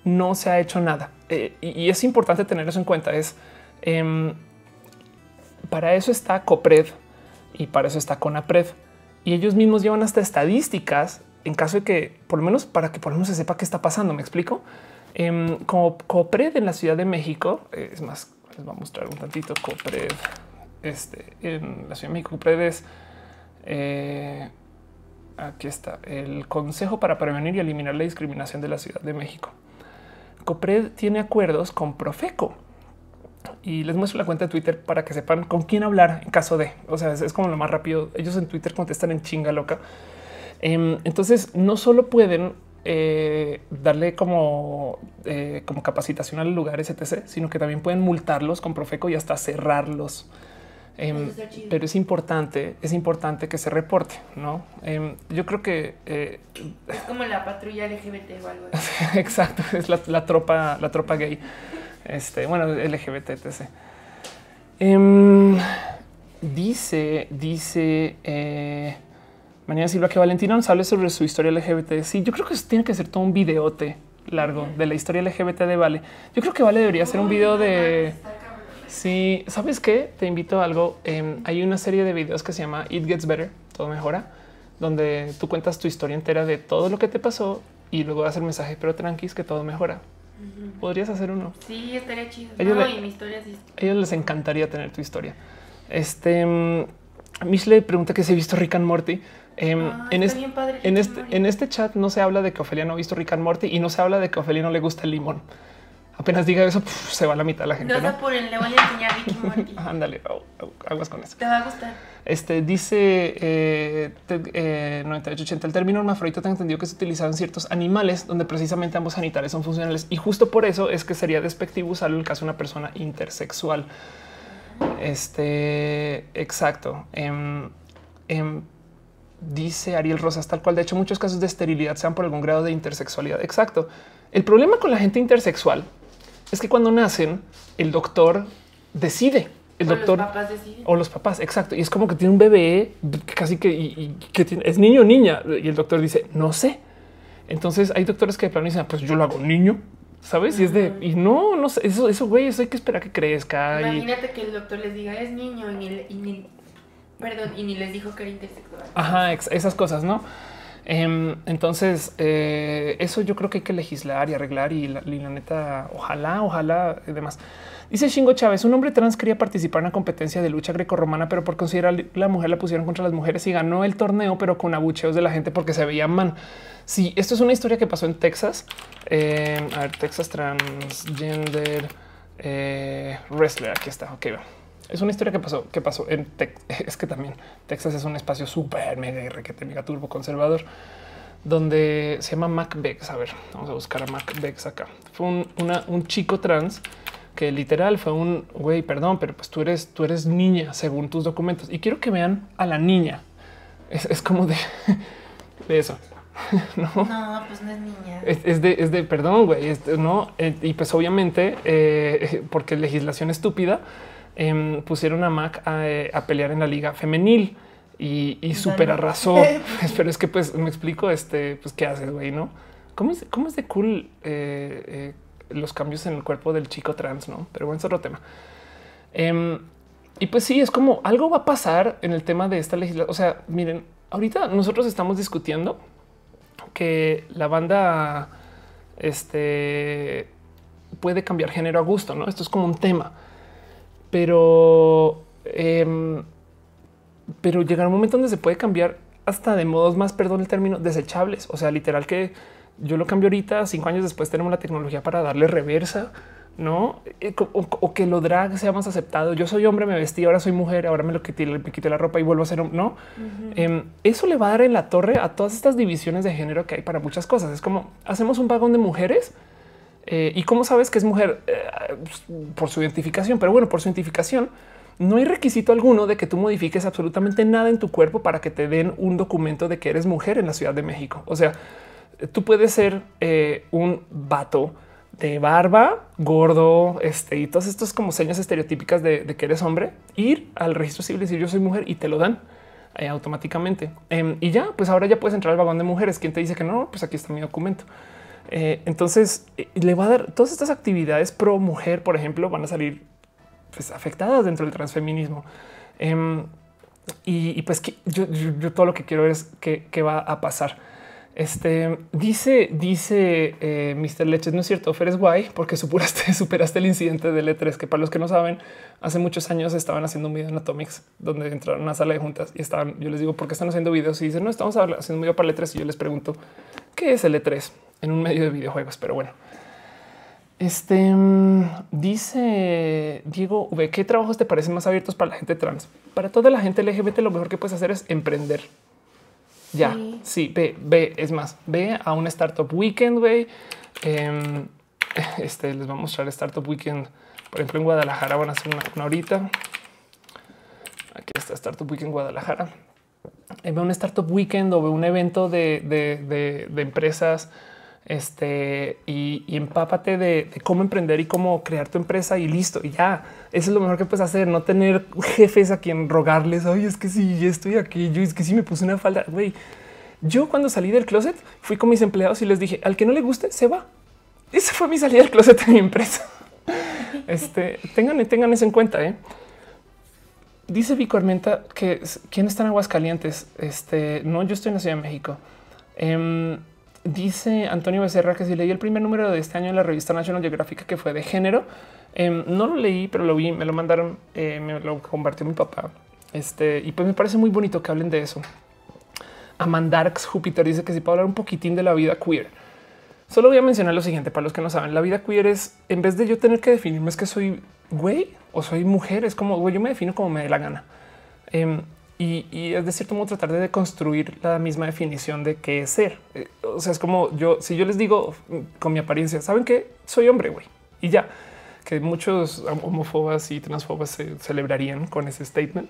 no se ha hecho nada. Y, es importante tener eso en cuenta. Es em, para eso está COPRED y para eso está CONAPRED. Y ellos mismos llevan hasta estadísticas en caso de que, por lo menos para que por lo menos se sepa qué está pasando. Me explico. Em, como COPRED en la Ciudad de México, eh, es más, les voy a mostrar un tantito COPRED. Este en la Ciudad de México, COPRED es eh, aquí está el Consejo para prevenir y eliminar la discriminación de la Ciudad de México. COPRED tiene acuerdos con Profeco y les muestro la cuenta de Twitter para que sepan con quién hablar en caso de, o sea, es, como lo más rápido. Ellos en Twitter contestan en chinga loca. Em, entonces no solo pueden eh, darle como, eh, como capacitación al lugar, etc., sino que también pueden multarlos con Profeco y hasta cerrarlos. Em, pero es importante, es importante que se reporte, ¿no? Em, yo creo que eh, es como la patrulla LGBT o algo. Exacto, es la, tropa, la tropa gay. Este, bueno, LGBT, etc. Em, dice, dice eh, Mañana Silva que Valentina nos hable sobre su historia LGBT. Sí, yo creo que eso tiene que ser todo un videote largo de la historia LGBT de Vale. Yo creo que Vale debería ser un video de Sí, ¿sabes qué? Te invito a algo. Em, hay una serie de videos que se llama It Gets Better, todo mejora, donde tú cuentas tu historia entera de todo lo que te pasó y luego das el mensaje, pero tranquis que todo mejora. Podrías hacer uno. Sí, estaría chido. Ellos, mi historia ellos les encantaría tener tu historia. Este Mish le pregunta que si he visto Rick and Morty. Em, ah, en, este, en, este, en este chat no se habla de que Ofelia no ha visto Rick and Morty y no se habla de que Ofelia no le gusta el limón apenas diga eso, se va la mitad de la gente. No, ¿no? le voy a enseñar a Ricky Morty. Ándale, aguas con eso. Te va a gustar. Este dice eh, eh, 9880. El término hermafrodita tengo entendido que se utiliza en ciertos animales donde precisamente ambos sanitarios son funcionales y justo por eso es que sería despectivo usarlo en el caso de una persona intersexual. Este exacto. Em, em, dice Ariel Rosas, tal cual. De hecho, muchos casos de esterilidad sean por algún grado de intersexualidad. Exacto. El problema con la gente intersexual es que cuando nacen, el doctor decide. El doctor los papás deciden. o los papás, exacto. Y es como que tiene un bebé casi que, que es niño o niña. Y el doctor dice, no sé. Entonces hay doctores que de plano dicen, pues yo lo hago niño, sabes? Y es de, y no, no sé, eso, eso, güey, eso hay que esperar que crezca. Imagínate que el doctor les diga, es niño y ni, perdón, y ni les dijo que era intersexual. Ajá, esas cosas, ¿no? Em, entonces, eh, eso yo creo que hay que legislar y arreglar y la, neta, ojalá, ojalá y demás. Dice Shingo Chávez, un hombre trans quería participar en una competencia de lucha grecorromana, pero por considerar la mujer la pusieron contra las mujeres y ganó el torneo, pero con abucheos de la gente porque se veían man. Sí, esto es una historia que pasó en Texas. Em, a ver, Texas transgender eh, wrestler. Aquí está. Ok, va. Es una historia que pasó, que pasó en Texas. Es que también Texas es un espacio súper mega requete mega turbo conservador donde se llama Macbex. A ver, vamos a buscar a Macbex acá. Fue un, un chico trans que literal fue un güey, perdón, pero pues tú eres, tú eres niña según tus documentos y quiero que vean a la niña. Es, como de, de eso. no, no, pues no es niña. Es, de, es de, perdón, güey. no, eh, y pues obviamente, eh, porque legislación estúpida, Em, pusieron a Mac eh, a, pelear en la liga femenil y, y súper arrasó. Pero es que pues me explico este, pues qué haces, güey, ¿no? ¿Cómo es, cómo es de cool eh, eh, los cambios en el cuerpo del chico trans, no? Pero bueno, es otro tema. Em, y pues sí, es como algo va a pasar en el tema de esta legislación. O sea, miren, ahorita nosotros estamos discutiendo que la banda este, puede cambiar género a gusto, ¿no? Esto es como un tema pero, em, pero llegará un momento donde se puede cambiar hasta de modos más, perdón el término, desechables. O sea, literal que yo lo cambio ahorita, cinco años después tenemos la tecnología para darle reversa, no? Eh, o, que lo drag sea más aceptado. Yo soy hombre, me vestí, ahora soy mujer, ahora me lo quité, me quité la ropa y vuelvo a ser no. Em, eso le va a dar en la torre a todas estas divisiones de género que hay para muchas cosas. Es como hacemos un vagón de mujeres eh, ¿Y cómo sabes que es mujer? Eh, por su identificación. Pero bueno, por su identificación, no hay requisito alguno de que tú modifiques absolutamente nada en tu cuerpo para que te den un documento de que eres mujer en la Ciudad de México. O sea, tú puedes ser eh, un vato de barba, gordo, este y todos estos como señas estereotípicas de, que eres hombre, ir al registro civil y decir yo soy mujer y te lo dan automáticamente. Em, y ya, pues ahora ya puedes entrar al vagón de mujeres. ¿Quién te dice que no? Pues aquí está mi documento. Eh, entonces eh, le va a dar todas estas actividades pro mujer, por ejemplo, van a salir pues, afectadas dentro del transfeminismo. Em, y, pues yo, todo lo que quiero es que, va a pasar. Este dice, dice eh, Mr. Leches, no es cierto, Fer es guay porque superaste, superaste el incidente del E3, que para los que no saben, hace muchos años estaban haciendo un video en Atomics donde entraron a una sala de juntas y estaban. Yo les digo, ¿por qué están haciendo videos? Y dicen, no, estamos haciendo un video para el E3. Y yo les pregunto, ¿qué es el E3 en un medio de videojuegos? Pero bueno, este mm, dice Diego V. ¿Qué trabajos te parecen más abiertos para la gente trans? Para toda la gente LGBT, lo mejor que puedes hacer es emprender. Ya, sí, ve, ve, es más, ve a un startup weekend, güey. Em, este les voy a mostrar Startup Weekend. Por ejemplo, en Guadalajara van a hacer una, horita. Aquí está Startup Weekend Guadalajara. Eh, ve un Startup Weekend o ve un evento de, de, de empresas este y, empápate de, cómo emprender y cómo crear tu empresa y listo. Y ya eso es lo mejor que puedes hacer. No tener jefes a quien rogarles. Ay, es que si sí, estoy aquí, yo es que si me puse una falda. Güey, yo cuando salí del closet fui con mis empleados y les dije al que no le guste se va. Esa fue mi salida del closet de mi empresa. Este tengan, tengan eso en cuenta. ¿eh? Dice Vico Armenta que quién está en Aguascalientes. Este no, yo estoy en la Ciudad de México. Em, Dice Antonio Becerra que si leí el primer número de este año en la revista National Geographic que fue de género, em, no lo leí, pero lo vi, me lo mandaron, eh, me lo compartió mi papá. Este y pues me parece muy bonito que hablen de eso. Amandarx Júpiter dice que si puedo hablar un poquitín de la vida queer. Solo voy a mencionar lo siguiente para los que no saben. La vida queer es en vez de yo tener que definirme es que soy güey o soy mujer, es como güey, yo me defino como me dé la gana. Em, y, es de cierto modo tratar de construir la misma definición de qué es ser. Eh, o sea, es como yo, si yo les digo con mi apariencia, saben que soy hombre, güey, y ya que muchos homófobas y transfobas se celebrarían con ese statement.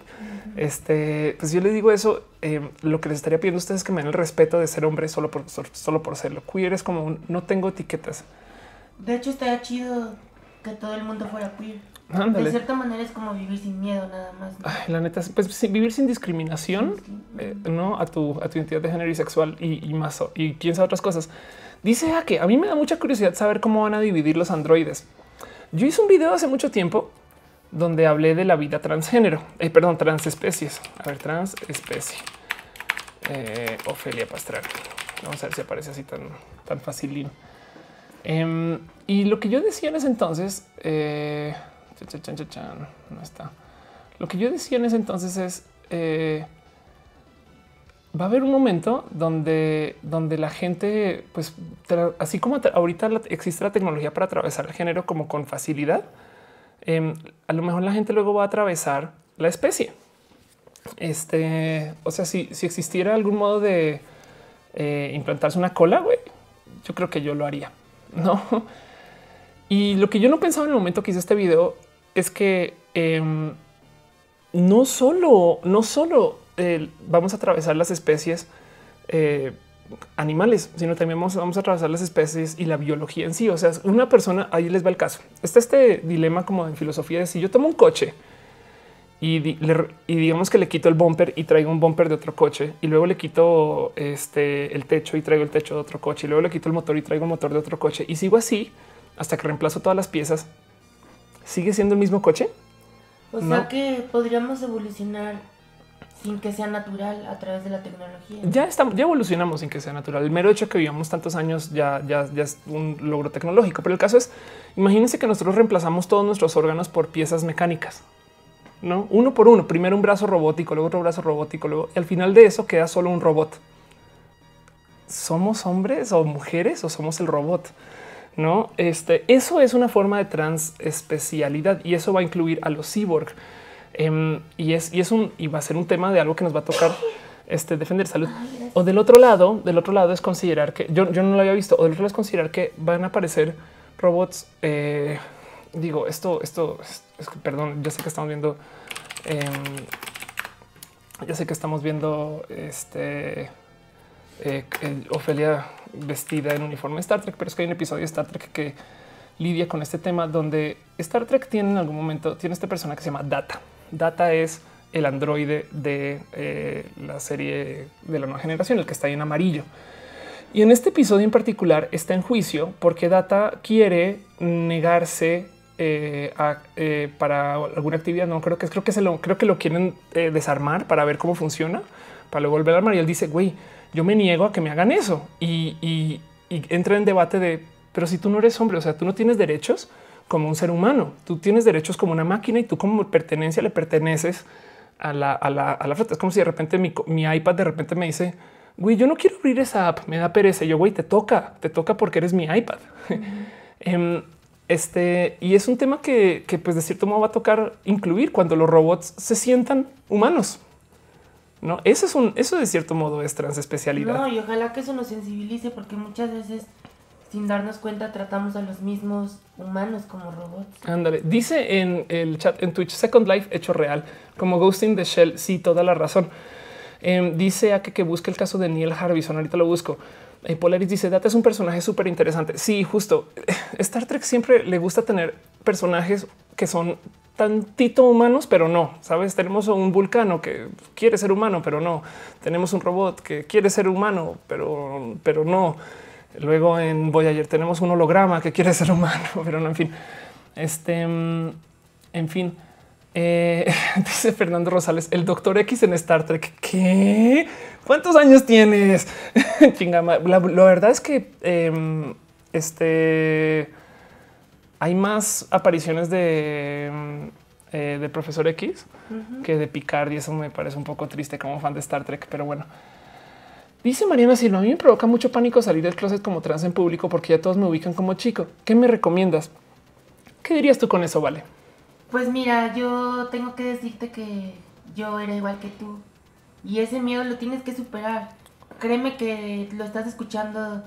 Este, pues yo les digo eso. Eh, lo que les estaría pidiendo a ustedes es que me den el respeto de ser hombre solo por solo por serlo. Queer es como un, no tengo etiquetas. De hecho, estaría chido que todo el mundo fuera queer. De cierta manera es como vivir sin miedo, nada más. la neta, pues vivir sin discriminación, eh, no a tu, a tu identidad de género y sexual y, más y piensa otras cosas. Dice a que a mí me da mucha curiosidad saber cómo van a dividir los androides. Yo hice un video hace mucho tiempo donde hablé de la vida transgénero, eh, perdón, transespecies. A ver, transespecie. Eh, Ofelia Pastral. Vamos a ver si aparece así tan, tan facilín. Em, y lo que yo decía en ese entonces, eh, no está. Lo que yo decía en ese entonces es eh, va a haber un momento donde, donde la gente, pues así como ahorita existe la tecnología para atravesar el género como con facilidad, em, a lo mejor la gente luego va a atravesar la especie. Este, o sea, si, si existiera algún modo de eh, implantarse una cola, güey, yo creo que yo lo haría, no? Y lo que yo no pensaba en el momento que hice este video es que em, no solo, no solo eh, vamos a atravesar las especies eh, animales, sino también vamos, a atravesar las especies y la biología en sí. O sea, una persona, ahí les va el caso. Está este dilema como en filosofía de si yo tomo un coche y, digamos que le quito el bumper y traigo un bumper de otro coche y luego le quito este, el techo y traigo el techo de otro coche y luego le quito el motor y traigo el motor de otro coche y sigo así hasta que reemplazo todas las piezas sigue siendo el mismo coche. O sea que podríamos evolucionar sin que sea natural a través de la tecnología. Ya estamos, ya evolucionamos sin que sea natural. El mero hecho que vivamos tantos años ya, ya, ya es un logro tecnológico. Pero el caso es, imagínense que nosotros reemplazamos todos nuestros órganos por piezas mecánicas. No uno por uno, primero un brazo robótico, luego otro brazo robótico, luego y al final de eso queda solo un robot. ¿Somos hombres o mujeres o somos el robot? No, este, eso es una forma de transespecialidad y eso va a incluir a los cyborg. Em, y es, y es un, y va a ser un tema de algo que nos va a tocar este, defender salud. O del otro lado, del otro lado es considerar que yo, yo no lo había visto. O del otro lado es considerar que van a aparecer robots. Eh, digo, esto, esto es, perdón, ya sé que estamos viendo. Eh, ya sé que estamos viendo este eh, Ofelia vestida en uniforme Star Trek, pero es que hay un episodio de Star Trek que lidia con este tema donde Star Trek tiene en algún momento, tiene esta persona que se llama Data. Data es el androide de eh, la serie de la nueva generación, el que está ahí en amarillo. Y en este episodio en particular está en juicio porque Data quiere negarse eh, eh, para alguna actividad. No creo que creo que se lo creo que lo quieren desarmar para ver cómo funciona, para luego volver a armar. Y él dice, güey, yo me niego a que me hagan eso y, y entra en debate de, pero si tú no eres hombre, o sea, tú no tienes derechos como un ser humano, tú tienes derechos como una máquina y tú como pertenencia le perteneces a la, a la, a la flota. Es como si de repente mi, mi, iPad de repente me dice, güey, yo no quiero abrir esa app, me da pereza. yo, güey, te toca, te toca porque eres mi iPad. Em, este, y es un tema que, que, pues de cierto modo va a tocar incluir cuando los robots se sientan humanos. No, eso es un, eso de cierto modo es transespecialidad. No, y ojalá que eso nos sensibilice porque muchas veces sin darnos cuenta tratamos a los mismos humanos como robots. Ándale, dice en el chat en Twitch Second Life hecho real, como Ghosting the Shell. Sí, toda la razón. Em, dice a que, que busque el caso de Neil Harbison. Ahorita lo busco. Eh, Polaris dice Data es un personaje súper interesante. Sí, justo Star Trek siempre le gusta tener personajes que son tantito humanos, pero no. Sabes, tenemos un vulcano que quiere ser humano, pero no. Tenemos un robot que quiere ser humano, pero, pero no. Luego en Voyager tenemos un holograma que quiere ser humano, pero no, en fin. Este, mm, en fin. Eh, dice Fernando Rosales, el Doctor X en Star Trek. ¿Qué? ¿Cuántos años tienes? Chingama. La, verdad es que em, este hay más apariciones de, mm, eh, de Profesor X que de Picard y eso me parece un poco triste como fan de Star Trek, pero bueno. Dice Mariana Silva, a mí me provoca mucho pánico salir del closet como trans en público porque ya todos me ubican como chico. ¿Qué me recomiendas? ¿Qué dirías tú con eso, Vale? Pues mira, yo tengo que decirte que yo era igual que tú y ese miedo lo tienes que superar. Créeme que lo estás escuchando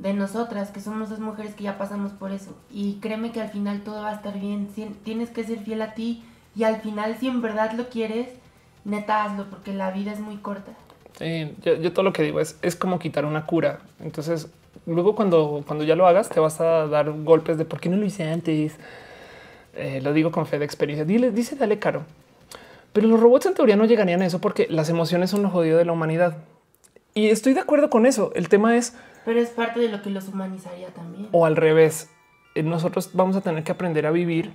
de nosotras, que somos dos mujeres que ya pasamos por eso. Y créeme que al final todo va a estar bien. Tienes que ser fiel a ti y al final si en verdad lo quieres, neta hazlo porque la vida es muy corta yo, todo lo que digo es, es como quitar una cura. Entonces, luego cuando, cuando ya lo hagas, te vas a dar golpes de por qué no lo hice antes. Eh, lo digo con fe de experiencia. Dile, dice, dale caro. Pero los robots en teoría no llegarían a eso porque las emociones son lo jodido de la humanidad. Y estoy de acuerdo con eso. El tema es... Pero es parte de lo que los humanizaría también. O al revés. Eh, nosotros vamos a tener que aprender a vivir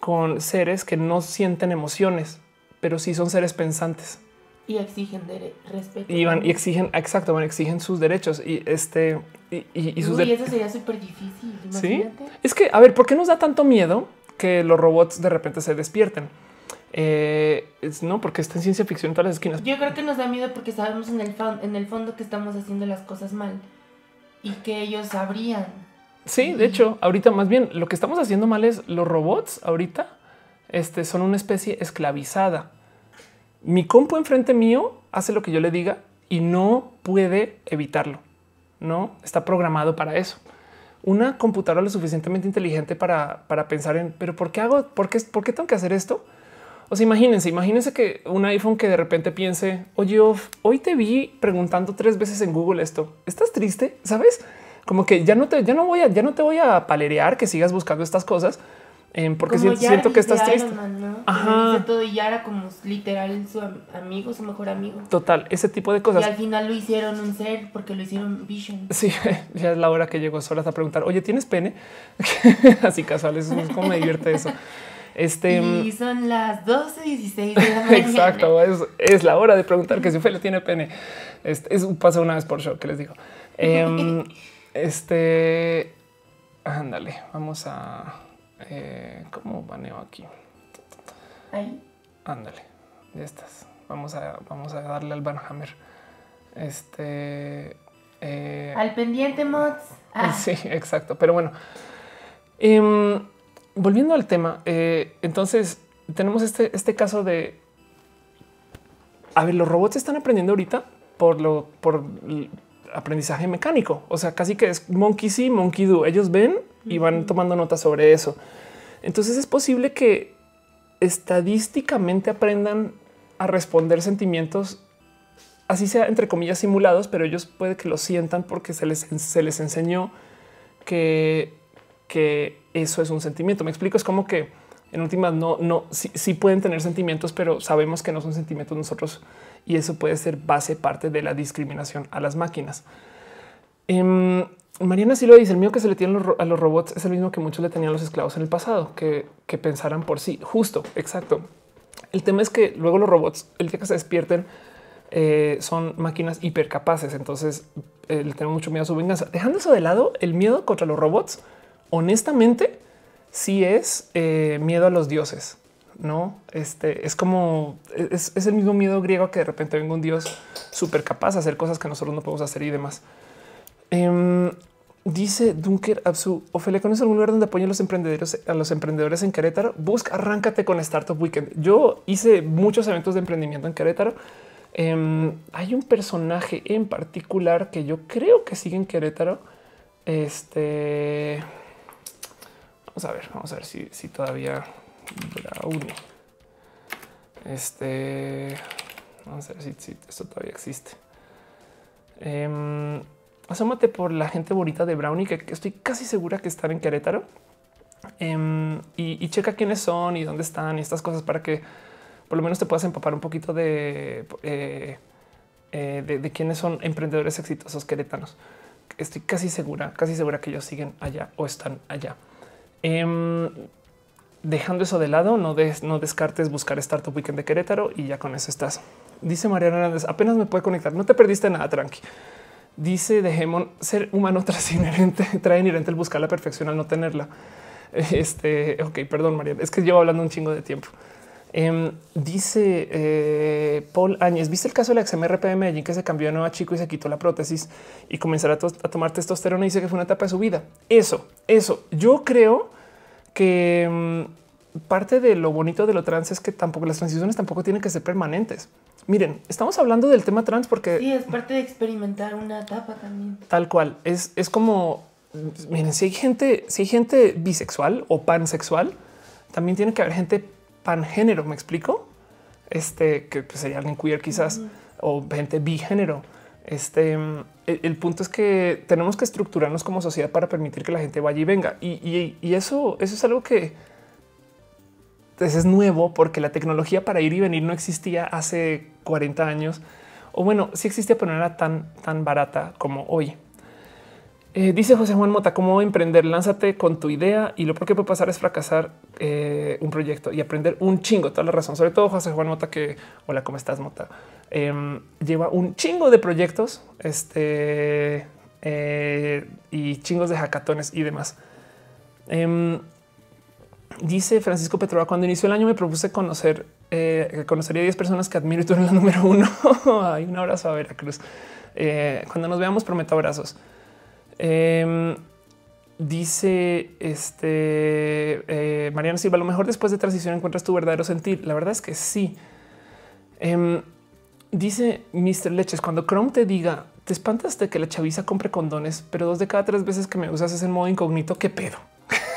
con seres que no sienten emociones, pero sí son seres pensantes. Y exigen respeto. Y, van, y exigen, exacto, van, exigen sus derechos y este y, y, sus Uy, eso sería súper difícil. Sí, es que a ver, ¿por qué nos da tanto miedo que los robots de repente se despierten? Eh, no, porque está en ciencia ficción en todas las esquinas. Yo creo que nos da miedo porque sabemos en el, en el fondo que estamos haciendo las cosas mal y que ellos sabrían. Sí, de hecho, ahorita más bien lo que estamos haciendo mal es los robots ahorita este, son una especie esclavizada mi compu enfrente mío hace lo que yo le diga y no puede evitarlo. No está programado para eso. Una computadora lo suficientemente inteligente para, para pensar en, pero ¿por qué hago? ¿Por qué, ¿Por qué tengo que hacer esto? O sea, imagínense, imagínense que un iPhone que de repente piense, oye, hoy te vi preguntando tres veces en Google esto. ¿Estás triste? ¿Sabes? Como que ya no te, ya no voy a, ya no te voy a palerear que sigas buscando estas cosas porque siento, que estás triste. Ajá. todo y ya era como literal su amigo, su mejor amigo. Total, ese tipo de cosas. Y al final lo hicieron un ser porque lo hicieron Vision. Sí, ya es la hora que llegó Soras a preguntar, oye, ¿tienes pene? Así casuales, es como me divierte eso. Este, y son las 12.16 de la mañana. Exacto, es, la hora de preguntar que si Ophelia tiene pene. Este, es, pasa una vez por show, que les digo. Em, este, ándale, vamos a... Eh, ¿Cómo baneo aquí? Ahí. Ándale, ya estás. Vamos a, vamos a darle al Banhammer. Este. Eh, al pendiente, mods. Ah. Sí, exacto. Pero bueno, em, volviendo al tema, eh, entonces tenemos este, este caso de. A ver, los robots están aprendiendo ahorita por lo por aprendizaje mecánico. O sea, casi que es monkey see, monkey do. Ellos ven y van tomando notas sobre eso. Entonces es posible que estadísticamente aprendan a responder sentimientos, así sea entre comillas simulados, pero ellos puede que lo sientan porque se les, se les enseñó que, que eso es un sentimiento. Me explico, es como que en últimas no, no, sí, pueden tener sentimientos, pero sabemos que no son sentimientos nosotros y eso puede ser base parte de la discriminación a las máquinas. Em, Mariana sí lo dice, el mío que se le tiene a los robots es el mismo que muchos le tenían a los esclavos en el pasado, que, que pensaran por sí. Justo, exacto. El tema es que luego los robots, el día que se despierten, eh, son máquinas hipercapaces. Entonces eh, le mucho miedo a su venganza. Dejando eso de lado, el miedo contra los robots, honestamente, sí es eh, miedo a los dioses. No, este es como es, el mismo miedo griego que de repente venga un dios súper capaz de hacer cosas que nosotros no podemos hacer y demás. Em, dice Dunker Absu, Ophelia, ¿conoces algún lugar donde apoyen los emprendedores a los emprendedores en Querétaro? Busca, arráncate con Startup Weekend. Yo hice muchos eventos de emprendimiento en Querétaro. Em, hay un personaje en particular que yo creo que sigue en Querétaro. Este vamos a ver, vamos a ver si, todavía Brownie. Este vamos a ver si, esto todavía existe. Eh, asómate por la gente bonita de Brownie, que, estoy casi segura que están en Querétaro. Em, y, checa quiénes son y dónde están y estas cosas para que por lo menos te puedas empapar un poquito de, eh, eh, de, quiénes son emprendedores exitosos queretanos. Estoy casi segura, casi segura que ellos siguen allá o están allá. Em, dejando eso de lado, no, no descartes buscar Startup Weekend de Querétaro y ya con eso estás. Dice Mariana Hernández, apenas me puede conectar. No te perdiste nada, tranqui. Dice de ser humano tras inherente, trae inherente el buscar la perfección al no tenerla. Este, ok, perdón, María, es que llevo hablando un chingo de tiempo. Em, dice eh, Paul Áñez, ¿viste el caso de la XMRP de Medellín que se cambió de nueva chico y se quitó la prótesis y comenzará a, tomar testosterona y dice que fue una etapa de su vida? Eso, eso. Yo creo que mm, parte de lo bonito de lo trans es que tampoco las transiciones tampoco tienen que ser permanentes. Miren, estamos hablando del tema trans porque sí es parte de experimentar una etapa también. Tal cual es, es como miren, si hay gente, si hay gente bisexual o pansexual, también tiene que haber gente pangénero. Me explico este que pues, sería alguien queer, quizás o gente bigénero. Este el, punto es que tenemos que estructurarnos como sociedad para permitir que la gente vaya y venga. Y, y eso, eso es algo que entonces es nuevo porque la tecnología para ir y venir no existía hace 40 años. O bueno, sí existía, pero no era tan, tan barata como hoy. Eh, dice José Juan Mota, ¿cómo emprender? Lánzate con tu idea y lo que puede pasar es fracasar eh, un proyecto y aprender un chingo, toda la razón. Sobre todo José Juan Mota, que hola, ¿cómo estás, Mota? Em, lleva un chingo de proyectos este, eh, y chingos de hackatones y demás. Em, Dice Francisco Petrova, cuando inició el año me propuse conocer, conocería 10 personas que admiro y tú eres la número uno. Hay un abrazo a Veracruz. Cuando nos veamos prometo abrazos. Em, dice este eh, Mariana Silva, a lo mejor después de transición encuentras tu verdadero sentir. La verdad es que sí. Em, dice Mr. Leches, cuando Chrome te diga, te espantas de que la chaviza compre condones, pero dos de cada tres veces que me usas es en modo incógnito, ¿qué pedo?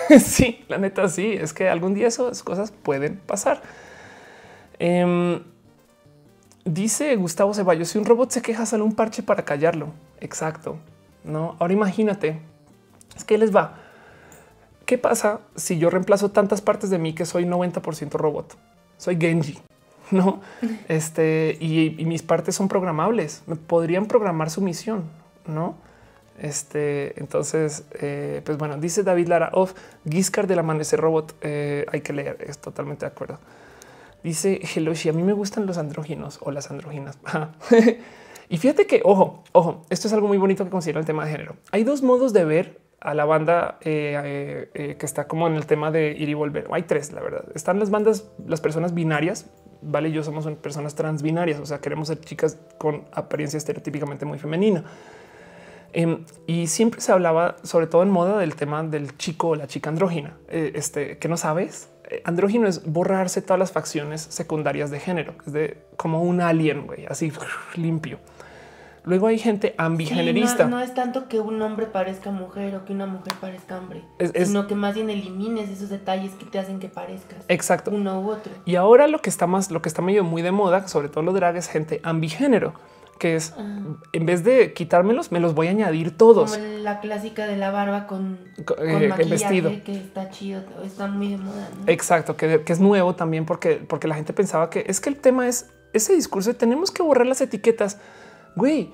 sí, la neta sí, es que algún día esas cosas pueden pasar. Em, dice Gustavo Ceballos, si un robot se queja, sale un parche para callarlo. Exacto. No, ahora imagínate, es que les va. ¿Qué pasa si yo reemplazo tantas partes de mí que soy 90% robot? Soy Genji, no? Este y, y mis partes son programables. Me podrían programar su misión, no? Este, entonces, eh, pues bueno, dice David Lara of Giscard del Amanecer Robot. Eh, hay que leer, es totalmente de acuerdo. Dice Heloshi, a mí me gustan los andróginos o las andróginas. y fíjate que, ojo, ojo, esto es algo muy bonito que considera el tema de género. Hay dos modos de ver a la banda eh, que está como en el tema de ir y volver. Hay tres, la verdad. Están las bandas, las personas binarias, vale, yo somos personas transbinarias, o sea, queremos ser chicas con apariencia estereotípicamente muy femenina. Em, y siempre se hablaba, sobre todo en moda, del tema del chico o la chica andrógina. Eh, este que no sabes, eh, andrógino es borrarse todas las facciones secundarias de género, es de como un alien, güey, así limpio. Luego hay gente ambigenerista. no, es tanto que un hombre parezca mujer o que una mujer parezca hombre, sino que más bien elimines esos detalles que te hacen que parezcas. Exacto. Uno u otro. Y ahora lo que está más, lo que está medio muy de moda, sobre todo lo drag, es gente ambigénero que es en vez de quitármelos, me los voy a añadir todos. Como la clásica de la barba con, Co- con eh, maquillaje vestido. que está chido, está muy de moda. ¿no? Exacto, que, que es nuevo también porque, porque la gente pensaba que es que el tema es ese discurso de tenemos que borrar las etiquetas. Güey,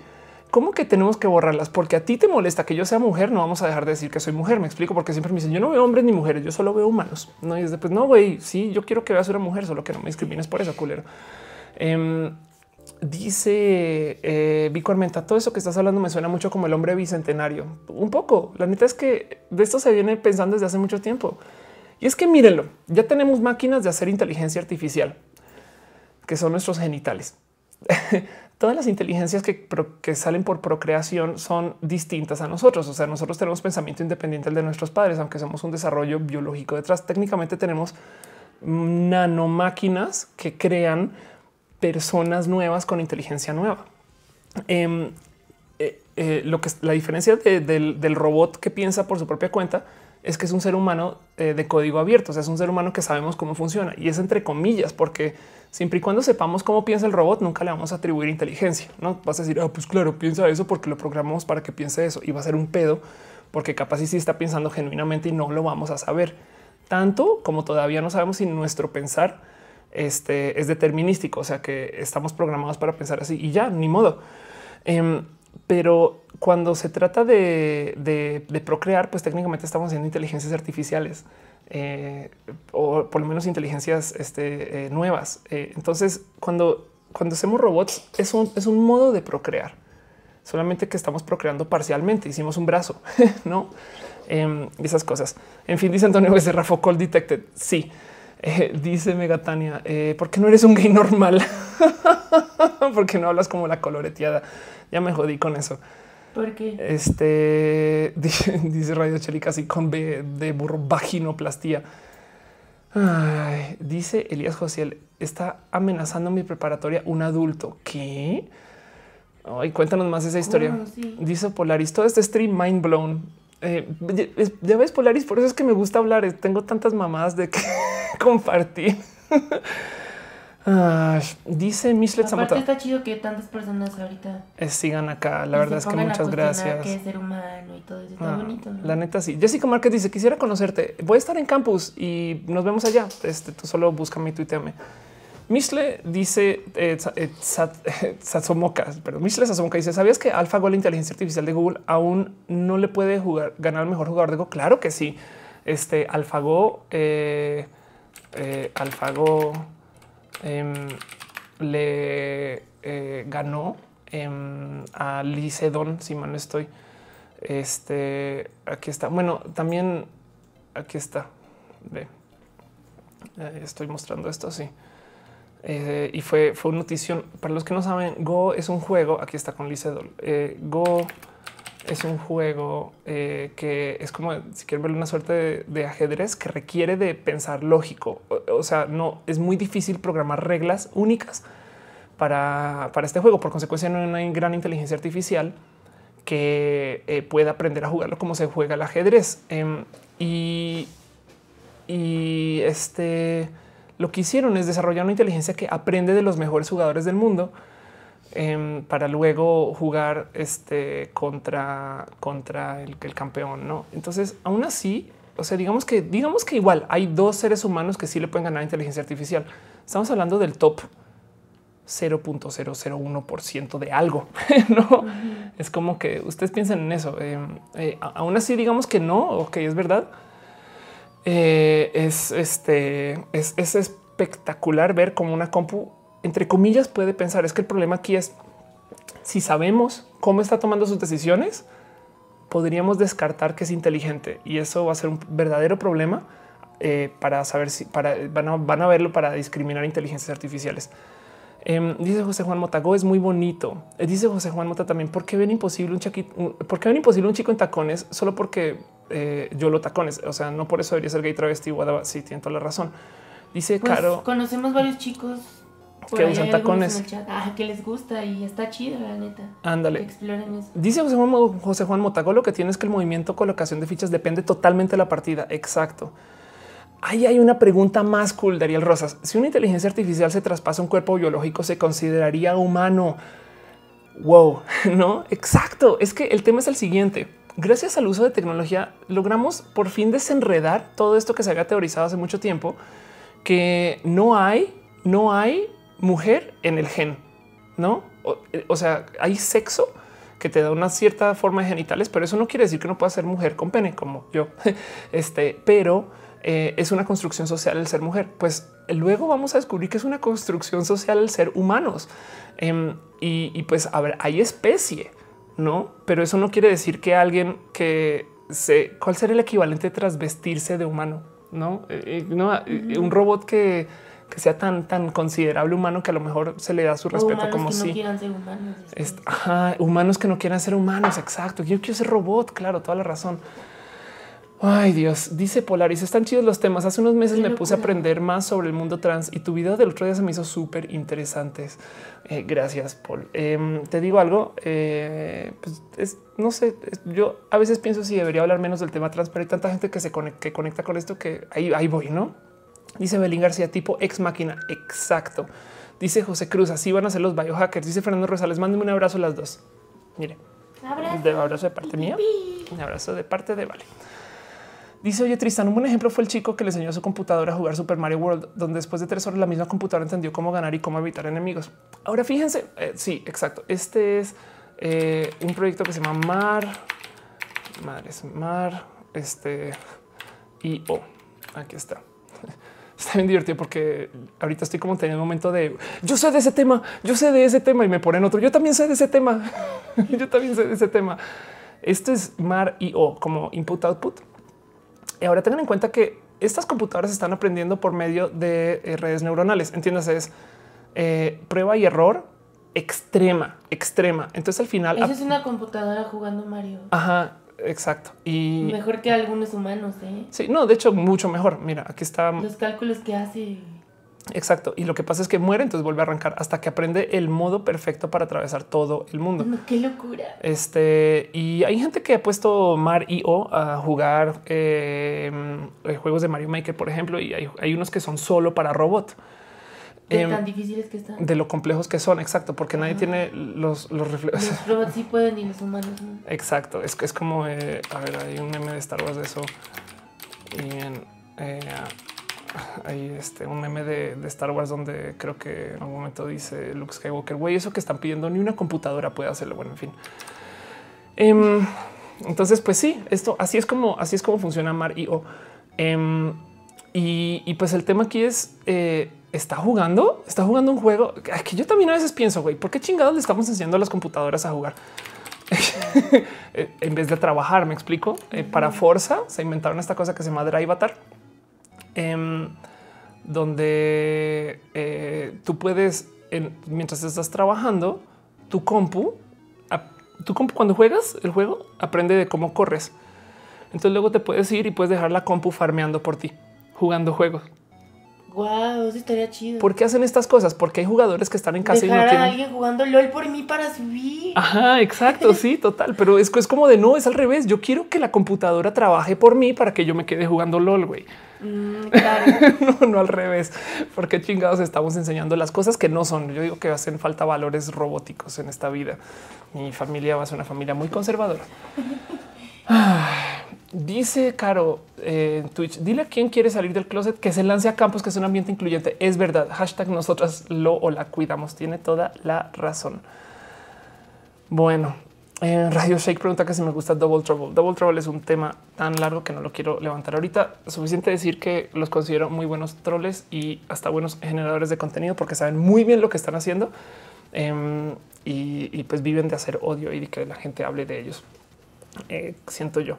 ¿cómo que tenemos que borrarlas? Porque a ti te molesta que yo sea mujer, no vamos a dejar de decir que soy mujer. Me explico porque siempre me dicen yo no veo hombres ni mujeres, yo solo veo humanos. No, y es después, no, güey, sí, yo quiero que veas una mujer, solo que no me discrimines por eso, culero. Em, dice eh, Vico Armenta, todo eso que estás hablando me suena mucho como el hombre bicentenario. Un poco. La neta es que de esto se viene pensando desde hace mucho tiempo. Y es que mírenlo, ya tenemos máquinas de hacer inteligencia artificial, que son nuestros genitales. Todas las inteligencias que, que salen por procreación son distintas a nosotros. O sea, nosotros tenemos pensamiento independiente del de nuestros padres, aunque somos un desarrollo biológico detrás. Técnicamente tenemos nanomáquinas que crean personas nuevas con inteligencia nueva. Em, eh, eh, lo que es la diferencia de- del, del robot que piensa por su propia cuenta es que es un ser humano eh, de código abierto, o sea, es un ser humano que sabemos cómo funciona y es entre comillas, porque siempre y cuando sepamos cómo piensa el robot, nunca le vamos a atribuir inteligencia. No vas a decir, ah, pues claro, piensa eso porque lo programamos para que piense eso y va a ser un pedo porque capaz y sí está pensando genuinamente y no lo vamos a saber tanto como todavía no sabemos si nuestro pensar este, es determinístico, o sea que estamos programados para pensar así y ya, ni modo. Em, pero cuando se trata de, procrear, pues técnicamente estamos haciendo inteligencias artificiales eh, o por lo menos inteligencias este, eh, nuevas. Eh, entonces, cuando, hacemos robots, es un, modo de procrear, solamente que estamos procreando parcialmente. Hicimos un brazo, no Em, esas cosas. En fin, dice Antonio Becerra, Focol Detected. Sí. Dice Megatania, ¿por qué no eres un gay normal? porque no hablas como la coloreteada. Ya me jodí con eso. Porque Este dice, dice Radio Chelica así con B de burro vaginoplastía. Ay, dice Elías Josiel, está amenazando mi preparatoria un adulto. ¿Qué? Ay, cuéntanos más esa historia. Dice Polaris, todo este stream mind blown. Eh, ya- es- ya ves, Polaris, por eso es que me gusta hablar. Tengo tantas mamadas de que compartir. Ah, dice aparte Zamota. está chido que tantas personas ahorita eh, sigan acá. La verdad es que muchas gracias. qué es ser humano y todo eso. Está Ah, bonito. ¿no? La neta, sí. Jessica Márquez dice: Quisiera conocerte. Voy a estar en campus y nos vemos allá. Este, tú solo búscame y tuiteame. Mishle dice eh, eh, eh, pero Mishle Satsumoka dice: ¿Sabías que AlphaGo, la inteligencia artificial de Google, aún no le puede jugar, ganar el mejor jugador de Go? Claro que sí. Este AlphaGo, eh, em, le eh, ganó em, a Sedol, si mal no estoy. Este aquí está. Bueno, también aquí está. Ve, Eh, estoy mostrando esto así. Eh, y fue, fue una notición. Para los que no saben, Go es un juego. Aquí está con Lee Sedol. Eh, Go es un juego eh, que es como si quieren ver una suerte de, ajedrez que requiere de pensar lógico. O, o sea, no es muy difícil programar reglas únicas para, para este juego. Por consecuencia, no hay una gran inteligencia artificial que eh, pueda aprender a jugarlo como se juega el ajedrez. Em, y, y este lo que hicieron es desarrollar una inteligencia que aprende de los mejores jugadores del mundo em, para luego jugar este contra, contra el, el campeón. No, entonces aún así, o sea, digamos que digamos que igual hay dos seres humanos que sí le pueden ganar a inteligencia artificial. Estamos hablando del top 0.001% de algo. no es como que ustedes piensan en eso. Eh, eh, aún así, digamos que no, ok, es verdad. Eh, es este es, es espectacular ver cómo una compu, entre comillas, puede pensar. Es que el problema aquí es si sabemos cómo está tomando sus decisiones, podríamos descartar que es inteligente y eso va a ser un verdadero problema eh, para saber si para, van, a, van a verlo para discriminar inteligencias artificiales. Em, dice José Juan Mota, Go es muy bonito. Eh, dice José Juan Mota también, ¿por qué ven imposible un, un- ¿por qué ven imposible un chico en tacones solo porque eh, yo lo tacones? O sea, no por eso debería ser gay travesti. whatever. Sí, tiene toda la razón. Dice Pues, Caro, conocemos varios chicos por Que usan tacones. ah, que les gusta y está chido, la neta. Ándale. exploren eso. Dice José Juan, José Juan Motago, lo que tiene es que el movimiento colocación de fichas depende totalmente de la partida. Exacto. Ahí hay una pregunta más cool, Dariel Rosas. Si una inteligencia artificial se traspasa un cuerpo biológico, ¿se consideraría humano? Wow, no, exacto. Es que el tema es el siguiente. Gracias al uso de tecnología logramos por fin desenredar todo esto que se había teorizado hace mucho tiempo, que no hay, no hay mujer en el gen, ¿no? O, o sea, hay sexo que te da una cierta forma de genitales, pero eso no quiere decir que no pueda ser mujer con pene como yo. Este, pero eh, es una construcción social el ser mujer. Pues luego vamos a descubrir que es una construcción social el ser humanos. Em, y, pues, a ver, hay especie, no? Pero eso no quiere decir que alguien que se cuál será el equivalente de trasvestirse de humano, no? Eh, eh, no un robot que que sea tan, tan considerable humano que a lo mejor se le da su respeto como que si no quieran ser humanos. humanos que no quieran ser humanos. Exacto. Yo quiero ser robot. Claro, toda la razón. Ay Dios, dice Polaris, están chidos los temas. Hace unos meses me puse a aprender más sobre el mundo trans y tu video del otro día se me hizo súper interesantes. Eh, gracias, Paul. Em, te digo algo, eh, pues no sé, yo a veces pienso si debería hablar menos del tema trans, pero hay tanta gente que se conecta, que conecta con esto que ahí, ahí voy, ¿no? Dice Belín García, tipo ex máquina. Exacto. Dice José Cruz, así van a ser los biohackers. Dice Fernando Rosales, mándeme un abrazo a las dos. Mire, abrazo de abrazo de parte mía, un abrazo de parte de Vale. Dice, oye, Tristan, un buen ejemplo fue el chico que le enseñó a su computadora a jugar Super Mario World, donde después de tres horas la misma computadora entendió cómo ganar y cómo evitar enemigos. Ahora fíjense, eh, sí, exacto. Este es eh, un proyecto que se llama Mar, Madres Mar, este y O. Aquí está está bien divertido porque ahorita estoy como teniendo un momento de yo sé de ese tema, yo sé de ese tema y me ponen otro. Yo también sé de ese tema. yo también sé de ese tema. Esto es Mar y O como input output. Y ahora tengan en cuenta que estas computadoras están aprendiendo por medio de eh, redes neuronales. Entiéndase, es eh, prueba y error extrema, extrema. Entonces al final eso es una computadora jugando Mario. Ajá. Exacto. Y mejor que algunos humanos. ¿eh? Sí, no, de hecho, mucho mejor. Mira, aquí está los cálculos que hace. Exacto. Y lo que pasa es que muere, entonces vuelve a arrancar hasta que aprende el modo perfecto para atravesar todo el mundo. qué locura. Este y hay gente que ha puesto Mar y O a jugar eh, juegos de Mario Maker, por ejemplo, y hay, hay unos que son solo para robot. De em, tan difíciles que están. De lo complejos que son, exacto, porque nadie tiene los, los reflejos. Los robots sí pueden y los humanos no. Exacto, es, es como, eh, a ver, hay un meme de Star Wars de eso. Y en, eh, hay este, un meme de, Star Wars donde creo que en algún momento dice Luke Skywalker, güey, eso que están pidiendo ni una computadora puede hacerlo. Bueno, en fin. Em, entonces, pues sí, esto así es como así es como funciona Mar y O. Em, y, y, pues el tema aquí es eh, está jugando, está jugando un juego que yo también a veces pienso, güey, ¿por qué chingados le estamos enseñando a las computadoras a jugar? en vez de trabajar, me explico. Eh, para Forza se inventaron esta cosa que se llama Drive Avatar, em, donde eh, tú puedes, mientras estás trabajando, tu compu, tu compu cuando juegas el juego aprende de cómo corres. Entonces luego te puedes ir y puedes dejar la compu farmeando por ti, jugando juegos. Wow, eso estaría chido. ¿Por qué hacen estas cosas? Porque hay jugadores que están en casa y no tienen. a alguien jugando LOL por mí para subir. Ajá, exacto, sí, total. Pero es, es como de no, es al revés. Yo quiero que la computadora trabaje por mí para que yo me quede jugando LOL, güey. Mm, claro. no, no al revés. Porque chingados estamos enseñando las cosas que no son. Yo digo que hacen falta valores robóticos en esta vida. Mi familia va a ser una familia muy conservadora. Dice Caro eh, en Twitch, dile a quién quiere salir del closet que se lance a campos, que es un ambiente incluyente. Es verdad. Hashtag nosotras lo o la cuidamos. Tiene toda la razón. Bueno, en Radio Shake pregunta que si me gusta Double Trouble. Double Trouble es un tema tan largo que no lo quiero levantar ahorita. Suficiente decir que los considero muy buenos troles y hasta buenos generadores de contenido porque saben muy bien lo que están haciendo em, y, pues viven de hacer odio y de que la gente hable de ellos. Eh, siento yo.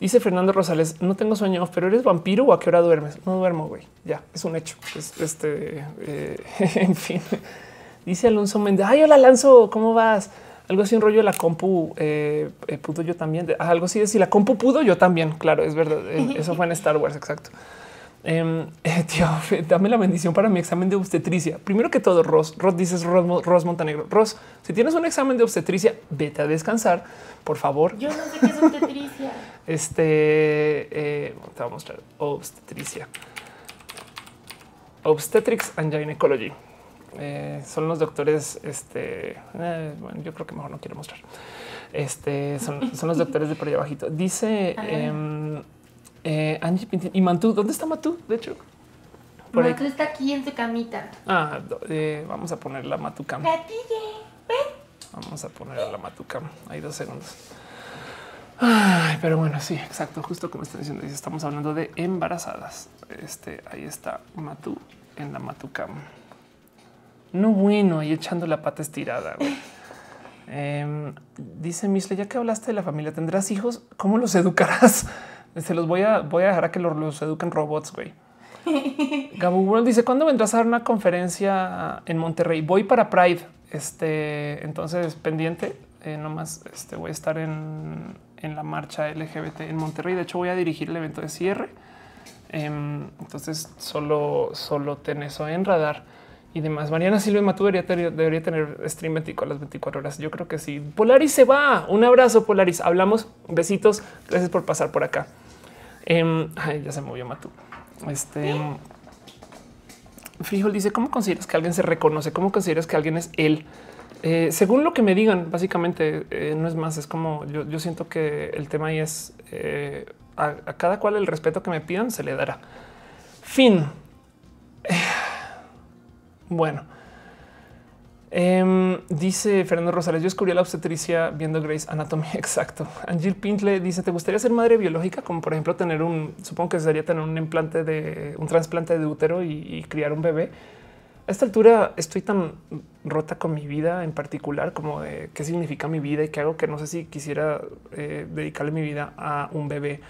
Dice Fernando Rosales, no tengo sueño, pero eres vampiro o a qué hora duermes? No duermo, güey. Ya, es un hecho. este, eh, en fin. Dice Alonso Méndez, ay, hola Alonso, ¿cómo vas? Algo así un rollo de la compu eh, eh, pudo yo también. algo así de si la compu pudo yo también. Claro, es verdad. eso fue en Star Wars, exacto. Em, tío, dame la bendición para mi examen de obstetricia. Primero que todo, Ross, Ross dices Ross, Ross Montenegro. Ross, si tienes un examen de obstetricia, vete a descansar, por favor. Yo no sé qué es obstetricia. Este eh, te voy a mostrar obstetricia, obstetrics and gynecology. Eh, son los doctores. Este eh, bueno, yo creo que mejor no quiero mostrar. Este son, son los doctores de por ahí abajito. Dice eh, Angie Pintín y Mantú. ¿Dónde está Matú? De hecho, por ahí. está aquí en su camita. Ah, eh, vamos a poner la Matucam. Vamos a poner la Matucam. Hay dos segundos. Ay, pero bueno, sí, exacto. Justo como están diciendo, estamos hablando de embarazadas. Este ahí está Matu en la Matucam. No bueno, ahí echando la pata estirada. Eh, dice Misle, ya que hablaste de la familia, ¿tendrás hijos? ¿Cómo los educarás? Se los voy a, voy a dejar a que los, eduquen robots, güey. Gabu World dice, ¿cuándo vendrás a dar una conferencia en Monterrey? Voy para Pride. Este, entonces, pendiente, eh, nomás este, voy a estar en, en, la marcha LGBT en Monterrey. De hecho, voy a dirigir el evento de cierre. Em, entonces, solo, solo ten eso en radar y demás. Mariana Silva Matú debería, debería, tener stream 24 a las 24 horas. Yo creo que sí. Polaris se va. Un abrazo, Polaris. Hablamos. Besitos. Gracias por pasar por acá. Ay, ya se movió Matú. Este Frijol dice: ¿Cómo consideras que alguien se reconoce? ¿Cómo consideras que alguien es él? Eh, según lo que me digan, básicamente eh, no es más. Es como yo, yo, siento que el tema ahí es eh, a cada cual el respeto que me pidan se le dará. Fin. Bueno, eh, dice Fernando Rosales, yo descubrí la obstetricia viendo Grace Anatomy. Exacto. Angel Pintle dice, ¿te gustaría ser madre biológica? Como por ejemplo tener un, supongo que sería tener un implante de un trasplante de útero y, y criar un bebé. A esta altura estoy tan rota con mi vida en particular, como de qué significa mi vida y qué hago que no sé si quisiera eh, dedicarle mi vida a un bebé.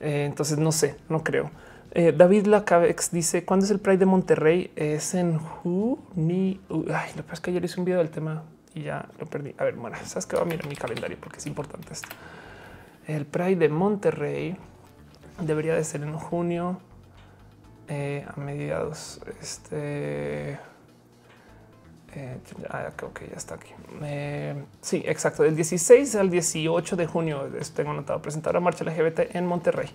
Eh, entonces no sé, no creo. Eh, David Lacavex dice cuándo es el Pride de Monterrey? Es en junio. Ay, lo que pasa es que ayer hice un video del tema y ya lo perdí. A ver, bueno, sabes que va a mirar mi calendario porque es importante. El Pride de Monterrey debería de ser en junio eh, a mediados. Este eh, ah, ok, ya está aquí. Eh, sí, exacto. Del 16 al 18 de junio tengo anotado presentar la marcha LGBT en Monterrey.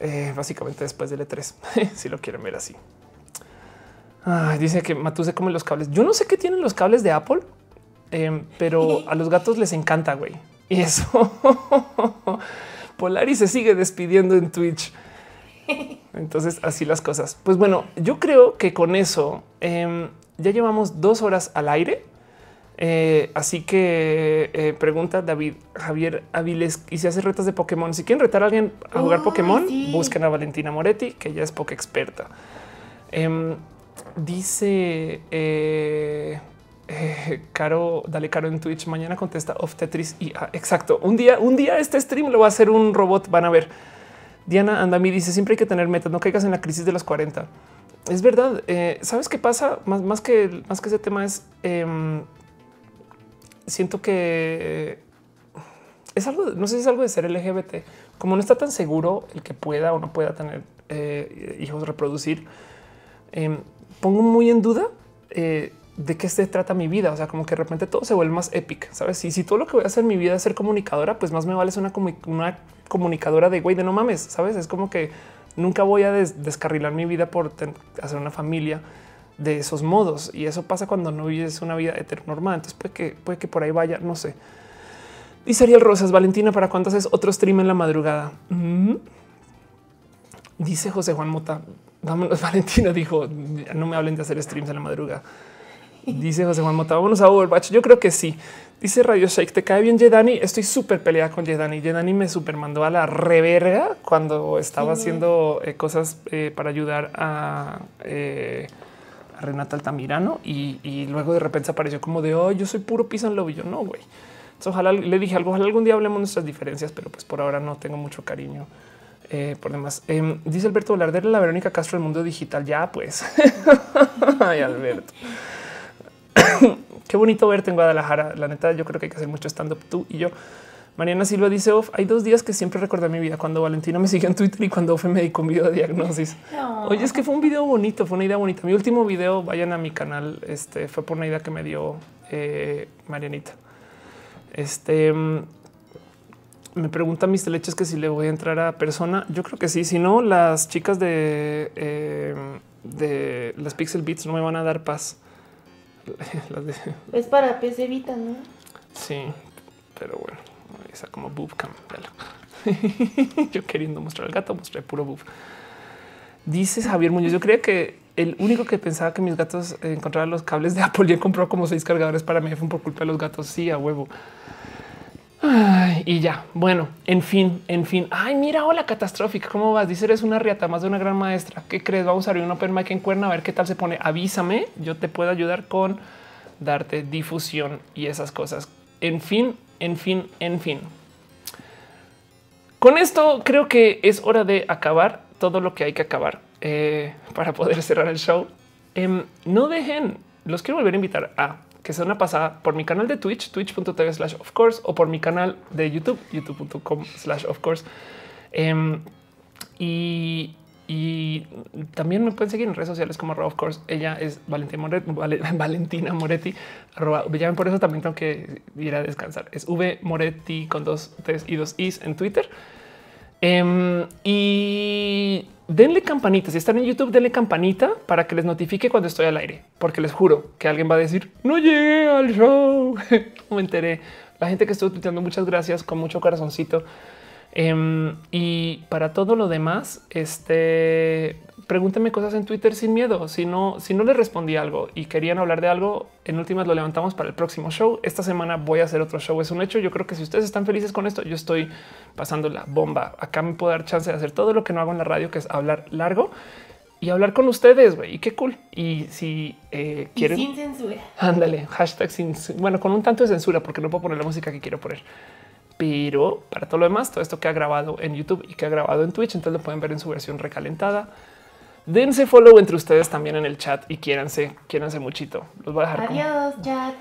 Eh, básicamente después del E3, si lo quieren ver así. dice que Matuse come los cables. Yo no sé qué tienen los cables de Apple, eh, pero a los gatos les encanta, güey. Y eso Polaris se sigue despidiendo en Twitch. Entonces, así las cosas. Pues bueno, yo creo que con eso em, ya llevamos dos horas al aire. Eh, así que eh, pregunta David Javier Aviles y si hace retos de Pokémon. Si quieren retar a alguien a jugar Pokémon, busquen a Valentina Moretti, que ya es poca experta. Em, dice eh, Caro, dale Caro en Twitch. Mañana contesta of Tetris y ah, exacto. Un día, un día este stream lo va a hacer un robot. Van a ver. Diana Andami dice siempre hay que tener metas. No caigas en la crisis de los 40. Es verdad. Sabes qué pasa más, más que más que ese tema es em, siento que es algo, no sé si es algo de ser LGBT, como no está tan seguro el que pueda o no pueda tener eh, hijos reproducir, eh, pongo muy en duda eh, de qué se trata mi vida. O sea, como que de repente todo se vuelve más épico, sabes? Y si todo lo que voy a hacer en mi vida es ser comunicadora, pues más me vale ser una, una comunicadora de güey de no mames, sabes? Es como que nunca voy a descarrilar mi vida por hacer una familia de esos modos. Y eso pasa cuando no vives una vida heteronormada. Entonces puede que, puede que por ahí vaya, no sé. Dice Ariel Rosas, Valentina, ¿para cuánto haces otro stream en la madrugada? Dice José Juan Mota, vámonos, Valentina dijo, no me hablen de hacer streams en la madrugada. Dice José Juan Mota, vámonos a Overwatch. Yo creo que sí. Dice Radio Shake, ¿te cae bien Jedani? Estoy súper peleada con Jedani. Jedani me super mandó a la reverga cuando estaba haciendo eh, cosas eh, para ayudar a... Eh, a Renata Altamirano y, luego de repente apareció como de oh, yo soy puro piso en yo no, güey. ojalá le dije algo, ojalá algún día hablemos nuestras diferencias, pero pues por ahora no tengo mucho cariño. Eh, por demás, em, dice Alberto Velarde, la Verónica Castro del mundo digital. Ya, pues. Ay, Alberto. Qué bonito verte en Guadalajara. La neta, yo creo que hay que hacer mucho stand up tú y yo. Mariana Silva dice Off, hay dos días que siempre recuerdo mi vida cuando Valentina me sigue en Twitter y cuando Ofe me dedicó un video de diagnosis. Oye, es que fue un video bonito, fue una idea bonita. Mi último video, vayan a mi canal, este fue por una idea que me dio eh, Marianita. Este mm, me pregunta mis leches que si le voy a entrar a persona. Yo creo que sí. Si no, las chicas de, eh, de las Pixel Beats no me van a dar paz. Es para PC Vita, ¿no? Sí, pero bueno, esa como boob cam. Yo queriendo mostrar el gato, mostré puro boob. Dice Javier Muñoz, yo creo que el único que pensaba que mis gatos encontraran los cables de Apple ya compró como seis cargadores para mi iPhone por culpa de los gatos. Sí, a huevo. y ya, bueno, en fin, en fin. Ay, mira, hola catastrófica, ¿cómo vas? Dice, eres una riata más de una gran maestra. ¿Qué crees? Vamos a abrir un open mic en Cuerna a ver qué tal se pone. Avísame, yo te puedo ayudar con darte difusión y esas cosas. En fin, en fin, en fin. Con esto creo que es hora de acabar todo lo que hay que acabar eh, para poder cerrar el show. Em, no dejen, los quiero volver a invitar a que sea una pasada por mi canal de Twitch, twitch.tv slash of course, o por mi canal de YouTube, youtube.com slash of course. Em, y, también me pueden seguir en redes sociales como of course. Ella es Valentina Moretti, Valentina Moretti. Arroba, por eso también tengo que ir a descansar. Es V Moretti con dos T's y dos I's en Twitter. Em, y denle campanita. Si están en YouTube, denle campanita para que les notifique cuando estoy al aire, porque les juro que alguien va a decir no llegué al show. me enteré. La gente que estuvo tuiteando, muchas gracias con mucho corazoncito. Em, y para todo lo demás, este pregúntenme cosas en Twitter sin miedo. Si no, si no les respondí algo y querían hablar de algo, en últimas lo levantamos para el próximo show. Esta semana voy a hacer otro show. Es un hecho. Yo creo que si ustedes están felices con esto, yo estoy pasando la bomba. Acá me puedo dar chance de hacer todo lo que no hago en la radio, que es hablar largo y hablar con ustedes. güey. Y qué cool. Y si eh, quieren, sin censura, ándale, hashtag sin bueno, con un tanto de censura, porque no puedo poner la música que quiero poner pero para todo lo demás, todo esto que ha grabado en YouTube y que ha grabado en Twitch, entonces lo pueden ver en su versión recalentada dense follow entre ustedes también en el chat y quiéranse, quiéranse muchito. Los voy a dejar. Adiós, chat.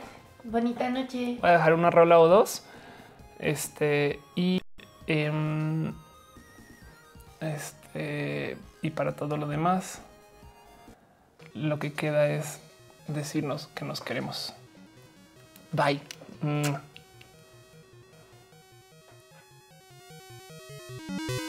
Bonita noche. Voy a dejar una rola o dos. Este y em, este y para todo lo demás, lo que queda es decirnos que nos queremos. Bye. Mm.